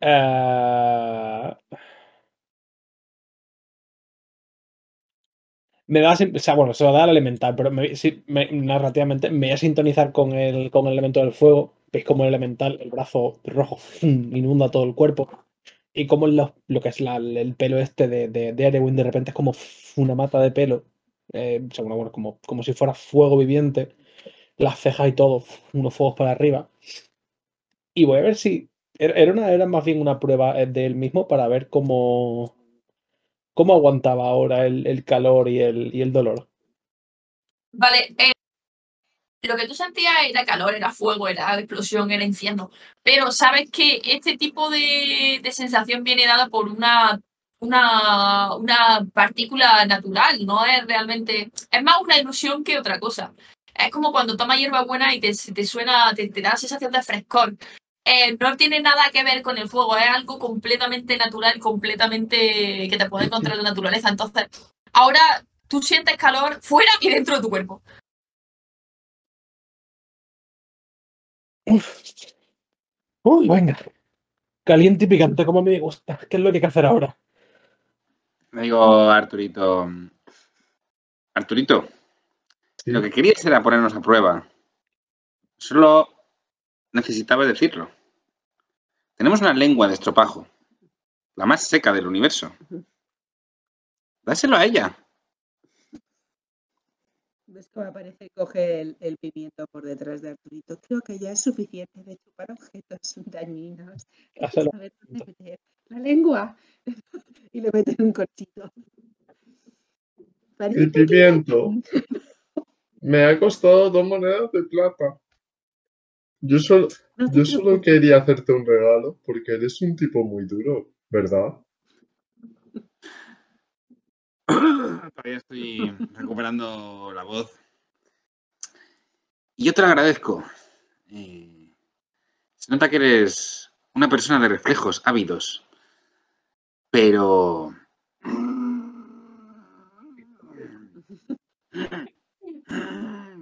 eh, Me va a, sin- o sea, bueno, se lo da al elemental, pero me- me- narrativamente me voy a sintonizar con el, con el elemento del fuego. Veis como el elemental, el brazo rojo, inunda todo el cuerpo. Y como lo, lo que es el pelo este de, de, de Arewyn de repente es como una mata de pelo. eh, bueno, como, como si fuera fuego viviente. Las cejas y todo, unos fuegos para arriba. Y voy a ver si. Era, era una, era más bien una prueba eh, de él mismo para ver cómo. Cómo aguantaba ahora el, calor y el, dolor. Vale, eh, lo que tú sentías era calor, era fuego, era explosión, era infierno. Pero sabes que este tipo de, sensación viene dada por una, una, una partícula natural, no es realmente, es más una ilusión que otra cosa. Es como cuando tomas hierbabuena y te, te suena, te, te da la sensación de frescor. Eh, no tiene nada que ver con el fuego, es algo completamente natural, completamente que te puede encontrar en la naturaleza. Entonces, ahora tú sientes calor fuera y dentro de tu cuerpo. Uy, venga. Caliente y picante, como me gusta. ¿Qué es lo que hay que hacer ahora? Le digo Arturito. Arturito, Sí. lo que querías era ponernos a prueba. Solo necesitaba decirlo. Tenemos una lengua de estropajo, la más seca del universo. Dáselo a ella. ¿Ves cómo aparece y coge el, el pimiento por detrás de Arturito? Creo que ya es suficiente de chupar objetos dañinos. Hay que Dáselo. saber dónde meter la lengua. y le meten un corchito. Parece El que pimiento. Me ha costado dos monedas de plata. Yo solo, no yo solo quería hacerte un regalo porque eres un tipo muy duro, ¿verdad? Todavía estoy recuperando la voz. Y yo te lo agradezco. Eh, se nota que eres una persona de reflejos ávidos. Pero.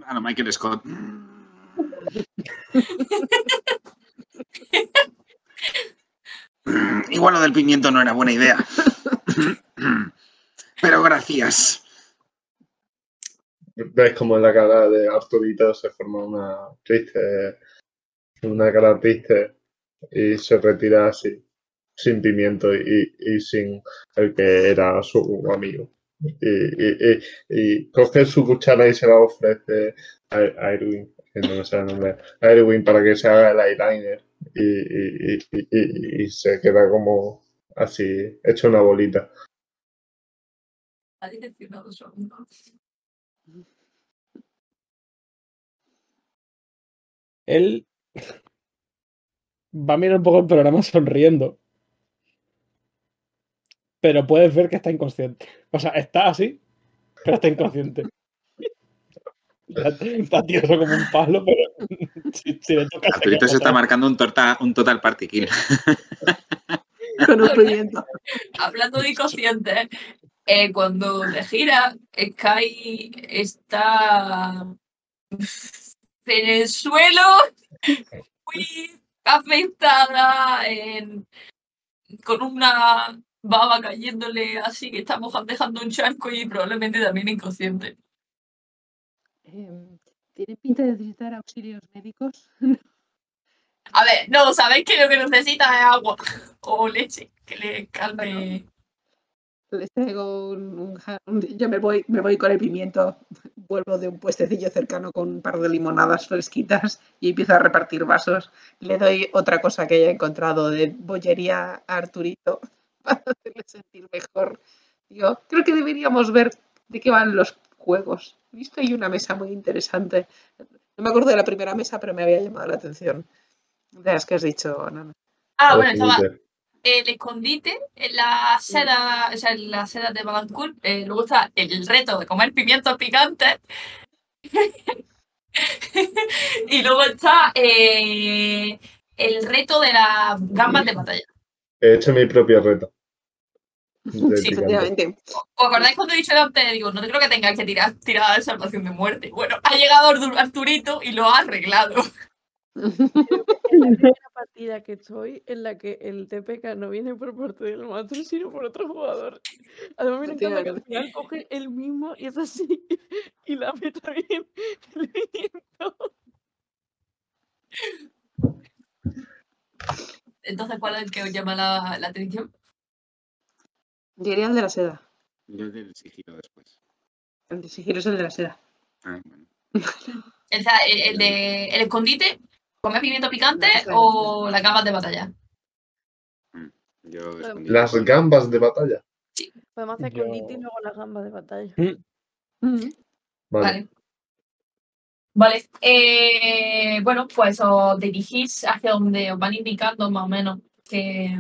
Ah, no, Michael Scott. Igual lo del pimiento no era buena idea. Pero gracias. Ves como en la cara de Arturito se forma una triste, una cara triste y se retira así, sin pimiento y, y sin el que era su amigo. Y, y- y- coge su cuchara y se la ofrece a, a Erwin, que no me sale el nombre, a Erwin para que se haga el eyeliner y, y- y- y- se queda como así, hecho una bolita. Él va a mirar un poco el programa sonriendo. Pero puedes ver que está inconsciente. O sea, está así, pero está inconsciente. Está, tieso como un palo, pero si, si le toca Arturito se está marcando un, torta, un total party kill. Con un pimiento. Hablando de inconsciente, eh, cuando te gira, Sky está en el suelo, muy afectada, en- con una baba cayéndole así, que está moja- dejando un charco y probablemente también inconsciente. Em, ¿Tiene pinta de necesitar auxilios médicos? A ver, no, sabéis que lo que necesita es agua o leche, que le calme. Les traigo un, un ja- un- Yo me voy, me voy con el pimiento. Vuelvo de un puestecillo cercano con un par de limonadas fresquitas y empiezo a repartir vasos. Le doy otra cosa que haya encontrado de bollería a Arturito para hacerle sentir mejor. Digo, creo que deberíamos ver de qué van los juegos. He visto ahí una mesa muy interesante. No me acuerdo de la primera mesa, pero me había llamado la atención. De las que has dicho, Nana. Ah, bueno, estaba el escondite, la seda, o sea, en la seda de Badancul, eh, luego está el reto de comer pimientos picantes. y luego está eh, el reto de las gambas de batalla. He hecho mi propio reto. Sí. Efectivamente. ¿Os acordáis cuando he dicho de antes? Digo, no te creo que tengas que tirar tirada de salvación de muerte. Bueno, ha llegado Artur- Arturito y lo ha arreglado. Es la primera partida que estoy en la que el TPK no viene por parte del maestro, sino por otro jugador. Además, me encanta que al final coge el mismo y es así. Y la el pimiento. Entonces, ¿cuál es el que os llama la, la atención? Diría el de la seda. Yo del sigilo después. El de sigilo es el de la seda. Ah, bueno. El, el, el de el escondite, comer pimiento picante o las gambas de batalla. Yo Bueno, escondí. Las gambas de batalla. Podemos hacer Yo- escondite y luego la gamba de batalla. Mm. Vale. Vale. Vale. eh, bueno, pues os dirigís hacia donde os van indicando más o menos que,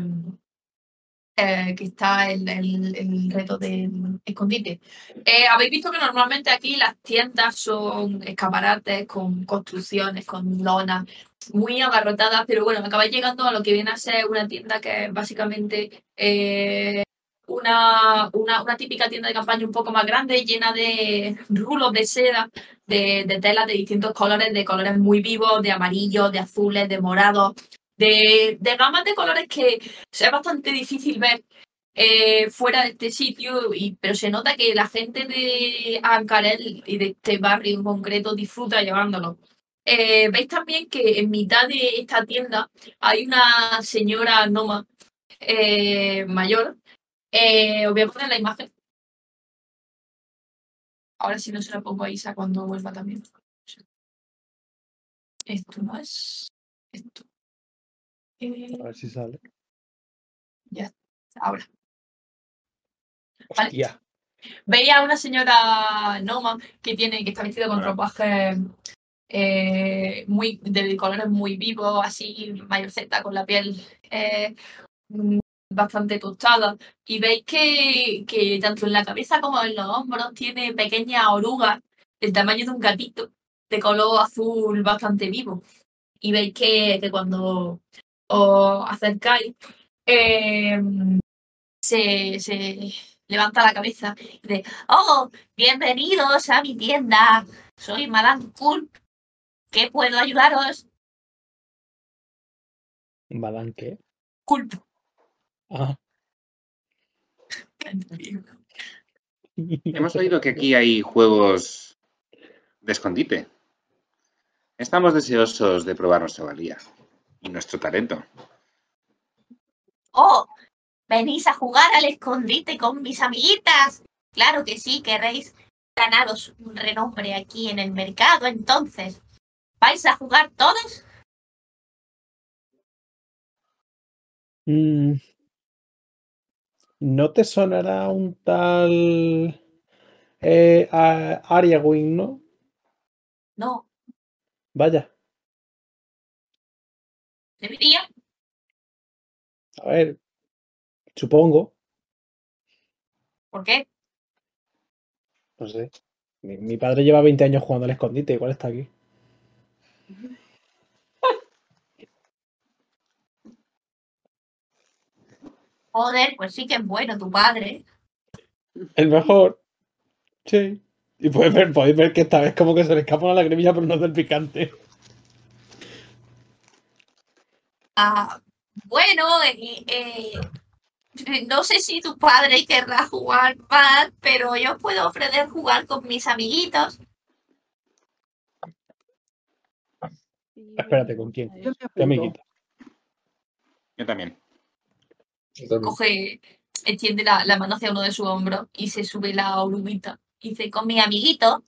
eh, que está el, el- el reto del escondite. Eh, Habéis visto que normalmente aquí las tiendas son escaparates con construcciones, con lonas, muy abarrotadas, pero bueno, acabáis llegando a lo que viene a ser una tienda que es básicamente eh, una, una, una típica tienda de campaña un poco más grande, llena de rulos de seda, de, de telas de distintos colores, de colores muy vivos, de amarillos, de azules, de morados, de, de gamas de colores que es bastante difícil ver eh, fuera de este sitio, y, pero se nota que la gente de Ancarel y de este barrio en concreto disfruta llevándolo. Eh, Veis también que en mitad de esta tienda hay una señora Noma eh, mayor. Os voy a poner la imagen. Ahora si no se la pongo a Isa cuando vuelva también. Esto no es. Esto. Eh, A ver si sale. ahora. Vale. Hostia. Veía a una señora Noma que tiene, que está vestida con ropajes eh, muy, de colores muy vivos, así mayorceta, con la piel eh, mm, bastante tostada. Y veis que, que tanto en la cabeza como en los hombros tiene pequeñas orugas del tamaño de un gatito, de color azul bastante vivo. Y veis que, que cuando os acercáis, eh, se, se levanta la cabeza y dice, oh, bienvenidos a mi tienda. Soy Madame Cool. ¿Qué puedo ayudaros? ¿Badán qué? Culp. Ah. Hemos oído que aquí hay juegos de escondite. Estamos deseosos de probar nuestra valía y nuestro talento. Oh, venís a jugar al escondite con mis amiguitas. Claro que sí, queréis ganaros un renombre aquí en el mercado, entonces. ¿Vais a jugar todos? Mm. ¿No te sonará un tal eh, a- Aria Wing, no? No, Vaya, debería. a ver, supongo, ¿Por qué? no sé. Mi, mi padre lleva 20 años jugando al escondite, igual está aquí. Joder, pues sí que es bueno tu padre. El mejor. Sí. Y podéis ver, podéis ver que esta vez como que se le escapa una lagrimilla, pero no del picante. Ah, bueno, eh, eh, no sé si tu padre querrá jugar más, pero yo puedo ofrecer jugar con mis amiguitos. Espérate, ¿con quién? Yo ¿Qué apunto. amiguita? Yo también. Yo también. Coge, extiende la, la mano hacia uno de sus hombros y se sube la oruguita. Y dice, con mi amiguito.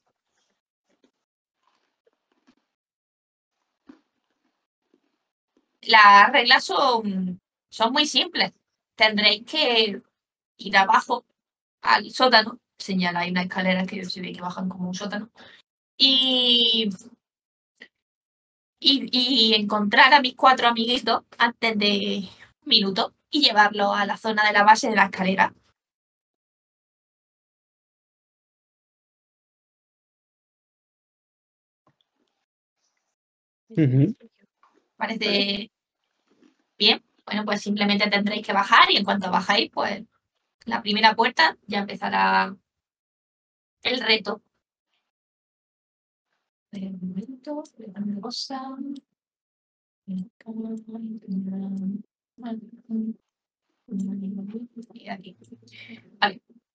Las reglas son, son muy simples. Tendréis que ir abajo al sótano. Señala, hay una escalera que se ve que bajan como un sótano. Y, y, y encontrar a mis cuatro amiguitos antes de un minuto y llevarlo a la zona de la base de la escalera. Parece Bueno, pues simplemente tendréis que bajar y en cuanto bajáis, pues la primera puerta ya empezará el reto.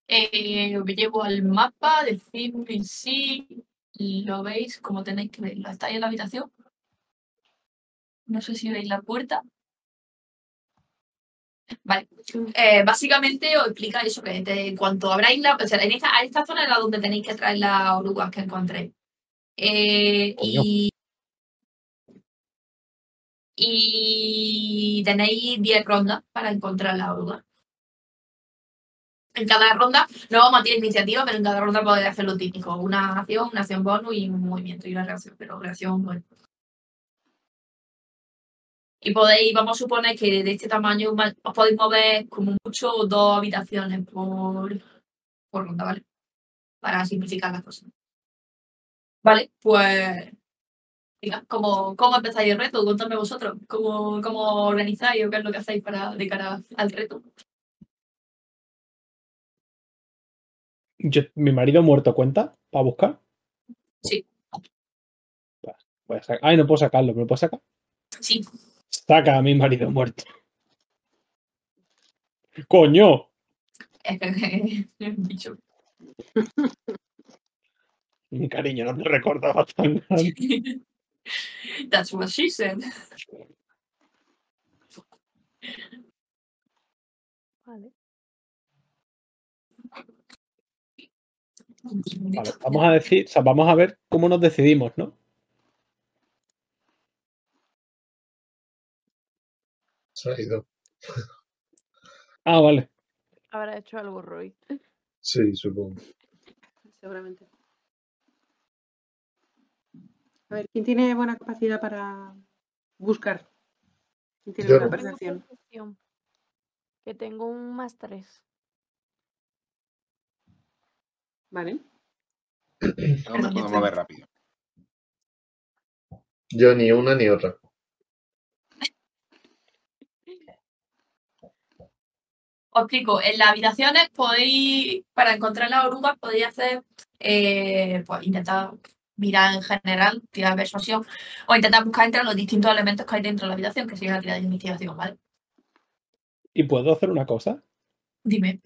Eh, me llevo al mapa en sí. Lo veis como tenéis que verlo. ¿Estáis en la habitación? No sé si veis la puerta. Vale. Eh, básicamente os explica eso, que en cuanto abráis la... O sea, en esta, a esta zona es la donde tenéis que traer las orugas que encontréis. Eh, y... Y tenéis 10 rondas para encontrar las orugas. En cada ronda, no vamos a tener iniciativa, pero en cada ronda podéis hacer lo típico. Una acción, una acción bonus y un movimiento y una reacción. Pero reacción, bueno. Y podéis, vamos a suponer que de este tamaño ma- os podéis mover como mucho dos habitaciones por, por ronda, ¿vale? Para simplificar las cosas. Vale, pues. Venga, ¿cómo, cómo empezáis el reto? Contadme vosotros. ¿Cómo, ¿Cómo organizáis o qué es lo que hacéis para de cara al reto? Yo, mi marido muerto cuenta para buscar. Sí. Voy a Ay, no puedo sacarlo, ¿me lo puedo sacar? Sí, Saca a mi marido muerto. ¡Coño! es que bicho. Mi cariño, no te recordaba tan. That's what she said. Vale. Vale, vamos a decir, o sea, vamos a ver cómo nos decidimos, ¿no? Se ha ido. Ah, vale. Habrá hecho algo, Roy. Sí, supongo. Seguramente. A ver, ¿quién tiene buena capacidad para buscar? ¿Quién tiene Yo buena no. percepción? Que tengo un más 3. Vale. Yo me puedo mover rápido. Yo ni una ni otra. Os explico, en las habitaciones podéis, para encontrar las orugas, podéis hacer, eh, pues intentar mirar en general, tirar persuasión, o intentar buscar entre los distintos elementos que hay dentro de la habitación, que sería una tirada de investigación, ¿vale? ¿Y puedo hacer una cosa? Dime.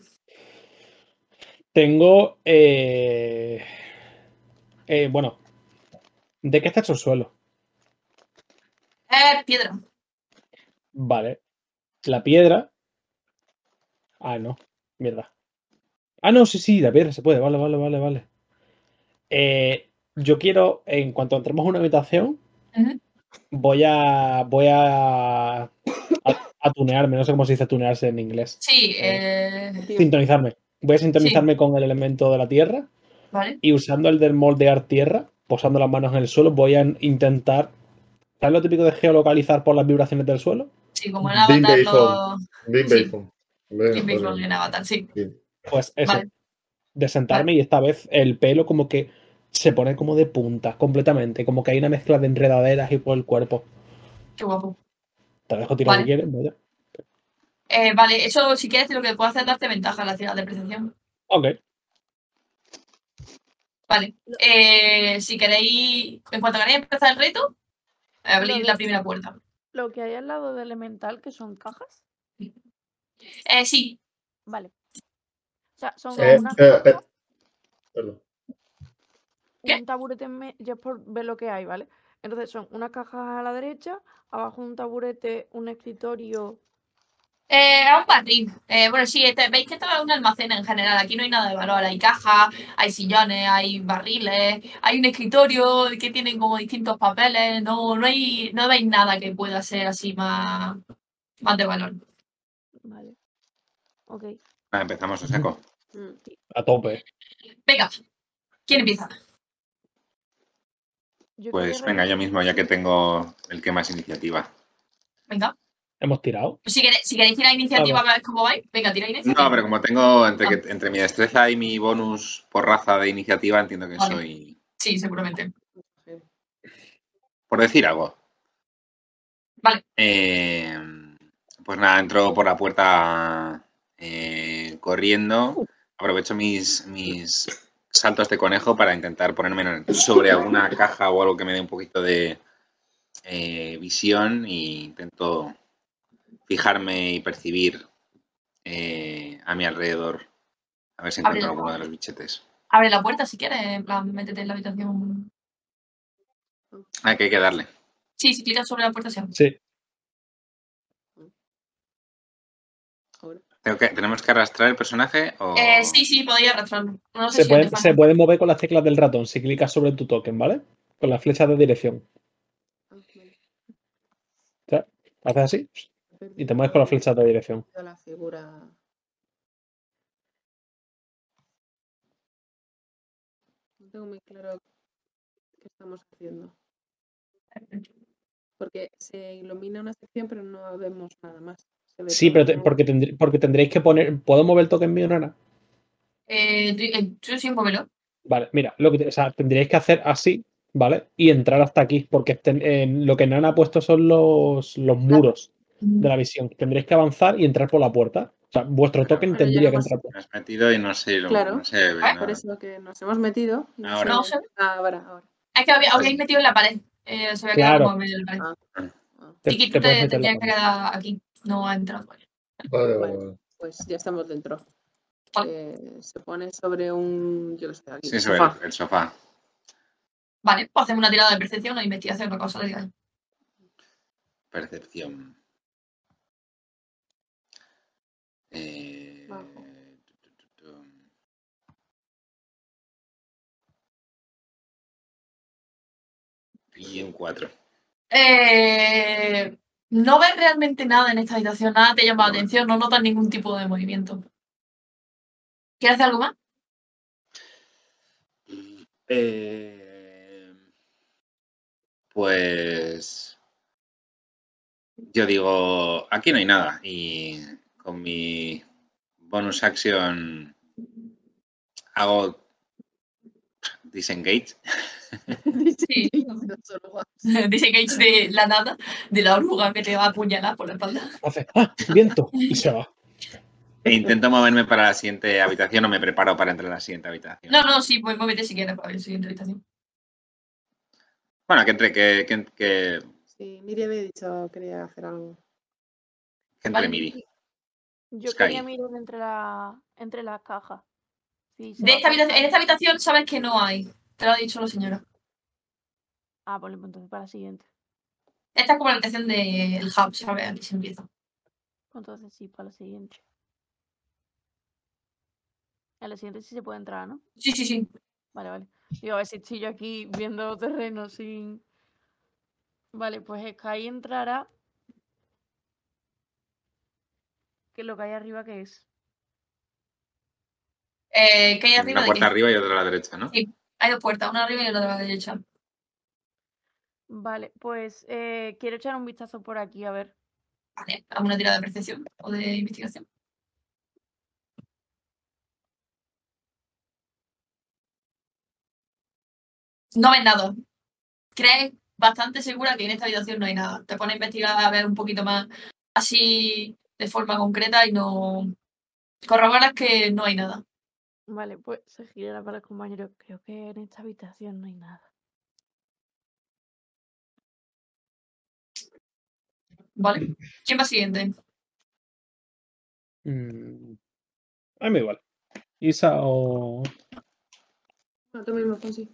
Tengo. eh, eh, bueno. ¿De qué está hecho el suelo? Eh, piedra. Vale. La piedra. Ah, no. Mierda. Ah, no, sí, sí, la piedra se puede. Vale, vale, vale, vale. Eh, yo quiero, en cuanto entremos a una habitación, voy a. Voy a. A, a tunearme. No sé cómo se dice tunearse en inglés. Sí, eh, Sintonizarme. Voy a sintonizarme con el elemento de la tierra vale. y usando el del moldear tierra, posando las manos en el suelo, voy a intentar. ¿Sabes lo típico de geolocalizar por las vibraciones del suelo? Sí, como en Avatar, lo... Sí. En Avatar, sí. Pues eso. Vale. De sentarme y esta vez el pelo como que se pone como de punta completamente. Como que hay una mezcla de enredaderas y por el cuerpo. Qué guapo. Te dejo tirar Vale. si quieres. vaya. Eh, vale, eso si quieres lo que puedo hacer es darte ventaja a la tirada de percepción. Ok. Vale. Eh, si queréis, en cuanto queréis empezar el reto, abrir la primera puerta. Lo que hay al lado de elemental, que son cajas. Eh, sí, Vale. O sea, son Eh, unas eh, eh. Perdón. ¿Qué? un taburete en me- ya es por ver lo que hay, ¿vale? Entonces son unas cajas a la derecha, abajo un taburete, un escritorio. Eh, a un barril. Eh, bueno, sí, este- veis que esto es un almacén en general. Aquí no hay nada de valor. Hay cajas, hay sillones, hay barriles, hay un escritorio que tiene como distintos papeles. No, no hay, no veis nada que pueda ser así más, más de valor. Vale. Ok. Ah, empezamos a saco. Mm. A tope. Venga, ¿quién empieza? Yo Pues quería venga, yo mismo, ya que tengo el que más iniciativa. Venga. Hemos tirado. Si queréis, si queréis tirar iniciativa para ver cómo vais, venga, tira iniciativa. No, pero como tengo entre, que- entre mi destreza y mi bonus por raza de iniciativa, entiendo que Vale. soy. Sí, seguramente. Por decir algo. Vale. Eh, pues nada, entro por la puerta eh, corriendo. Aprovecho mis, mis saltos de conejo para intentar ponerme sobre alguna caja o algo que me dé un poquito de eh, visión e intento fijarme y percibir eh, a mi alrededor. A ver si encuentro alguno de los bichetes. Abre la puerta si quieres, en plan, métete en la habitación. Ah, que hay que darle. Sí, si clicas sobre la puerta se abre. Sí. Ahora. Tengo que- ¿Tenemos que arrastrar el personaje? O... Eh, sí, sí, podéis arrastrarlo. No sé Se si puede, hace falta. se puede mover con las teclas del ratón si clicas sobre tu token, ¿vale? Con las flechas de dirección. Vale. O sea, haces así y te mueves con las flechas de dirección. La figura. No tengo muy claro qué estamos haciendo. porque se ilumina una sección, pero no vemos nada más. Sí, pero te- porque, porque tendréis que poner. ¿Puedo mover el token mío, Nana? Eh, tú- eh, tú sí, móvelo. Vale, mira, lo que o sea, tendríais que hacer así, ¿vale? Y entrar hasta aquí, porque ten- en lo que Nana ha puesto son los, los muros de la visión. Tendréis que avanzar y entrar por la puerta. O sea, vuestro token Pero ya tendría que entrar por Me has metido y no sé, lo- Claro. no se ve Ah. Por eso que nos hemos metido. y Ahora. No Ah, ahora, ahora. Es que había, habíais metido en la pared. Eh, se había quedado Claro. como en medio la pared. Ah, Te, Tiki, te tú te que quedar aquí. No ha entrado. Vale. Pues ya estamos dentro. Vale. Eh, se pone sobre un. Yo qué sé, aquí. Sí, sobre sofá. el, el sofá. Vale, pues hacemos una tirada de percepción o de investigación, una cosa, diga. Percepción. Eh, tu, tu, tu, tu. Y un 4. Eh, no ves realmente nada en esta habitación, nada te llama la atención, no notas ningún tipo de movimiento. ¿Quieres hacer algo más? Eh, pues yo digo, aquí no hay nada y con mi bonus action hago disengage. Sí. Solo guau. Dice Gage de la nada, de la oruga que te va a apuñalar por la espalda. Hace, ¡ah! ¡Viento! Y se va. E intento moverme para la siguiente habitación o me preparo para entrar a la siguiente habitación. No, no, sí, pues muévete si quieres para la siguiente habitación. Bueno, que entre, que, que, que, Sí, Miri había dicho que quería hacer algo. que entre Vale. Miri. Yo Sky. quería mirar entre, la, entre las cajas. Sí, De esta a habitación, en esta habitación sabes que no hay. Te lo ha dicho la señora. Ah, pues entonces para la siguiente. Esta es como la habitación del hub, ¿sabes? Aquí se empieza. Entonces sí, para la siguiente. En la siguiente sí se puede entrar, ¿no? Sí, sí, sí. Vale, vale. Digo, a ver si estoy yo aquí viendo terreno sin. Vale, pues Sky entrará. ¿Qué es lo que hay arriba que es? Eh, ¿Qué hay arriba Una puerta arriba y otra a la derecha, ¿no? Sí. Hay dos puertas, una arriba y otra a la derecha. Vale, pues eh, quiero echar un vistazo por aquí, a ver. Vale, una tirada de percepción o de investigación. No ves nada. Crees bastante segura que en esta habitación no hay nada. Te pones a investigar a ver un poquito más así de forma concreta y no corroboras que no hay nada. Vale, pues se girará para el compañero. Creo que en esta habitación no hay nada. ¿Vale? ¿Quién va siguiente? Mm, A mí me igual. Isa o. No, tú mismo, Fonsi.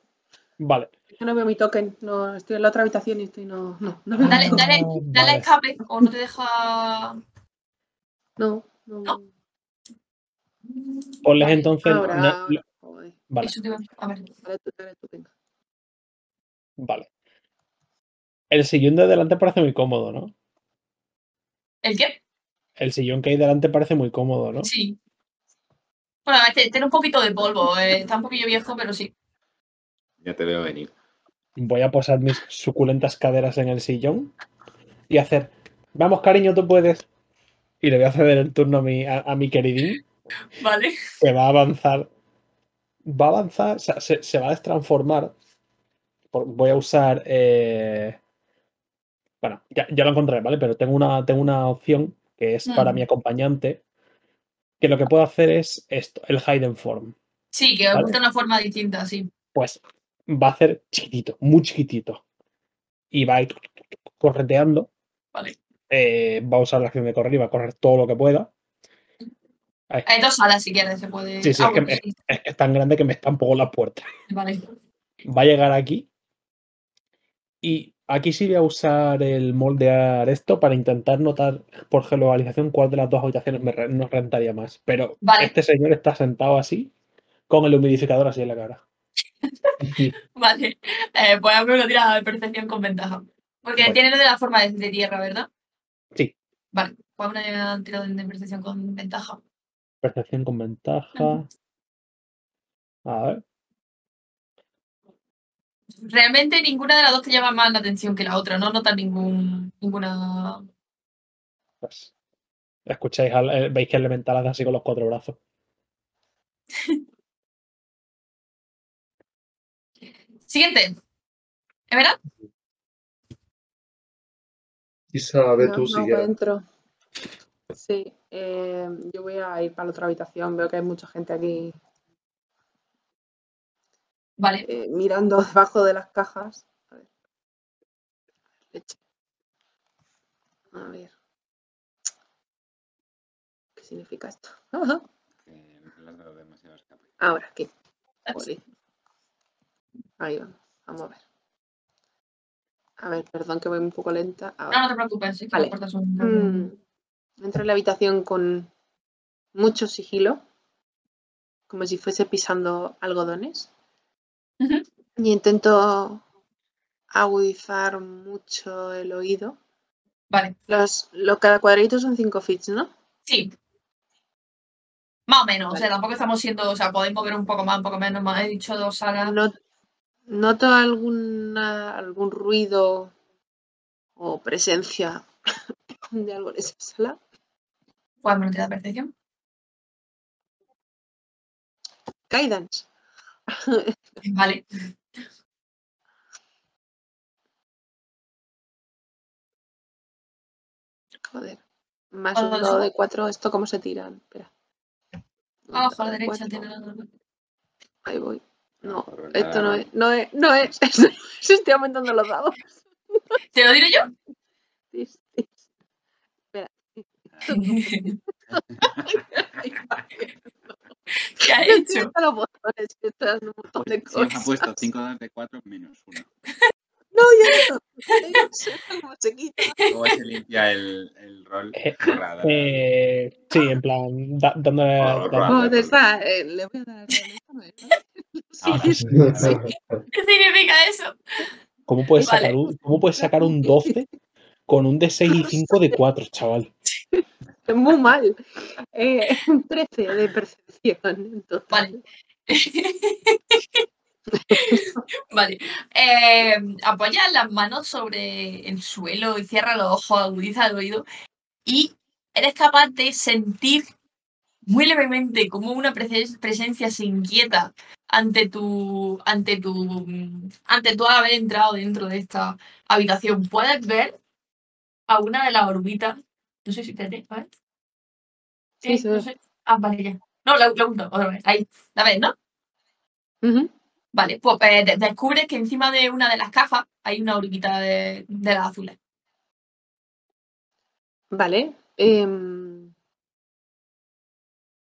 Vale. Yo no veo mi token. No, estoy en la otra habitación y estoy no. No, no Dale, dale, dale vale. escape o no te deja. No, no. No. Ponles Vale, entonces. Ahora, na- lo-. Vale, Eso te iba a ver. Dale tú, dale tú, venga. vale. El sillón de delante parece muy cómodo, ¿no? ¿El qué? El sillón que hay delante parece muy cómodo, ¿no? Sí. Bueno, este tiene un poquito de polvo, eh, está un poquillo viejo, pero sí. Ya te veo venir. Voy a posar mis suculentas caderas en el sillón y hacer. Vamos, cariño, tú puedes. Y le voy a ceder el turno a mi, a, a mi queridín, Vale. que va a avanzar. Va a avanzar, o sea, se, se va a destransformar. Por- Voy a usar. eh, Bueno, ya, ya lo encontraré, ¿vale? Pero tengo una, tengo una opción que es para Mm. mi acompañante. Que lo que puedo hacer es esto, el Hidden Form. Sí, que Vale. oculta una forma distinta, sí. Pues va a hacer chiquitito, muy chiquitito. Y va a ir correteando. Vale. eh, va a usar la acción de correr y va a correr todo lo que pueda. Ahí. Hay dos salas si quieres, se puede. Sí, sí, Ah, es que bueno, me- sí, Es, es tan grande que me poco la puerta. Vale. Va a llegar aquí. Y aquí sí voy a usar el moldear esto para intentar notar por geolocalización cuál de las dos habitaciones me re- nos rentaría más. Pero Vale. este señor está sentado así, con el humidificador así en la cara. Vale. Eh, pues hazme una tirada de percepción con ventaja. Porque Vale. tiene lo de la forma de, de tierra, ¿verdad? Sí. Vale. Pues una tirada de percepción con ventaja. Percepción con ventaja. A ver. realmente ninguna de las dos te llama más la atención que la otra, no notas ningún, ninguna... Pues, escucháis, al- eh, veis que el elemental hace así con los cuatro brazos. Siguiente. ¿Es verdad? Isa, ve No, tú no, si. Sí, eh, yo voy a ir para la otra habitación. Veo que hay mucha gente aquí Vale. eh, mirando debajo de las cajas. A ver. Leche. A ver. ¿Qué significa esto? Que le has dado demasiado escape. Ahora, aquí. Ahí vamos. Vamos a ver. A ver, perdón que voy un poco lenta. No, Ahora. no te preocupes, sí, que Vale. son- Mm, Entro en la habitación con mucho sigilo, como si fuese pisando algodones. Y intento agudizar mucho el oído. Vale, Los, lo, cada cuadradito son 5 fits, ¿no? sí. Más o menos, o sea, tampoco estamos siendo, o sea, podéis ver un poco más, un poco menos, más. He dicho dos salas. No- ¿Noto alguna, algún ruido o presencia de algo en esa sala? Una tirada de percepción. Guidance. Vale. Joder. Más un dado de 4, ¿esto cómo se tiran? Espera. Abajo a la de derecha cuatro. tiene la. Ahí voy. No, esto no es, no es, no es. Se estoy aumentando los dados. ¿Te lo diré yo? ¿Qué has hecho? Los botones, están un montón de Pues, cosas. ha puesto 5 dados de 4 menos 1. No, ya no. Cómo se limpia el, el rol. Eh. Eh, sí, en plan, da- dándole. Oh. ¿Dónde está? Eh, le voy a dar sí. ¿Qué significa eso? ¿Cómo, puedes Vale. sacar un, ¿Cómo puedes sacar un 12 con un de 6 y 5 de 4, chaval? Muy mal. Eh, un 13 de percepción. en total. Vale. vale. Eh, apoya las manos sobre el suelo y cierra los ojos, agudiza el oído y eres capaz de sentir muy levemente como una presen- presencia se inquieta ante tu ante tu ante tu haber entrado dentro de esta habitación. Puedes ver a una de las orbitas. No sé si te ves, ¿vale? Sí, Eh, no sé. Ah, vale, ya. No, la, la uno, otra vez. Ahí. La ves, ¿no? Vale, pues eh, de- descubres que encima de una de las cajas hay una horquita de, de las azules. Vale. em,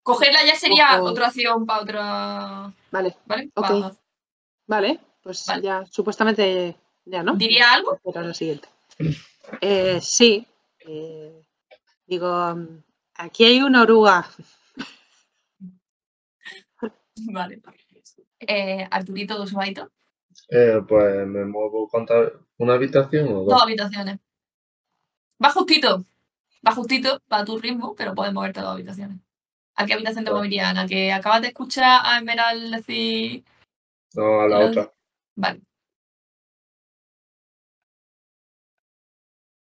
Cogerla ya sería Ojo. otra acción para otra. vale, ¿Vale? Ok. Pa- vale. Pues Vale. ya, supuestamente ya, ¿no? ¿Diría algo? Era la siguiente. Eh, sí. eh, digo, aquí hay una oruga. Vale. Eh, Arturito, dos baitos. Eh, pues me muevo contra una habitación o Dos dos. habitaciones. Va justito. Va justito para tu ritmo, pero puedes moverte a dos habitaciones. ¿A qué habitación te Vale. moverías? ¿A la que acabas de escuchar a Emerald decir. No, a la otra. Vale.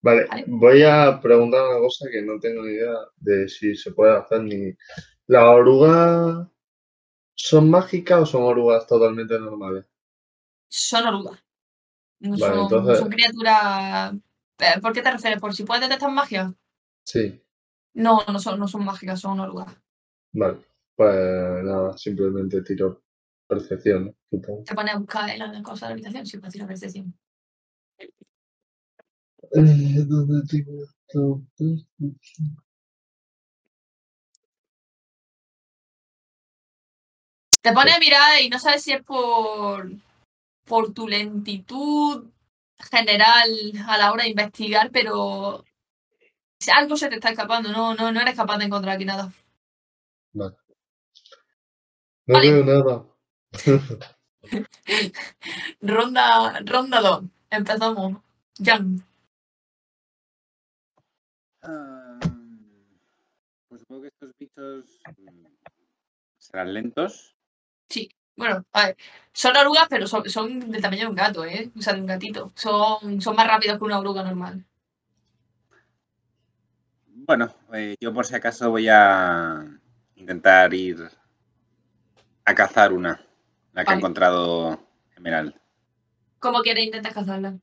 Vale, Vale. voy a preguntar una cosa que no tengo ni idea de si se puede hacer ni. ¿Las orugas son mágicas o son orugas totalmente normales? Son orugas. No Vale, son, entonces- son criaturas. Eh, ¿Por qué te refieres? ¿Por si puedes detectar magia? Sí, No, no son, no son mágicas, son orugas. vale. Pues nada, simplemente tiro percepción, ¿no? Te pones a buscar en la cosa de la habitación, sí, puedes tirar percepción. Eh, ¿dónde tengo? Te pones a mirar y no sabes si es por, por tu lentitud general a la hora de investigar, pero algo se te está escapando, no, no, no eres capaz de encontrar aquí nada. No Vale. veo nada. Ronda, ronda 2. Empezamos. Jan. Pues supongo que estos bichos mm, serán lentos. Sí. Bueno, a ver, son orugas, pero son, son del tamaño de un gato, ¿eh? O sea, de un gatito. Son, son más rápidos que una oruga normal. Bueno, eh, yo por si acaso voy a intentar ir a cazar una, la que ha Vale. encontrado Emerald. ¿Cómo quieres intentar cazarla?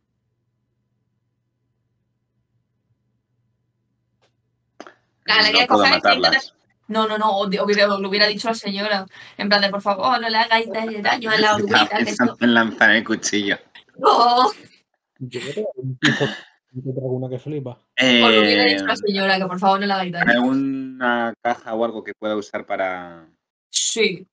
Ah, ¿la no? Sí, matarlas. No, no, no, o- lo hubiera dicho la señora. En plan de, por favor, no le hagáis daño a la esto... en lanzar el cuchillo. ¡Oh! Yo creo que alguna que flipa. Os lo hubiera Eh, dicho la señora, que por favor no le hagáis daño. ¿Alguna caja o algo que pueda usar para...? Sí.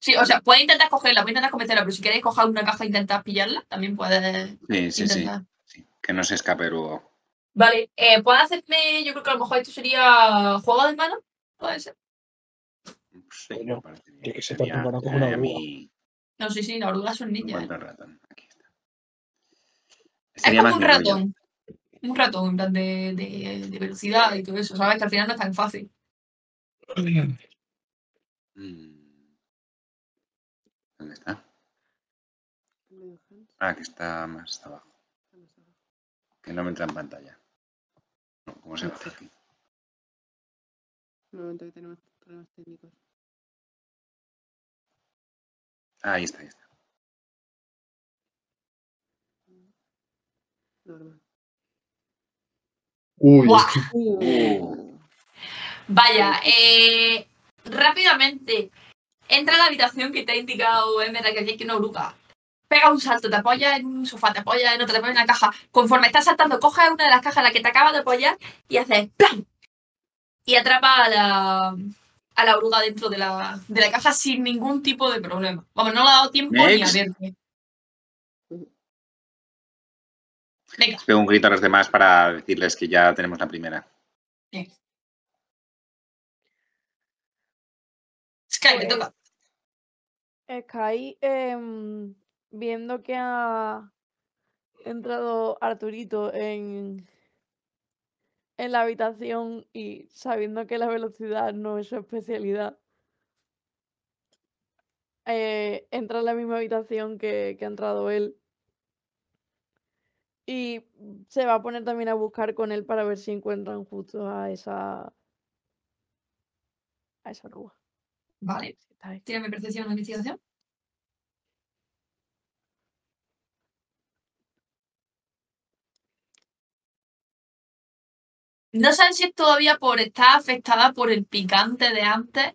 Sí, o sea, puedes intentar cogerla, puedes intentar convencerla, pero si queréis coger una caja e intentar pillarla, también puedes Sí, sí, sí, intentar. sí, Que no se escape luego. Vale, eh, ¿puedes hacerme? Yo creo que a lo mejor esto sería juego de mano, puede ser. Sí, me parece bien. que Sería, como una oruga. mi- No, sí, sí, las orugas son. ¿eh? el ratón. Aquí está. Es como un ratón. Un ratón, en plan de, de, de velocidad y todo eso, ¿sabes? Que al final no es tan fácil. Mm. ¿Dónde está? Ah, que está más abajo. Que no me entra en pantalla. No, ¿Cómo se hace aquí? Un momento que tenemos problemas técnicos. Ah, ahí está, ahí está. Normal. Uy. Uh, Vaya, eh, rápidamente, entra a la habitación que te ha indicado Emerald que hay una oruga. Pega un salto, te apoya en un sofá, te apoya en otro, te apoya en una caja. Conforme estás saltando, coges una de las cajas en la que te acabas de apoyar y haces ¡plam! Y atrapa a la, a la oruga dentro de la, de la caja sin ningún tipo de problema. Vamos, no le ha dado tiempo ni a verte. Venga, pego un grito a los demás para decirles que ya tenemos la primera. Sky, te toca. Sky, em, viendo que ha entrado Arturito en, en la habitación y sabiendo que la velocidad no es su especialidad, eh, entra en la misma habitación que, que ha entrado él. Y se va a poner también a buscar con él para ver si encuentran justo a esa. a esa oruga. Vale, tira mi percepción o investigación. No sé si es todavía por estar afectada por el picante de antes,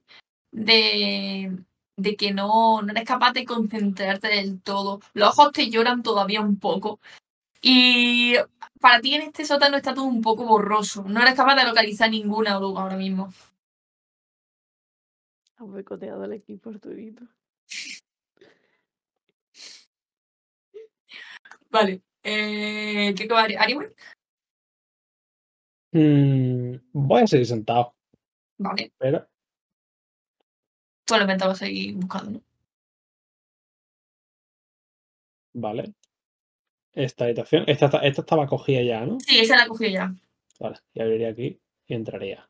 de, de que no, no eres capaz de concentrarte del todo. Los ojos te lloran todavía un poco. Y para ti en este sótano está todo un poco borroso. No eres capaz de localizar ninguna oruga ahora mismo. Ha boicoteado el equipo Arturito. Vale. Eh, ¿Qué va Ariwin? Mm, voy a seguir sentado, Vale. pero Tú elemental vas a seguir buscando, ¿no? vale. Esta habitación, esta, esta- esta estaba cogida ya, ¿no? Sí, esa la cogido ya. Vale, y abriría aquí y entraría.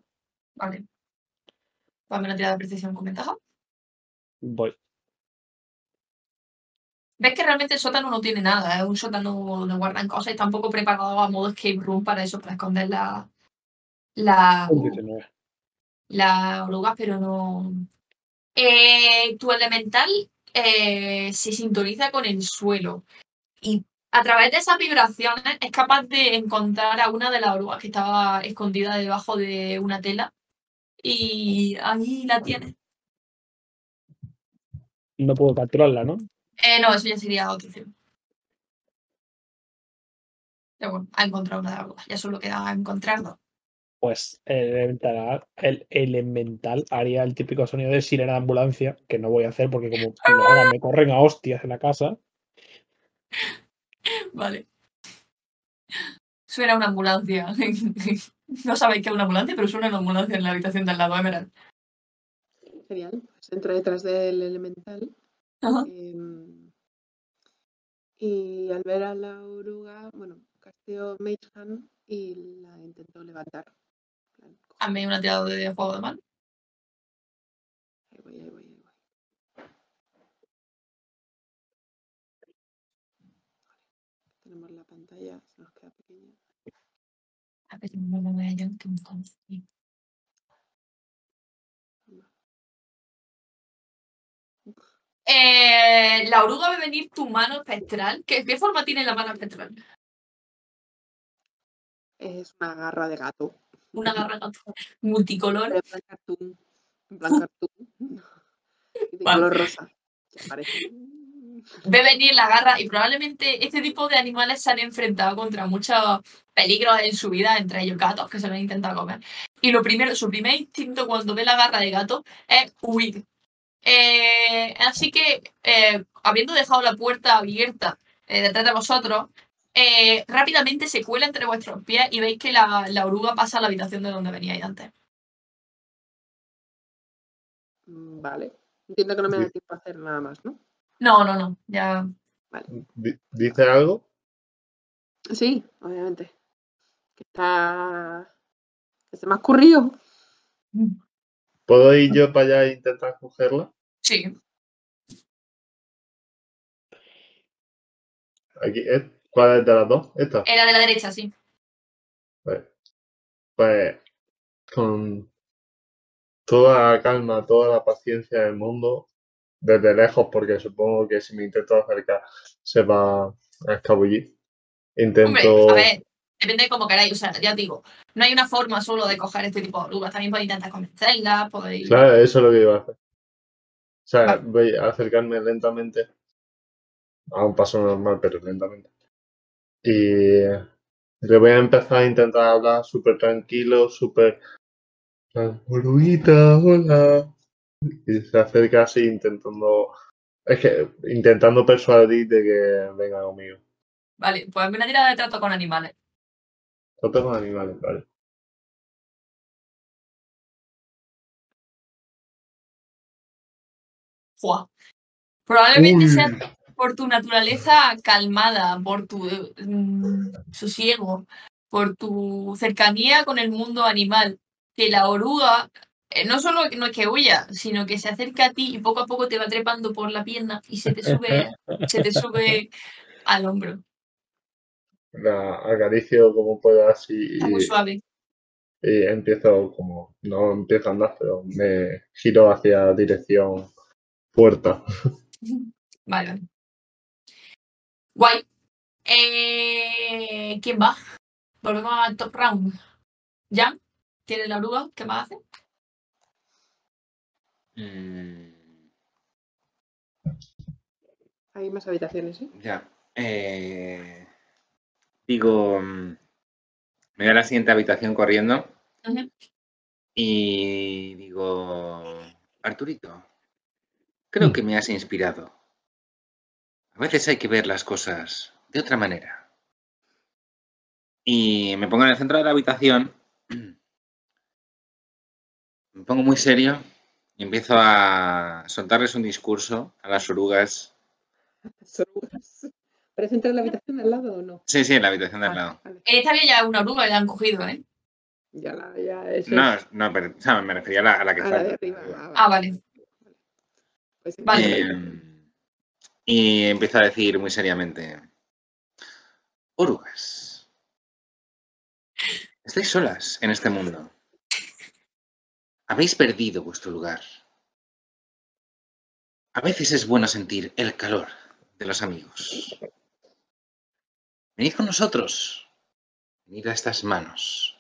Vale. Dame una tirada de precisión con ventaja. Voy. Ves que realmente el sótano no tiene nada, es un sótano donde guardan cosas y está un poco preparado a modo escape room para eso, para esconder la, la, Un 19. la oruga, pero no. Eh, tu elemental eh, se sintoniza con el suelo y a través de esas vibraciones es capaz de encontrar a una de las orugas que estaba escondida debajo de una tela y ahí la tiene. No puedo capturarla, ¿no? Eh, no, eso ya sería otra opción. Pero bueno, ha encontrado una de las orugas, ya solo queda encontrar dos. Pues el elemental, el elemental haría el típico sonido de sirena de ambulancia, que no voy a hacer porque como lo haga me corren a hostias en la casa. Vale. Suena una ambulancia. no sabéis qué es una ambulancia, pero suena una ambulancia en la habitación del lado, Emerald. Genial. Pues entra detrás del elemental. Ajá. em, y al ver a la oruga, bueno, casteo Mage Hand y la intento levantar. Hazme una tirada de juego de mal. Ahí voy, ahí voy, ahí voy. Tenemos la pantalla, se nos queda pequeña. A ver, no me voy a que me Eh, la oruga va a venir tu mano espectral. ¿Qué, ¿Qué, forma tiene la mano espectral? Es una garra de gato. Una garra gato multicolor. En plan cartoon. Plan de color rosa. Ve venir la garra y probablemente este tipo de animales se han enfrentado contra muchos peligros en su vida, entre ellos gatos que se lo han intentado comer. Y lo primero, su primer instinto cuando ve la garra de gato es huir. Eh, así que, eh, habiendo dejado la puerta abierta eh, detrás de vosotros, eh, rápidamente se cuela entre vuestros pies y veis que la, la oruga pasa a la habitación de donde veníais antes. Mm, Vale. Entiendo que no me da tiempo a hacer nada más, ¿no? No, no, no, ya. Di- ¿Dice algo? Sí, obviamente. Que está. Que se me ha ocurrido. ¿Puedo ir yo para allá e intentar cogerla? Sí. Aquí, ¿eh? ¿Cuál es de las dos? Esta. Era de la derecha, sí. Pues, pues con toda la calma, toda la paciencia del mundo, desde lejos, porque supongo que si me intento acercar se va a escabullir. Hombre, Intento. a ver, depende de cómo queráis. O sea, ya os digo, no hay una forma solo de coger este tipo de orugas. También podéis intentar convencerlas, podéis. Claro, eso es lo que iba a hacer. O sea, Vale. voy a acercarme lentamente. A un paso normal, pero lentamente. Y le voy a empezar a intentar hablar súper tranquilo, súper. Oruguita, hola. Y se acerca así intentando. Es que intentando persuadir de que venga conmigo. Vale, pues una tirada de trato con animales. No tengo animales, vale. Fua. Probablemente Uy. sea por tu naturaleza calmada, por tu mm, sosiego, por tu cercanía con el mundo animal, que la oruga eh, no solo no es que huya, sino que se acerca a ti y poco a poco te va trepando por la pierna y se te sube, se te sube al hombro. La acaricio como pueda así. Está muy y- suave. Y empiezo como, no empiezo a andar, pero me giro hacia dirección puerta. Vale. Guay. Eh, ¿Quién va? Volvemos al top round. ¿Jan? ¿Tiene la oruga? ¿Qué más hace? Mm, Hay más habitaciones, ¿eh? ya. Eh, digo, mm, me voy a la siguiente habitación corriendo y digo, Arturito, creo que me has inspirado. A veces hay que ver las cosas de otra manera. Y me pongo en el centro de la habitación, me pongo muy serio y empiezo a soltarles un discurso a las orugas. Las orugas. ¿Parece entrar en la habitación de al lado o no? Sí, sí, en la habitación de al Vale, lado. vale. Esta había ya una oruga y la han cogido, ¿eh? Ya la, ya eso No, es no, pero o sea, me refería a la, a la que a la de falta. arriba. va, Ah, va. vale. Pues Vale. Eh, y empiezo a decir muy seriamente, orugas, estáis solas en este mundo. Habéis perdido vuestro lugar. A veces es bueno sentir el calor de los amigos. Venid con nosotros. Venid a estas manos.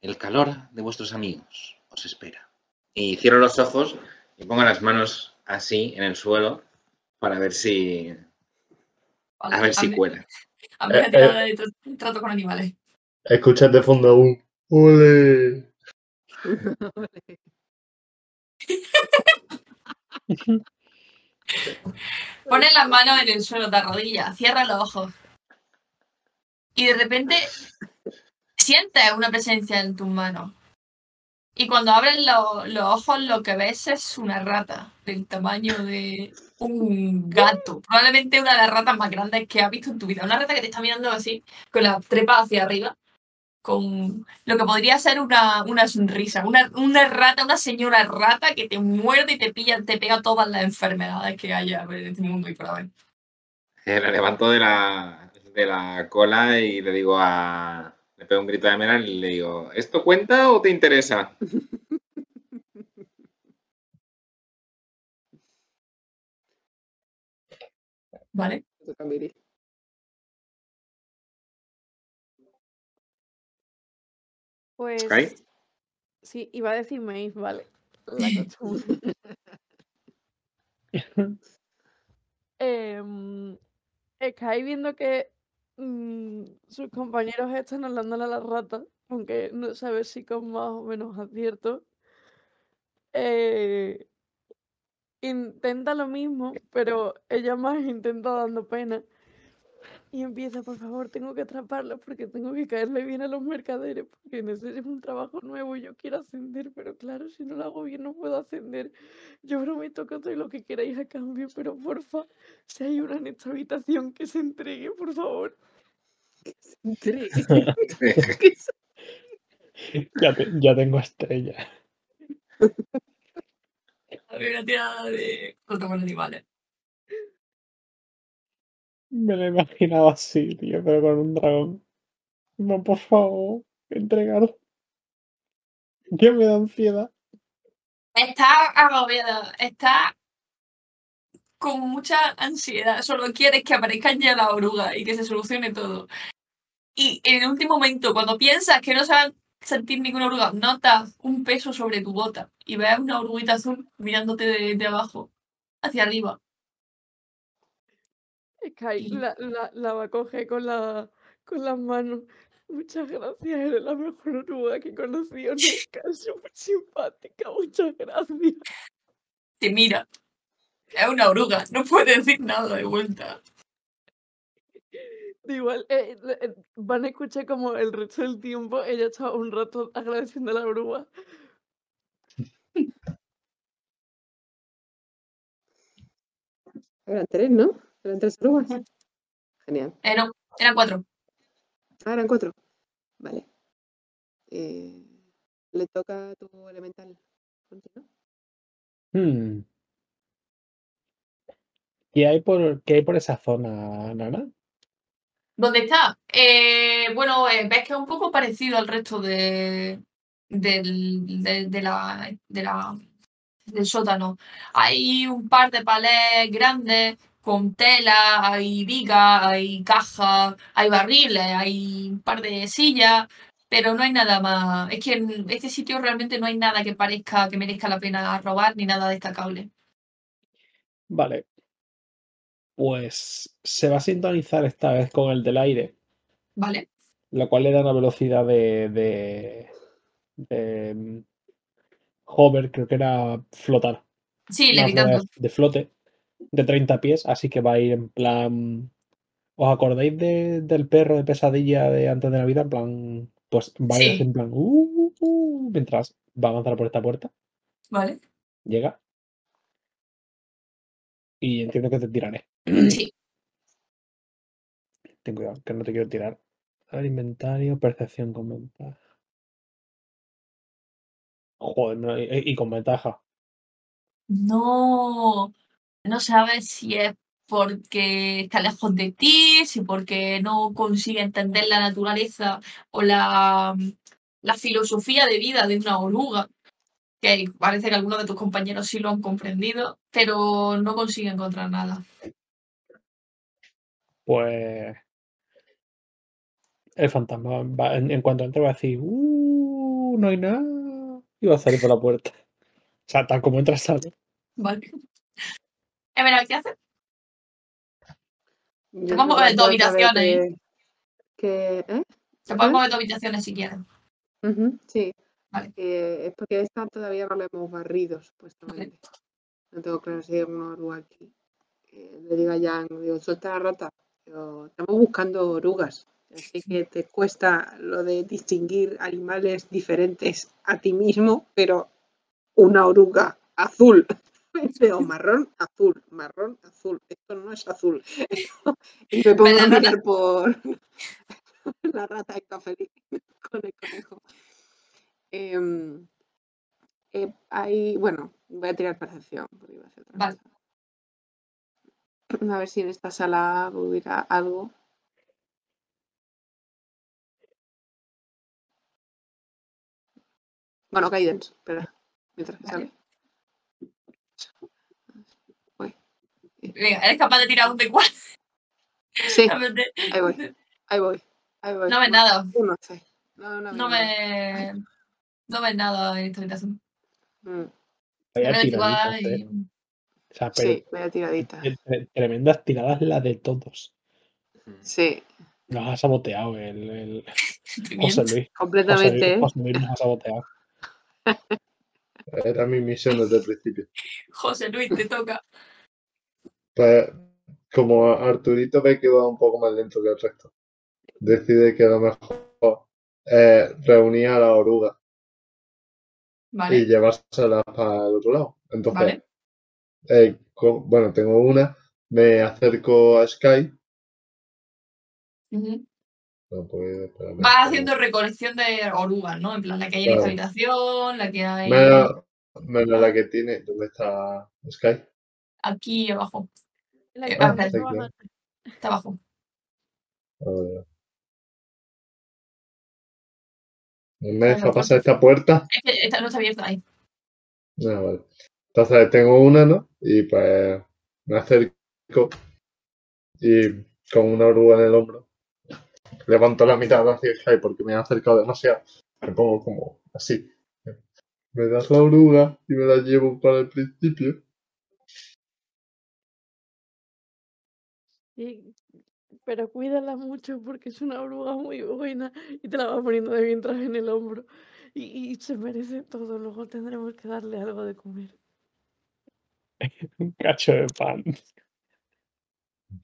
El calor de vuestros amigos os espera. Y cierro los ojos y pongo las manos así en el suelo para ver si Vale, a ver si cuela. hazme una Eh, tirada de tra- trato con animales. Escuchas de fondo un ¡Ole! Pones las manos en el suelo de rodillas, cierra los ojos. Y de repente sientes una presencia en tus manos. Y cuando abres lo- los ojos, lo que ves es una rata del tamaño de un gato. Probablemente una de las ratas más grandes que has visto en tu vida. Una rata que te está mirando así, con la trepa hacia arriba, con lo que podría ser una, una sonrisa. Una, una rata, una señora rata que te muerde y te pilla, te pega todas las enfermedades que haya en este mundo y por haber. Eh, la levanto de la, de la cola y le digo a. Le pego un grito a Emerald y le digo: ¿Esto cuenta o te interesa? Vale. Pues. Sky. Sí, iba a decir Maeve, vale. La costumbre. Em, Sky viendo que mm, sus compañeros están hablándole a la rata, aunque no sabe si con más o menos acierto. eh, intenta lo mismo, pero ella más intenta dando pena. Y empieza, por favor, tengo que atraparlos porque tengo que caerle bien a los mercaderes, porque es un trabajo nuevo y yo quiero ascender, pero claro, si no lo hago bien no puedo ascender. Yo prometo que os doy lo que queráis a cambio, pero porfa, si hay una en esta habitación que se entregue, por favor. Entregue. Ya, te- ya tengo estrella. Una tirada de contra con animales. Me lo imaginaba así, tío, pero con un dragón. No, por favor, entregarlo. Que me da ansiedad. Está agobiada, está con mucha ansiedad. Solo quieres que aparezcan ya la oruga y que se solucione todo. Y en el último momento, cuando piensas que no se a sentir ninguna oruga, notas un peso sobre tu bota y ves una oruguita azul mirándote de, de abajo hacia arriba. Sky la, la, la va a coger con, la, con las manos. Muchas gracias, eres la mejor oruga que he conocido nunca. Es súper simpática, muchas gracias. Te mira. Es una oruga, no puede decir nada de vuelta. Igual, eh, eh, van a escuchar como el resto del tiempo ella está un rato agradeciendo a la oruga. Eran tres, ¿no? Eran tres orugas. Genial. Eh, no, eran cuatro. Ah, eran cuatro. Vale. Eh, le toca a tu elemental. Continúa. Hmm. ¿Qué hay por, qué hay por esa zona, Nana? ¿Dónde está? Eh, bueno, eh, ves que es un poco parecido al resto de, del, del sótano. Hay un par de palés grandes con tela, hay vigas, hay cajas, hay barriles, hay un par de sillas, pero no hay nada más. Es que en este sitio realmente no hay nada que parezca que merezca la pena robar ni nada destacable. Vale. Pues se va a sintonizar esta vez con el del aire, ¿Vale? lo cual le da una velocidad de, de, de, mm, hover, creo que era flotar. Sí, levitando. de flote de 30 pies, así que va a ir en plan. ¿Os acordáis de- del perro de pesadilla de antes de Navidad? En plan. Pues va a ir en plan. "Uh, uh, uh", mientras va a avanzar por esta puerta. ¿Vale? Llega. Y entiendo que te tiraré. Sí. Ten cuidado, que no te quiero tirar. A ver, inventario, percepción con ventaja. Joder, no, y, y con ventaja. No, no sabes si es porque está lejos de ti, si porque no consigue entender la naturaleza o la, la filosofía de vida de una oruga, que parece que algunos de tus compañeros sí lo han comprendido, pero no consigue encontrar nada. Pues. El fantasma, va- en, en cuanto entre, va a decir: ¡Uh! No hay nada. Y va a salir por la puerta. O sea, tal como entra, sale. Vale. Emerald, ¿qué haces? Te vamos a ver creo dos habitaciones. Que, que- ¿eh? Te puedes mover dos habitaciones si quieres. Sí. Vale. Eh, es porque esta todavía no la hemos barrido, supuestamente. No tengo claro si hay una oruga aquí. Eh, le digo a Jan, digo, suelta la rata. Digo, estamos buscando orugas. Así que te cuesta lo de distinguir animales diferentes a ti mismo, pero una oruga azul. O marrón, azul, marrón, azul. Esto no es azul. y me pongo a mirar por la rata está feliz con el conejo. Em, eh, hay, bueno, voy a tirar percepción. Porque iba a, hacer otra cosa. a ver si en esta sala hubiera algo. Bueno, Guidance, pero mientras que vale. sale. Eh. Venga, eres capaz de tirar un D4. Sí, ahí voy, ahí voy. No ve nada. Uno. No, no, me... No ves nada en esta habitación. Mm, tiraditas, ¿eh? y- O sea, pero Sí, vaya tiradita. tre- tre- tremendas tiradas la de todos. Sí, Nos ha saboteado el, José. Luis. José completamente. Luis, ¿eh? José Luis nos ha saboteado. Era mi misión desde el principio. José Luis, te toca. Pues, como Arturito ve que va un poco más lento que el resto, decide que lo mejor es reunir a la oruga y llevárselas para el otro lado. Entonces, Vale. eh, bueno, tengo una, me acerco a Sky. No Vas espérame. haciendo recolección de orugas, ¿no? En plan, la que hay en esta habitación, la que hay Menos, menos la que tiene. ¿Dónde está Sky? aquí abajo. La que ah, baja- Está abajo. A ver. ¿No me deja pasar esta puerta? Es que esta no está abierta ahí. Ah, vale. Entonces tengo una, ¿no? Y pues me acerco y con una oruga en el hombro levanto la mirada hacia Sky porque me he acercado demasiado. Me pongo como así. Me das la oruga y me la llevo para el principio. Sí, pero cuídala mucho porque es una oruga muy buena y te la vas poniendo de mientras en el hombro. Y, y se merece todo, luego tendremos que darle algo de comer. Un cacho de pan.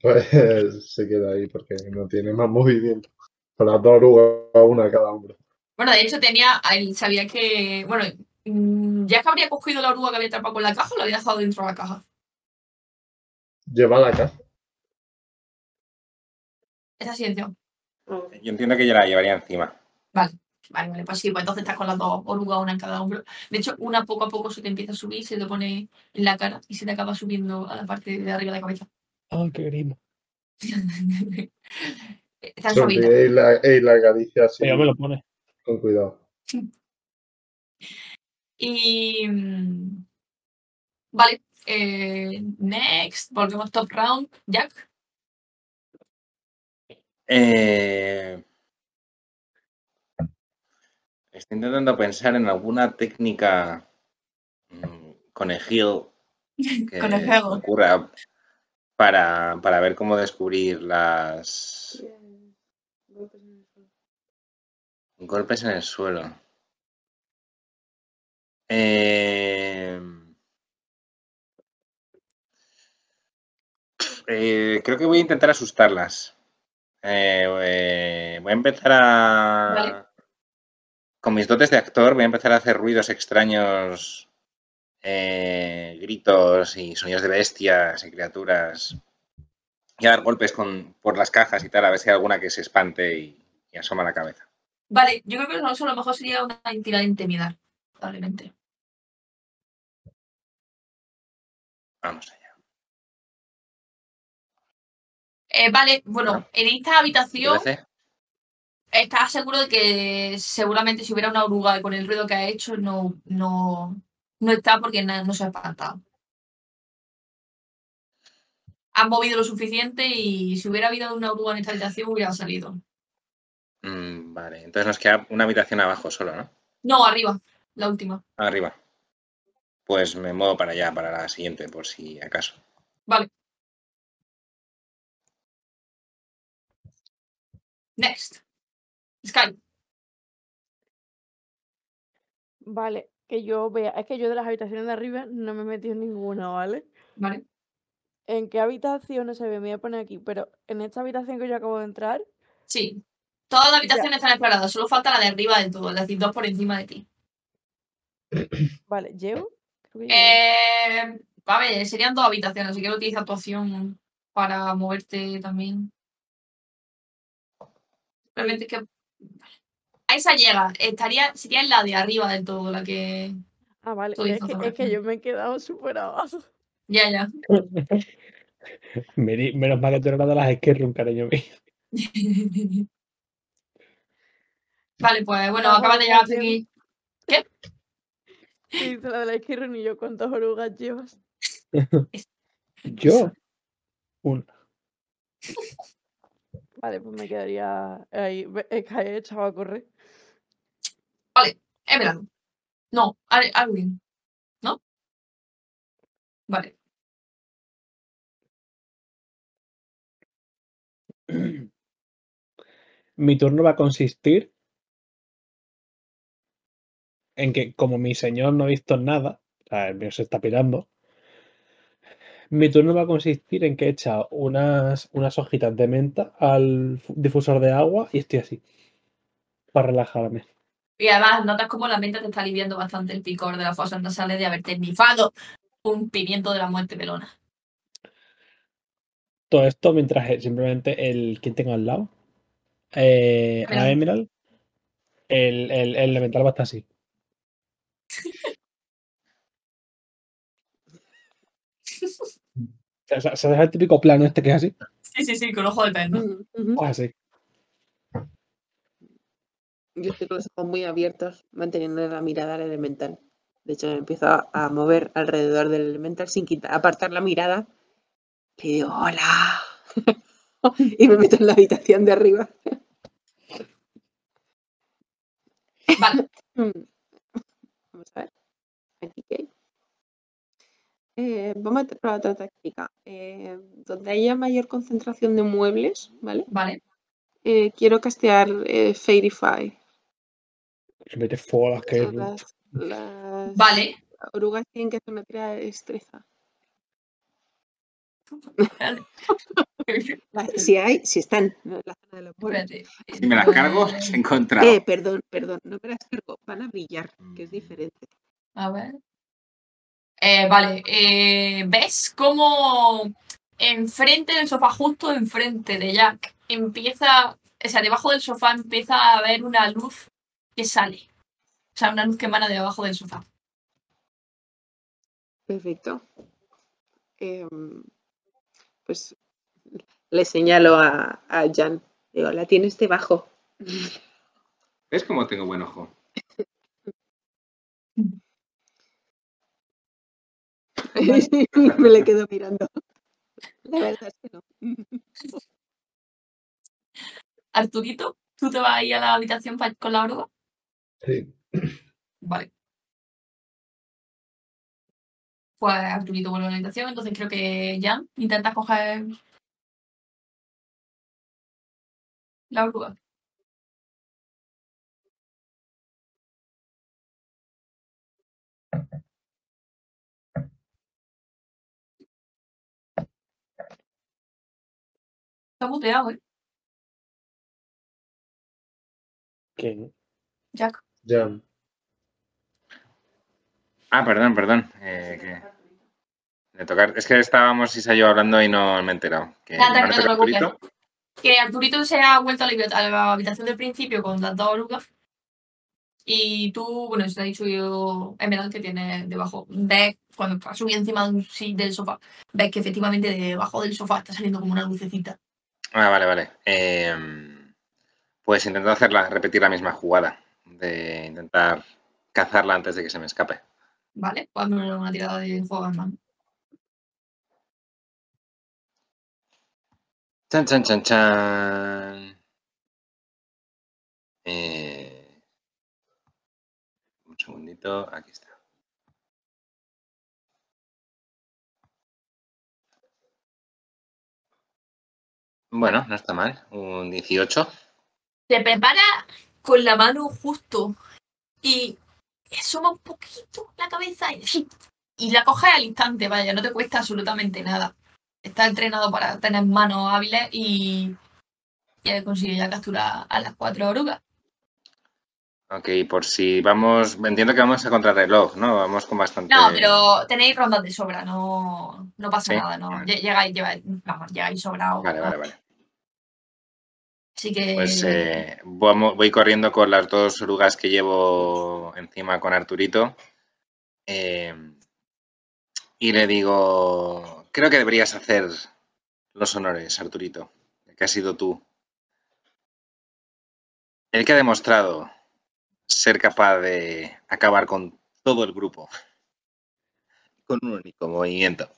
Pues se queda ahí porque no tiene más movimiento. Con las dos orugas, una a cada hombro. Bueno, de hecho tenía, sabía que, bueno, mm, ya que habría cogido la oruga que había atrapado con la caja, o la había dejado dentro de la caja. Lleva la casa. Esa silencio. Yo entiendo que yo la llevaría encima. Vale, vale, pues sí, pues entonces estás con las dos orugas, una en cada hombro. De hecho, una poco a poco se te empieza a subir, se te pone en la cara y se te acaba subiendo a la parte de arriba de la cabeza. Ah, qué grimo. Está. Sonríe y la, y la acaricia así. Me lo pone. Con cuidado. Y. mm, Vale. eh, next, volvemos top round. Jack. Eh, Estoy intentando pensar en alguna técnica mm, conejil que ocurra para, para ver cómo descubrir las golpes en el suelo. Eh, eh, creo que voy a intentar asustarlas. Eh, eh, voy a empezar a... Vale. Con mis dotes de actor voy a empezar a hacer ruidos extraños, eh, gritos y sonidos de bestias y criaturas. Y a dar golpes con, por las cajas y tal, a ver si hay alguna que se espante y, y asoma la cabeza. Vale, yo creo que eso a lo mejor sería una tirada de intimidar, probablemente. Vamos allá. Eh, vale, bueno, en esta habitación estás seguro de que seguramente si hubiera una oruga con el ruido que ha hecho no, no, no está porque na- no se ha espantado. Han movido lo suficiente y si hubiera habido una oruga en esta habitación hubiera salido. Mm, vale, entonces nos queda una habitación abajo solo, ¿no? No, arriba, la última. Arriba. Pues me muevo para allá, para la siguiente, por si acaso. Vale. Next. Sky. Vale, que yo vea. Es que yo de las habitaciones de arriba no me he metido en ninguna, ¿vale? Vale. ¿En qué habitación? No sé, me voy a poner aquí, pero en esta habitación que yo acabo de entrar, Sí. Todas las habitaciones están exploradas, solo falta la de arriba del todo, es decir, dos por encima de ti. vale, ¿llevo? Creo que. Eh, a ver, serían dos habitaciones, así que utiliza tu acción para moverte también. Realmente es que. A esa llega, estaría, sería en la de arriba del todo, la que. Ah, vale, es que, es que fotografía. yo me he quedado súper abajo. Ya, ya. Menos mal que tú eres una de las un cariño mío. vale, pues bueno, acabas de llegar hasta aquí. Y dice la de la izquierda y yo, ¿cuántas orugas llevas? Yo. Una. Vale, pues me quedaría ahí. Que he echado a correr. Emerald. No, Al- Alwyn. ¿No? Vale. Mi turno va a consistir en que, como mi señor no ha visto nada, o sea, el mío se está pirando, mi turno va a consistir en que he echado unas, unas hojitas de menta al fu- difusor de agua y estoy así, para relajarme. Y además notas como la mente te está aliviando bastante el picor de las fosas nasales de haberte nifado un pimiento de la muerte pelona. Todo esto mientras eh, simplemente el quien tengo al lado, eh, a Emerald. Emerald, el, el, el elemental va a estar así. O sea, ¿Sabes el típico plano este que es así? Sí, sí, sí, con ojo de pez, ¿no? Ujú, ujú. Pues así. Yo estoy con los ojos muy abiertos, manteniendo la mirada al elemental. De hecho, me empiezo a, mover alrededor del elemental sin quitar, apartar la mirada. Le digo, hola. y me meto en la habitación de arriba. Vale. Vamos a ver. Aquí hay. Eh, vamos a probar otra táctica. Eh, donde haya mayor concentración de muebles, ¿vale? vale. Eh, quiero castear eh, Fairify. Se mete fuego a las que. Las, las Vale. orugas tienen que hacer una tirada de destreza. Vale, si hay, si están en la zona de los muebles. Si me las cargo, se he encontrado. Eh, perdón, perdón, no me las cargo, van a brillar, que es diferente. A ver. Eh, vale, eh, ¿ves cómo enfrente del sofá, justo enfrente de Jack, empieza, o sea, debajo del sofá empieza a haber una luz que sale? O sea, una luz que emana de abajo del sofá. Perfecto. Em, pues le señalo a, a Jan. Digo, la tienes debajo. ¿Ves cómo tengo buen ojo? me le quedo mirando. La verdad es que no. Arturito, ¿tú te vas a ir a la habitación con la oruga? Sí. Vale. Pues Arturito vuelve a la habitación, entonces creo que Jan intenta coger la oruga. Está muteado, ¿eh? ¿Quién? Jack. Ya. Ah, perdón, perdón. eh, que... de tocar... Es que estábamos Isa y yo hablando y no me he enterado. Que Nada, no te preocupes. Arturito. que Arturito se ha vuelto a la, habitación del principio con las dos orugas. Y tú, bueno, se ha dicho yo, Emerald, que tiene debajo, ves, cuando subido encima de un sí, del sofá, ves que efectivamente debajo del sofá está saliendo como una lucecita. Ah, vale, vale. Eh, pues intento hacer la- repetir la misma jugada. De intentar cazarla antes de que se me escape. ¿Vale? Pues una tirada de juego en mano. Chan, chan, chan, chan. Eh, un segundito, aquí está. Bueno, no está mal. Un 18. Te prepara con la mano justo y asoma un poquito la cabeza y, y la coges al instante, vaya, no te cuesta absolutamente nada. Está entrenado para tener manos hábiles y ya consigue ya capturar a las cuatro orugas. Ok, por si vamos. Entiendo que vamos a contrarreloj, ¿no? Vamos con bastante. No, pero tenéis rondas de sobra, no, no pasa Sí, nada, no. vale. Lle- Llegáis, llegáis, vamos, llegáis sobrados. Vale, vale, vale. Así que Pues eh, voy corriendo con las dos orugas que llevo encima con Arturito. eh, y le digo, creo que deberías hacer los honores, Arturito, que has sido tú. El que ha demostrado ser capaz de acabar con todo el grupo. Con un único movimiento.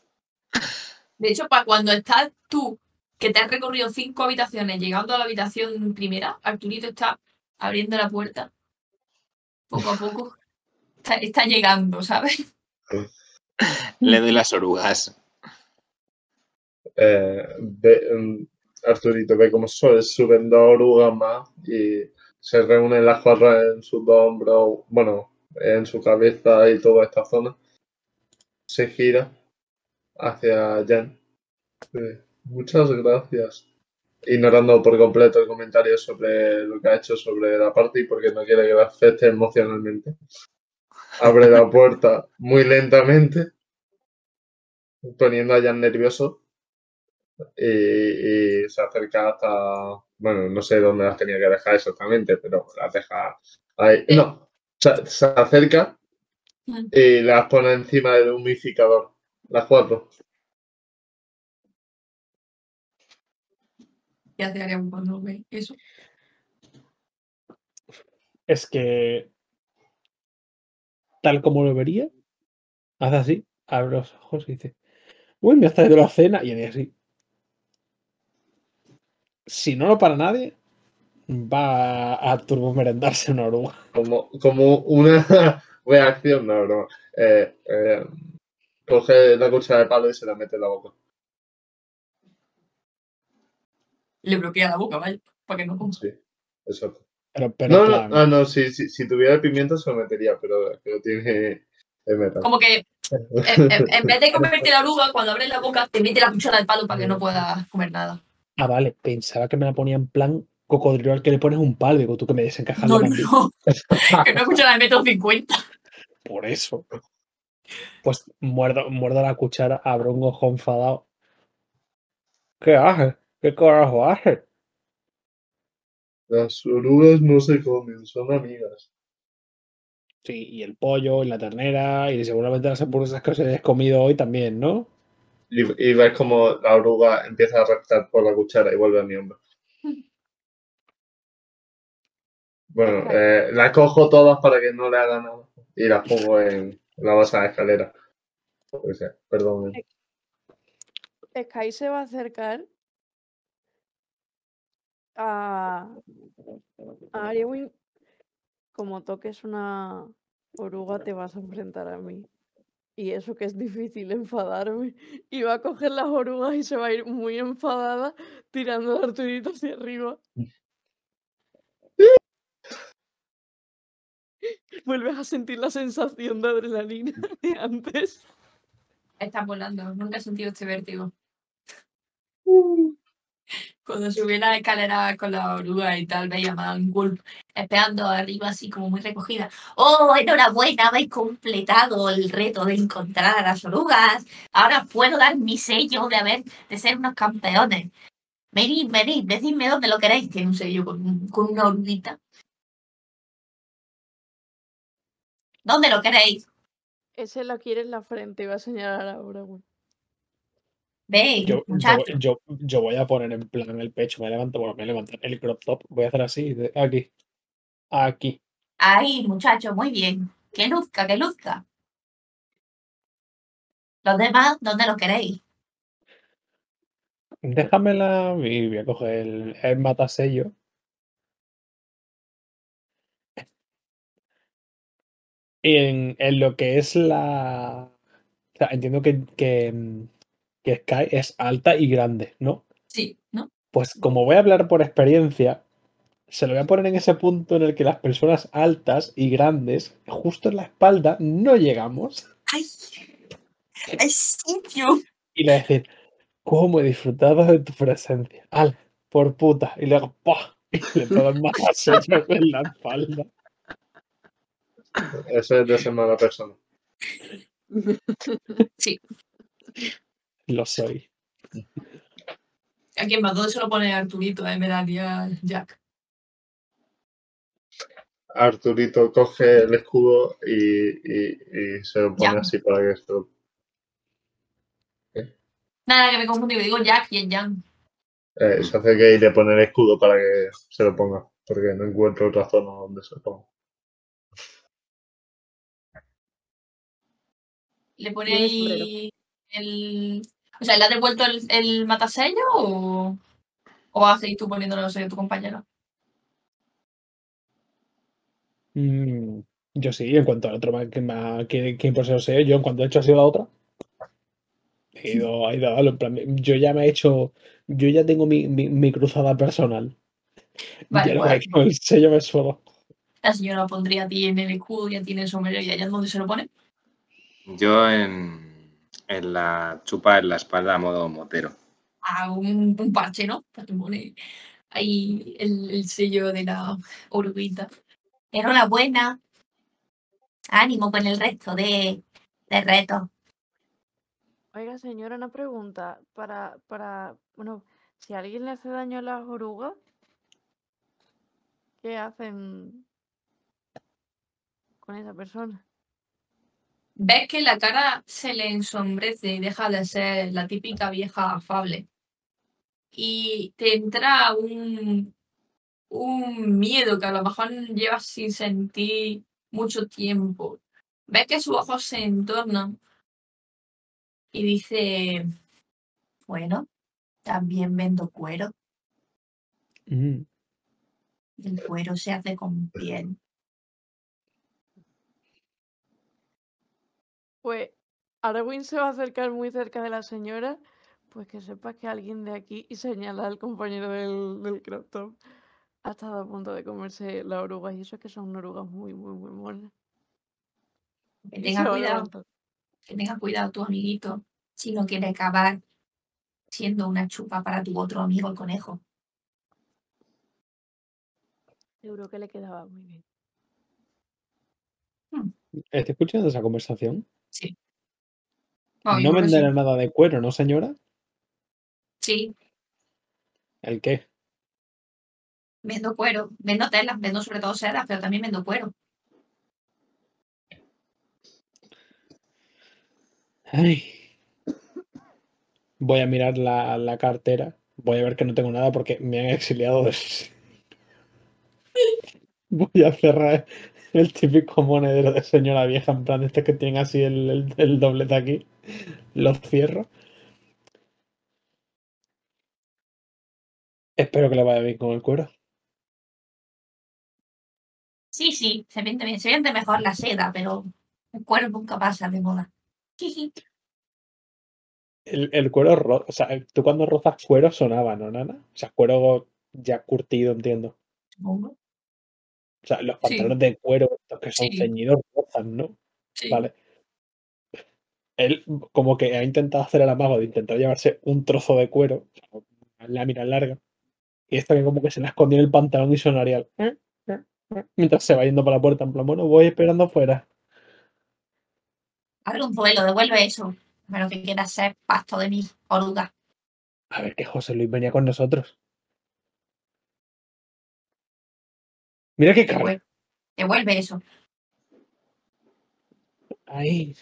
De hecho, para cuando estás tú, que te has recorrido cinco habitaciones, llegando a la habitación primera, Arturito está abriendo la puerta. Poco a poco. Está, está llegando, ¿sabes? Le doy las orugas. Eh, ve- mm, Arturito ve cómo suben dos orugas más y se reúnen las cuatro en sus dos hombros, bueno, en su cabeza y toda esta zona. Se gira hacia Jan. Eh, Muchas gracias. Ignorando por completo el comentario sobre lo que ha hecho sobre la party porque no quiere que la afecte emocionalmente. Abre la puerta muy lentamente, poniendo a Jan nervioso y, y se acerca hasta, bueno, no sé dónde las tenía que dejar exactamente, pero las deja ahí. No, se, se acerca Mm. y las pone encima del humidificador, las cuatro. ¿Qué hace Ariel cuando ve eso? Es que, tal como lo vería, hace así, abre los ojos y dice, uy, me has traído la cena. Y hace así. Si no lo para nadie, va a turbomerendarse una oruga. Como, como una reacción, no, no. Eh, eh, coge la cuchara de palo y se la mete en la boca. Le bloquea la boca, vaya, para que no coma. Sí, exacto. Pero, pero No, no, ah, no, si, si, si tuviera pimiento se lo metería, pero lo tiene el metal. Como que en, en- en vez de comerte la oruga, cuando abres la boca, te mete la cuchara de palo para que no puedas comer nada. Ah, vale, pensaba que me la ponía en plan cocodrilo al que le pones un palo. Digo, tú que me desencajas No, la no, que no cuchara de metro cincuenta. Por eso. Pues muerdo, muerdo la cuchara, abro un ojo enfadado. ¿Qué haces? ¿Qué carajo haces? Las orugas no se comen, son amigas. Sí, y el pollo, y la ternera, y seguramente las hamburguesas que os hayáis comido hoy también, ¿no? Y, y ves como la oruga empieza a raptar por la cuchara y vuelve a mi hombro. Bueno, eh, las cojo todas para que no le haga nada y las pongo en la base de la escalera. O sea, perdón. Sky se va a acercar a, a. Como toques una oruga, te vas a enfrentar a mí. Y eso que es difícil enfadarme. Y va a coger las orugas y se va a ir muy enfadada, tirando a Arturito hacia arriba. Vuelves a sentir la sensación de adrenalina de antes. Estás volando, nunca he sentido este vértigo. Cuando subí la escalera con la oruga y tal, veía a Madame Wolf esperando arriba así como muy recogida. ¡Oh, enhorabuena! Habéis completado el reto de encontrar a las orugas. Ahora puedo dar mi sello de haber de ser unos campeones. Venid, venid, decidme dónde lo queréis. Tiene un sello con, un- con una oruguita. ¿Dónde lo queréis? Ese la quiere en la frente va a señalar ahora, güey. Ve, Yo, yo, yo, yo voy a poner en plan el pecho, me levanto, bueno, me levanto el crop top, voy a hacer así, de aquí, aquí. Ahí, muchacho, muy bien. Que luzca, que luzca. Los demás, ¿dónde lo queréis? Déjamela y voy a coger el, el matasello. En, en lo que es la... O sea, entiendo que, que, mm, que Sky es alta y grande, ¿no? Sí, ¿no? Pues como voy a hablar por experiencia, se lo voy a poner en ese punto en el que las personas altas y grandes, justo en la espalda, no llegamos. ¡Ay! ¡El sitio! Y le voy a decir, ¿cómo he disfrutado de tu presencia? ¡Al! Por puta. Y le hago ¡pah! Y le el matasello en la espalda. Eso es de ser mala persona. Lo soy. ¿A quién más? ¿Dónde se lo pone Arturito? Eh? Me daría Jack. Arturito coge el escudo y, y- y se lo pone así para que esto. Nada, que me confundí. Digo Jack y es Jan. Eh, se hace que le pone el escudo para que se lo ponga, porque no encuentro otra zona donde se lo ponga. Le pone ahí el. O sea, ¿le has devuelto el, el matasello o, o vas a seguir tú poniéndole el sello a tu compañero? Mm, yo sí, en cuanto al otro que, me que, que impostor sé, yo en cuanto he hecho así la otra, he ido, he ido a darlo, en plan, yo ya me he hecho, yo ya tengo mi, mi, mi cruzada personal. Vale, ya no pues el sello me suelo. la señora pondría a ti en el escudo y a ti en el sombrero y allá es donde se lo pone. Yo en, en la chupa en la espalda a modo motero. A un, un parche, ¿no? Para que pone ahí el, el sello de la oruguita. Enhorabuena. Ánimo con el resto de, de retos. Oiga, señora, una pregunta. Para, para, bueno, si a alguien le hace daño a las orugas, ¿qué hacen con esa persona? Ves que la cara se le ensombrece y deja de ser la típica vieja afable. Y te entra un, un miedo que a lo mejor llevas sin sentir mucho tiempo. Ves que sus ojos se entornan y dice, bueno, también vendo cuero. Mm, El cuero se hace con piel. Pues Arwen se va a acercar muy cerca de la señora, pues que sepa que alguien de aquí y señala al compañero del, del crop top ha estado a punto de comerse la oruga y eso es que son orugas muy, muy, muy monas. Que tenga cuidado, que tenga cuidado tu amiguito si no quiere acabar siendo una chupa para tu otro amigo el conejo. Seguro que le quedaba muy bien. ¿Estoy escuchando esa conversación? Sí. Vamos, No sí. venderá nada de cuero, ¿no, señora? Sí, ¿El qué? vendo cuero, vendo telas, vendo sobre todo sedas, pero también vendo cuero. Ay. Voy a mirar la, la cartera. Voy a ver que no tengo nada porque me han exiliado. de- Voy a cerrar el típico monedero de señora vieja, en plan este que tiene así el, el, el doblete aquí. Lo cierro. Espero que le vaya bien con el cuero. Sí, sí, se vende bien, se vende mejor la seda, pero el cuero nunca pasa de moda. El, el cuero, ro- o sea, tú cuando rozas cuero sonaba, ¿no, nana? O sea, cuero ya curtido, entiendo. Supongo. O sea, los Sí. pantalones de cuero, estos que son Sí. ceñidos, rozan, ¿no? Sí. Vale. Él como que ha intentado hacer el amago de intentar llevarse un trozo de cuero, una lámina larga, y esto que como que se le ha escondido en el pantalón el "Eh, eh, eh", mientras se va yendo para la puerta, en plan, bueno, voy esperando afuera. Abre un duelo, devuelve eso. Menos que quieras ser pasto de mi oruga. A ver que José Luis venía con nosotros. Mira qué cara. Devuelve, devuelve eso. Ahí.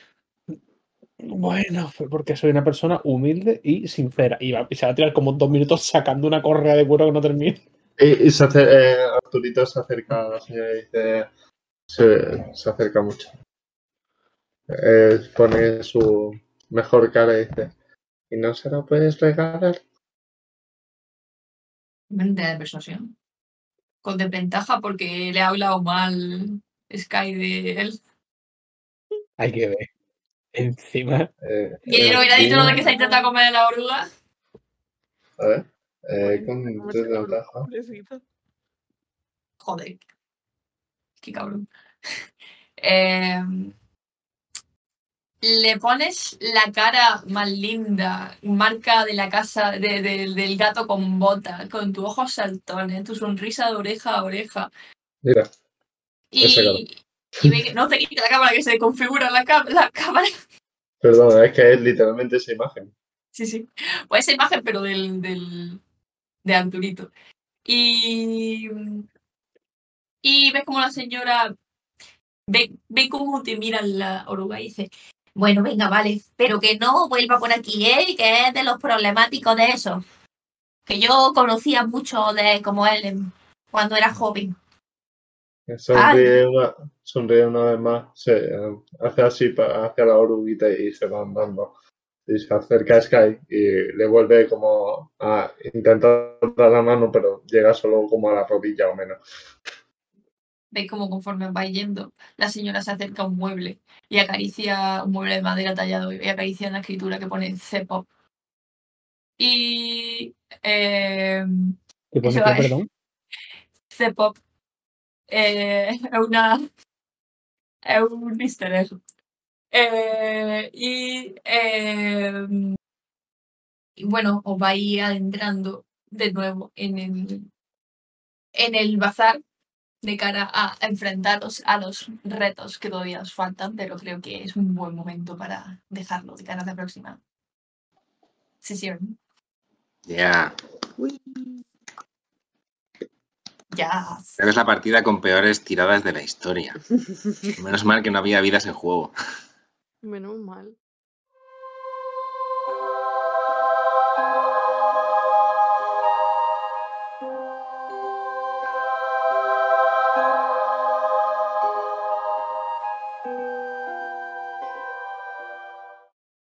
Bueno, fue porque soy una persona humilde y sincera. Y, va- y se va a tirar como dos minutos sacando una correa de cuero que no termina. Y, y se acer- eh, Arturito se acerca a la señora y dice. Se, se acerca mucho. Eh, pone su mejor cara y dice. ¿Y no se la puedes regalar? Mente de persuasión. Con desventaja porque le ha hablado mal Sky de él. Hay que ver. Encima, Eh, Y no hubiera dicho lo de que se ha intentado comer la oruga. A ver. Eh, Bueno, con desventaja. Joder. Qué cabrón. Eh, le pones la cara más linda, marca de la casa de- de- del gato con bota, con tus ojos saltones, tu sonrisa de oreja a oreja. Mira. Y, y ve que no te quita la cámara que se configura la, la cámara. perdón, es que es literalmente esa imagen. Sí, sí. Pues esa imagen, pero del, del de Arturito. Y, y ves como la señora ve, ve cómo te mira la oruga y dice, bueno, venga, vale, pero que no vuelva por aquí, ¿eh? Que es de los problemáticos de eso. Que yo conocía mucho de como él cuando era joven. Sonríe una, sonríe una vez más, se hace así hacia la oruguita y se va andando. Y se acerca a Sky y le vuelve como a intentar dar la mano, pero llega solo como a la rodilla o menos. Veis como conforme vais yendo, la señora se acerca a un mueble y acaricia un mueble de madera tallado y acaricia una escritura que pone C-pop. Y eh, ¿Qué pone qué, perdón? C-pop eh, es una es un easter egg. Eh, y, eh, y bueno, os vais adentrando de nuevo en el, en el bazar de cara a enfrentaros a los retos que todavía os faltan, pero creo que es un buen momento para dejarlo de cara a la próxima sesión. Ya. Ya. Creo que es la partida con peores tiradas de la historia. Menos mal que no había vidas en juego. Menos mal.